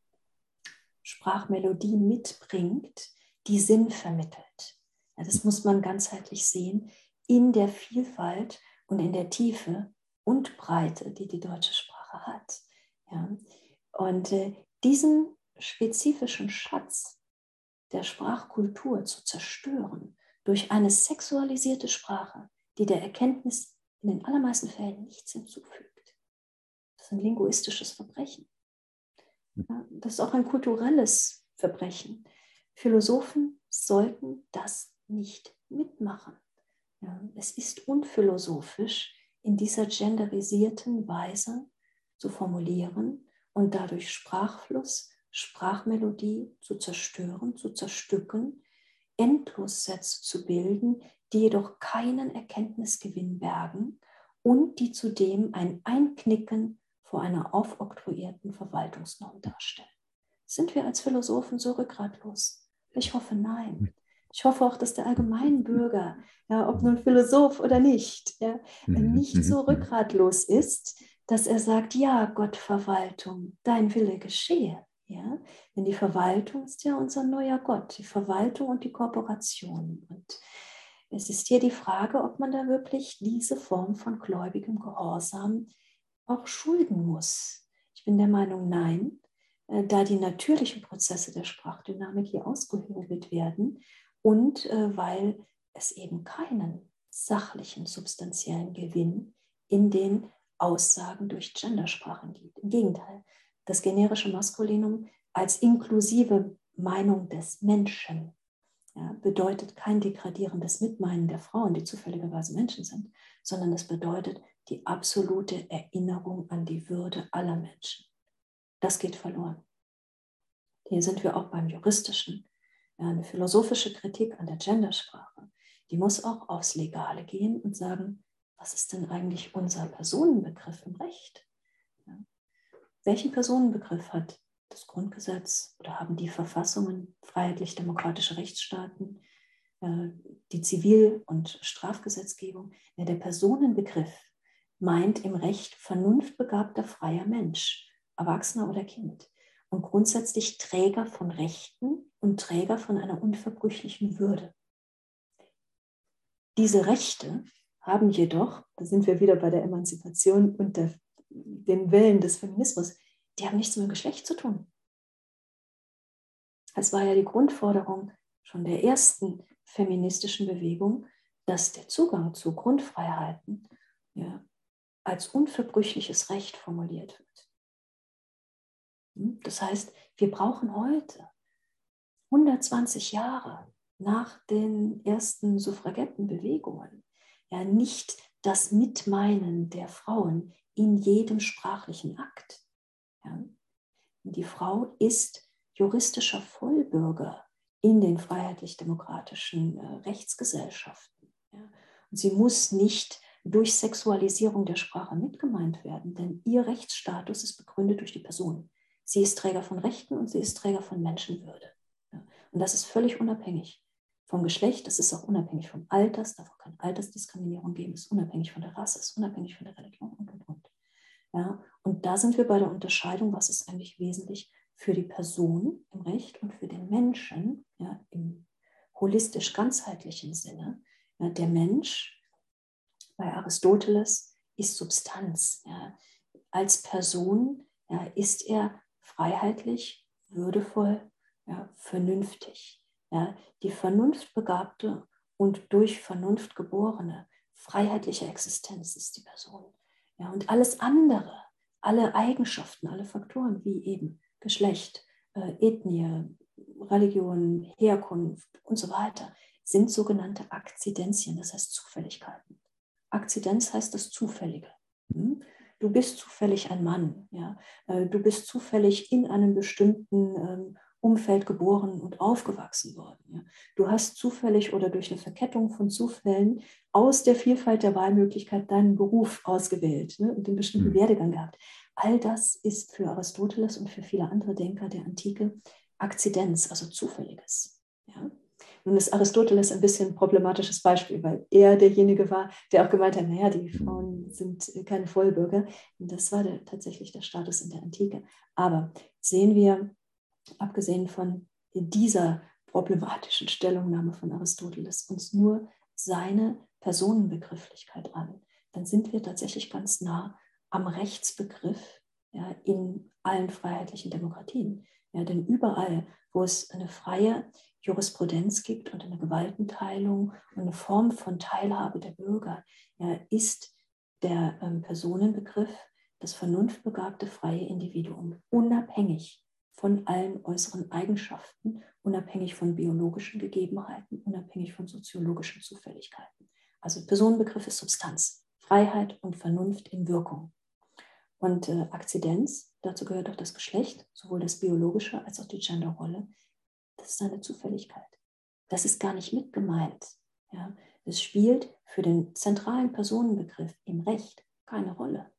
Sprachmelodie mitbringt, die Sinn vermittelt. Ja, das muss man ganzheitlich sehen in der Vielfalt und in der Tiefe und Breite, die die deutsche Sprache hat. Ja. Und äh, diesen spezifischen Schatz der Sprachkultur zu zerstören durch eine sexualisierte Sprache, die der Erkenntnis in den allermeisten Fällen nichts hinzufügt. Das ist ein linguistisches Verbrechen. Ja, das ist auch ein kulturelles Verbrechen. Philosophen sollten das nicht mitmachen. Es ist unphilosophisch, in dieser genderisierten Weise zu formulieren und dadurch Sprachfluss, Sprachmelodie zu zerstören, zu zerstücken, Endlossätze zu bilden, die jedoch keinen Erkenntnisgewinn bergen und die zudem ein Einknicken vor einer aufoktroyierten Verwaltungsnorm darstellen. Sind wir als Philosophen so rückgratlos? Ich hoffe nein. Ich hoffe auch, dass der Allgemeinbürger, ja, ob nun Philosoph oder nicht, ja, mhm, nicht so mhm, mhm. rückgratlos ist, dass er sagt, ja, Gottverwaltung, dein Wille geschehe. Ja? Denn die Verwaltung ist ja unser neuer Gott, die Verwaltung und die Kooperation. Und es ist hier die Frage, ob man da wirklich diese Form von gläubigem Gehorsam auch schulden muss. Ich bin der Meinung, nein, äh, da die natürlichen Prozesse der Sprachdynamik hier ausgehöhlt werden und äh, weil es eben keinen sachlichen, substanziellen Gewinn in den Aussagen durch Gendersprachen gibt. Im Gegenteil, das generische Maskulinum als inklusive Meinung des Menschen ja, bedeutet kein degradierendes Mitmeinen der Frauen, die zufälligerweise Menschen sind, sondern es bedeutet die absolute Erinnerung an die Würde aller Menschen. Das geht verloren. Hier sind wir auch beim juristischen. Eine philosophische Kritik an der Gendersprache, die muss auch aufs Legale gehen und sagen, was ist denn eigentlich unser Personenbegriff im Recht? Ja. Welchen Personenbegriff hat das Grundgesetz oder haben die Verfassungen freiheitlich-demokratische Rechtsstaaten, äh, die Zivil- und Strafgesetzgebung? Ja, der Personenbegriff meint im Recht vernunftbegabter freier Mensch, Erwachsener oder Kind und grundsätzlich Träger von Rechten und Träger von einer unverbrüchlichen Würde. Diese Rechte haben jedoch, da sind wir wieder bei der Emanzipation und der den Willen des Feminismus, die haben nichts mit dem Geschlecht zu tun. Es war ja die Grundforderung schon der ersten feministischen Bewegung, dass der Zugang zu Grundfreiheiten ja, als unverbrüchliches Recht formuliert wird. Hm? Das heißt, wir brauchen heute, 120 Jahre nach den ersten Suffragettenbewegungen, ja nicht das Mitmeinen der Frauen in jedem sprachlichen Akt. Ja. Die Frau ist juristischer Vollbürger in den freiheitlich-demokratischen äh, Rechtsgesellschaften. Ja. Und sie muss nicht durch Sexualisierung der Sprache mitgemeint werden, denn ihr Rechtsstatus ist begründet durch die Person. Sie ist Träger von Rechten und sie ist Träger von Menschenwürde. Und das ist völlig unabhängig vom Geschlecht, das ist auch unabhängig vom Alter, es darf auch keine Altersdiskriminierung geben, es ist unabhängig von der Rasse, es ist unabhängig von der Religion und, und, und. Ja, und da sind wir bei der Unterscheidung, was ist eigentlich wesentlich für die Person im Recht und für den Menschen ja, im holistisch ganzheitlichen Sinne. Ja, der Mensch bei Aristoteles ist Substanz. Ja. Als Person ja, ist er freiheitlich, würdevoll, ja, vernünftig. Die vernunftbegabte und durch Vernunft geborene freiheitliche Existenz ist die Person. Und alles andere, alle Eigenschaften, alle Faktoren wie eben Geschlecht, äh, Ethnie, Religion, Herkunft und so weiter, sind sogenannte Akzidenzien, das heißt Zufälligkeiten. Akzidenz heißt das Zufällige. Hm? Du bist zufällig ein Mann. Ja? Äh, du bist zufällig in einem bestimmten ähm, Umfeld geboren und aufgewachsen worden. Ja? Du hast zufällig oder durch eine Verkettung von Zufällen aus der Vielfalt der Wahlmöglichkeit deinen Beruf ausgewählt ne? und den bestimmten mhm. Werdegang gehabt. All das ist für Aristoteles und für viele andere Denker der Antike Akzidenz, also Zufälliges. Nun ist Aristoteles ein bisschen ein problematisches Beispiel, weil er derjenige war, der auch gemeint hat, naja, die Frauen sind keine Vollbürger. Und das war der, tatsächlich der Status in der Antike. Aber sehen wir, abgesehen von dieser problematischen Stellungnahme von Aristoteles, uns nur seine Personenbegrifflichkeit an, dann sind wir tatsächlich ganz nah am Rechtsbegriff ja, in allen freiheitlichen Demokratien. Ja, denn überall, wo es eine freie Jurisprudenz gibt und eine Gewaltenteilung und eine Form von Teilhabe der Bürger, ja, ist der ähm, Personenbegriff das vernunftbegabte freie Individuum, unabhängig von allen äußeren Eigenschaften, unabhängig von biologischen Gegebenheiten, unabhängig von soziologischen Zufälligkeiten. Also Personenbegriff ist Substanz, Freiheit und Vernunft in Wirkung. Und äh, Akzidenz, dazu gehört auch das Geschlecht, sowohl das biologische als auch die Genderrolle, das ist eine Zufälligkeit. Das ist gar nicht mit gemeint. Ja. Es spielt für den zentralen Personenbegriff im Recht keine Rolle.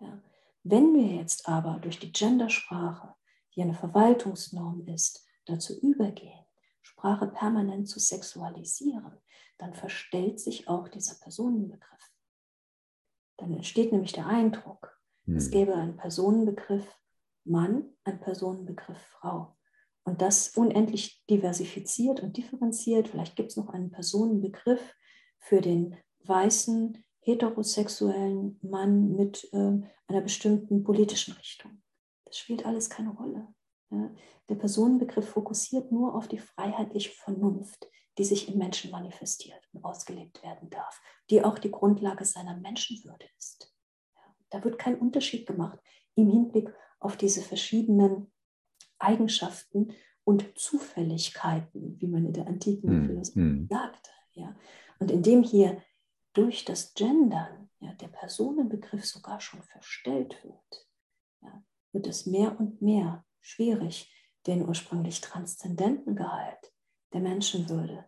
Ja. Wenn wir jetzt aber durch die Gendersprache, die eine Verwaltungsnorm ist, dazu übergehen, Sprache permanent zu sexualisieren, dann verstellt sich auch dieser Personenbegriff. Dann entsteht nämlich der Eindruck, hm. es gäbe einen Personenbegriff Mann, einen Personenbegriff Frau. Und das unendlich diversifiziert und differenziert. Vielleicht gibt es noch einen Personenbegriff für den weißen, heterosexuellen Mann mit äh, einer bestimmten politischen Richtung. Das spielt alles keine Rolle. Ja. Der Personenbegriff fokussiert nur auf die freiheitliche Vernunft, die sich im Menschen manifestiert und ausgelebt werden darf, die auch die Grundlage seiner Menschenwürde ist. Ja. Da wird kein Unterschied gemacht im Hinblick auf diese verschiedenen Eigenschaften und Zufälligkeiten, wie man in der antiken mm, Philosophie mm. sagte. Ja. Und indem hier durch das Gendern ja, der Personenbegriff sogar schon verstellt wird, ja, wird es mehr und mehr schwierig, den ursprünglich transzendenten Gehalt der Menschenwürde,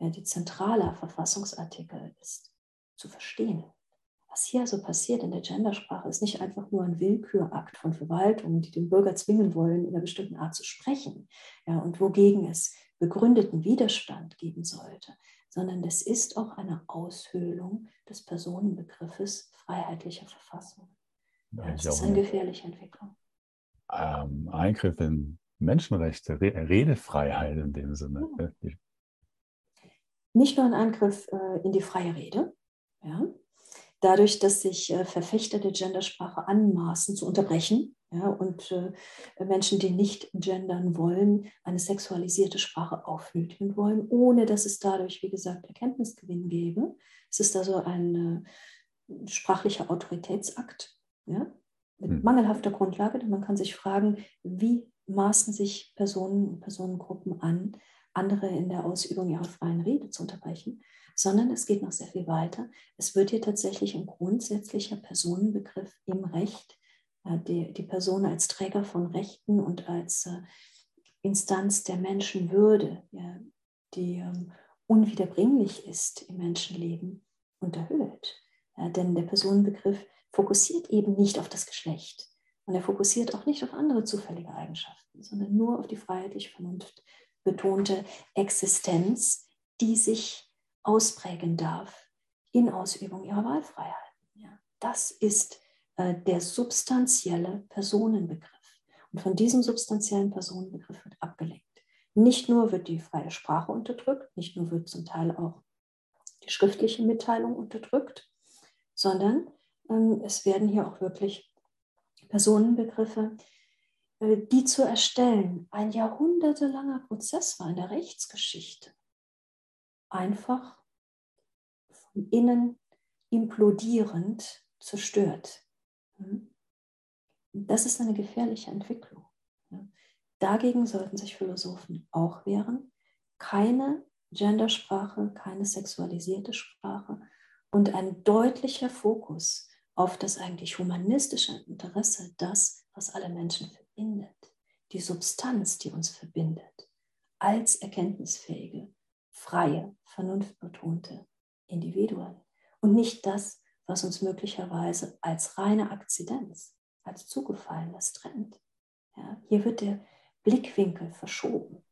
der die zentraler Verfassungsartikel ist, zu verstehen. Was hier also passiert in der Gendersprache, ist nicht einfach nur ein Willkürakt von Verwaltungen, die den Bürger zwingen wollen, in einer bestimmten Art zu sprechen ja, und wogegen es begründeten Widerstand geben sollte, sondern es ist auch eine Aushöhlung des Personenbegriffes freiheitlicher Verfassung. Ja, das ist eine gefährliche Entwicklung. Ähm, Eingriff in Menschenrechte, Redefreiheit in dem Sinne. Ja. Nicht nur ein Eingriff äh, in die freie Rede, ja, dadurch, dass sich äh, Verfechter der Gendersprache anmaßen zu unterbrechen ja, und äh, Menschen, die nicht gendern wollen, eine sexualisierte Sprache aufnötigen wollen, ohne dass es dadurch, wie gesagt, Erkenntnisgewinn gäbe. Es ist also ein äh, sprachlicher Autoritätsakt ja, mit hm. mangelhafter Grundlage, denn man kann sich fragen, wie maßen sich Personen und Personengruppen an, andere in der Ausübung ihrer freien Rede zu unterbrechen sondern es geht noch sehr viel weiter. Es wird hier tatsächlich ein grundsätzlicher Personenbegriff im Recht, äh, die, die Person als Träger von Rechten und als äh, Instanz der Menschenwürde, die ähm, unwiederbringlich ist im Menschenleben, unterhöhlt. Ja, denn der Personenbegriff fokussiert eben nicht auf das Geschlecht und er fokussiert auch nicht auf andere zufällige Eigenschaften, sondern nur auf die freiheitlich Vernunft betonte Existenz, die sich ausprägen darf in Ausübung ihrer Wahlfreiheiten. Ja, das ist äh, der substanzielle Personenbegriff. Und von diesem substanziellen Personenbegriff wird abgelenkt. Nicht nur wird die freie Sprache unterdrückt, nicht nur wird zum Teil auch die schriftliche Mitteilung unterdrückt, sondern ähm, es werden hier auch wirklich Personenbegriffe, äh, die zu erstellen, ein jahrhundertelanger Prozess war in der Rechtsgeschichte einfach von innen implodierend zerstört. Das ist eine gefährliche Entwicklung. Dagegen sollten sich Philosophen auch wehren. Keine Gendersprache, keine sexualisierte Sprache und ein deutlicher Fokus auf das eigentlich humanistische Interesse, das, was alle Menschen verbindet, die Substanz, die uns verbindet, als erkenntnisfähige, freie, vernunftbetonte Individuen und nicht das, was uns möglicherweise als reine Akzidenz, als Zugefallenes trennt. Ja, hier wird der Blickwinkel verschoben.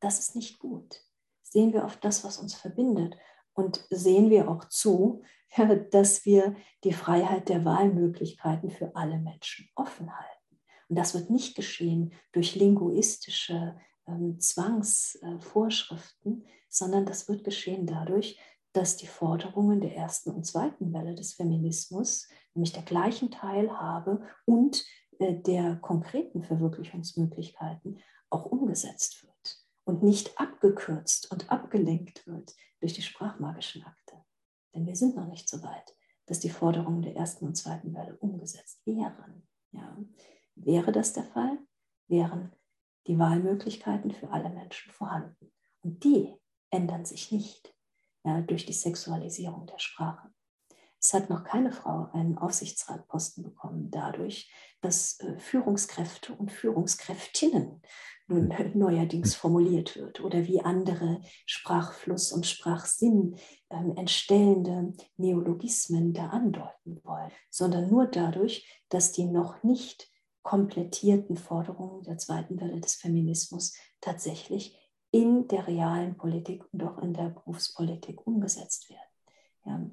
Das ist nicht gut. Sehen wir auf das, was uns verbindet und sehen wir auch zu, dass wir die Freiheit der Wahlmöglichkeiten für alle Menschen offen halten. Und das wird nicht geschehen durch linguistische ähm, Zwangsvorschriften, sondern das wird geschehen dadurch, dass die Forderungen der ersten und zweiten Welle des Feminismus, nämlich der gleichen Teilhabe und äh, der konkreten Verwirklichungsmöglichkeiten, auch umgesetzt wird und nicht abgekürzt und abgelenkt wird durch die sprachmagischen Akte. Denn wir sind noch nicht so weit, dass die Forderungen der ersten und zweiten Welle umgesetzt wären. Ja. Wäre das der Fall, wären die Wahlmöglichkeiten für alle Menschen vorhanden. Und die ändern sich nicht ja, durch die Sexualisierung der Sprache. Es hat noch keine Frau einen Aufsichtsratposten bekommen, dadurch, dass äh, Führungskräfte und Führungskräftinnen nun hm. neuerdings formuliert wird oder wie andere Sprachfluss und Sprachsinn ähm, entstellende Neologismen da andeuten wollen, sondern nur dadurch, dass die noch nicht komplettierten Forderungen der zweiten Welle des Feminismus tatsächlich in der realen Politik und auch in der Berufspolitik umgesetzt werden. Ja.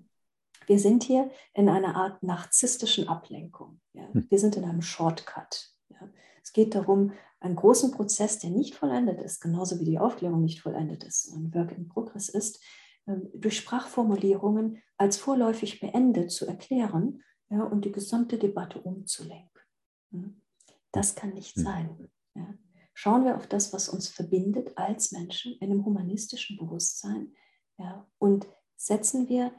Wir sind hier in einer Art narzisstischen Ablenkung. Ja. Hm. Wir sind in einem Shortcut. Ja. Es geht darum, einen großen Prozess, der nicht vollendet ist, genauso wie die Aufklärung nicht vollendet ist, ein Work in Progress ist, ähm, durch Sprachformulierungen als vorläufig beendet zu erklären ja, und die gesamte Debatte umzulenken. Das kann nicht hm. sein. Ja schauen wir auf das, was uns verbindet als Menschen in einem humanistischen Bewusstsein ja, und setzen wir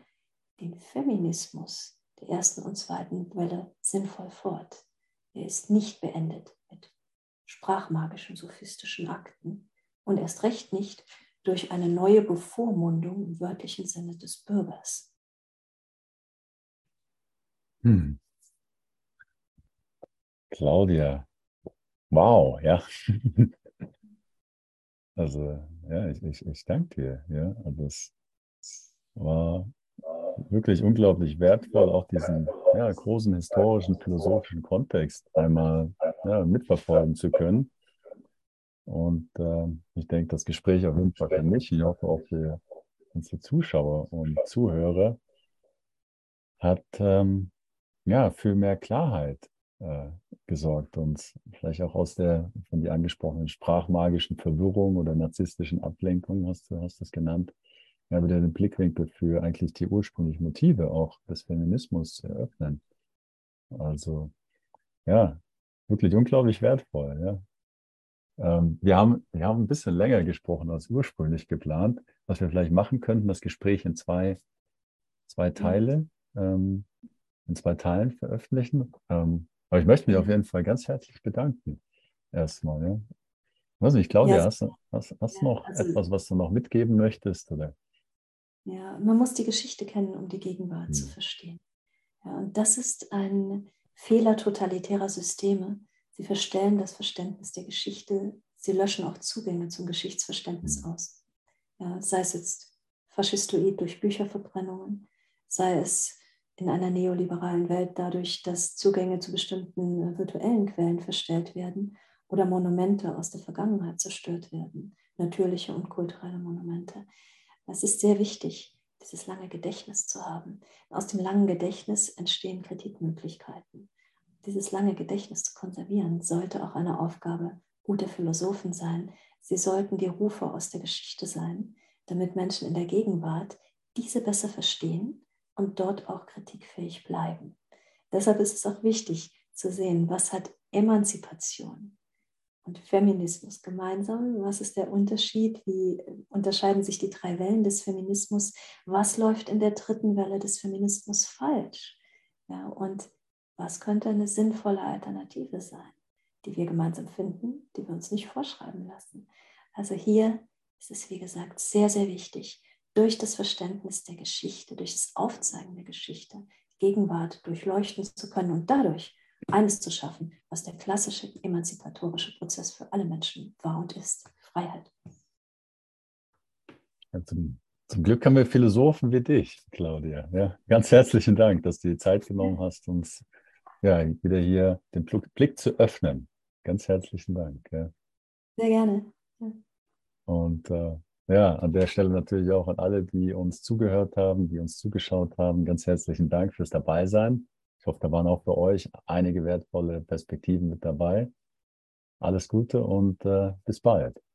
den Feminismus der ersten und zweiten Welle sinnvoll fort. Er ist nicht beendet mit sprachmagischen, sophistischen Akten und erst recht nicht durch eine neue Bevormundung im wörtlichen Sinne des Bürgers. Hm. Claudia, Wow, ja. Also, ja, ich, ich, ich danke dir. Ja, also es war wirklich unglaublich wertvoll, auch diesen ja, großen historischen, philosophischen Kontext einmal ja, mitverfolgen zu können. Und äh, ich denke, das Gespräch auf jeden Fall für mich, ich hoffe auch für unsere Zuschauer und Zuhörer, hat ähm, ja für mehr Klarheit äh, gesorgt und vielleicht auch aus der von dir angesprochenen sprachmagischen Verwirrung oder narzisstischen Ablenkung, hast du hast das genannt, ja, wieder den Blickwinkel für eigentlich die ursprünglichen Motive auch des Feminismus eröffnen. Also ja, wirklich unglaublich wertvoll. Ja. Ähm, wir, haben, wir haben ein bisschen länger gesprochen als ursprünglich geplant. Was wir vielleicht machen könnten, das Gespräch in zwei, zwei Teile, ähm, in zwei Teilen veröffentlichen. Ähm, aber ich möchte mich auf jeden Fall ganz herzlich bedanken. Erstmal, ja. weiß nicht, Claudia, ja, hast, hast, hast ja, noch also, etwas, was du noch mitgeben möchtest? Oder? Ja, man muss die Geschichte kennen, um die Gegenwart hm. zu verstehen. Ja, und das ist ein Fehler totalitärer Systeme. Sie verstellen das Verständnis der Geschichte, sie löschen auch Zugänge zum Geschichtsverständnis hm. aus. Ja, sei es jetzt faschistoid durch Bücherverbrennungen, sei es in einer neoliberalen Welt dadurch, dass Zugänge zu bestimmten äh, virtuellen Quellen verstellt werden oder Monumente aus der Vergangenheit zerstört werden, natürliche und kulturelle Monumente. Es ist sehr wichtig, dieses lange Gedächtnis zu haben. Aus dem langen Gedächtnis entstehen Kritikmöglichkeiten. Dieses lange Gedächtnis zu konservieren, sollte auch eine Aufgabe guter Philosophen sein. Sie sollten die Rufe aus der Geschichte sein, damit Menschen in der Gegenwart diese besser verstehen und dort auch kritikfähig bleiben. Deshalb ist es auch wichtig zu sehen, was hat Emanzipation und Feminismus gemeinsam? Was ist der Unterschied? Wie unterscheiden sich die drei Wellen des Feminismus? Was läuft in der dritten Welle des Feminismus falsch? Ja, und was könnte eine sinnvolle Alternative sein, die wir gemeinsam finden, die wir uns nicht vorschreiben lassen? Also hier ist es, wie gesagt, sehr, sehr wichtig, durch das Verständnis der Geschichte, durch das Aufzeigen der Geschichte, die Gegenwart durchleuchten zu können und dadurch eines zu schaffen, was der klassische emanzipatorische Prozess für alle Menschen war und ist, Freiheit. Ja, zum, zum, Glück haben wir Philosophen wie dich, Claudia. Ja, ganz herzlichen Dank, dass du die Zeit genommen hast, uns ja, wieder hier den Blick zu öffnen. Ganz herzlichen Dank. Ja. Sehr gerne. Und äh, ja, an der Stelle natürlich auch an alle, die uns zugehört haben, die uns zugeschaut haben. Ganz herzlichen Dank fürs Dabeisein. Ich hoffe, da waren auch für euch einige wertvolle Perspektiven mit dabei. Alles Gute und äh, bis bald.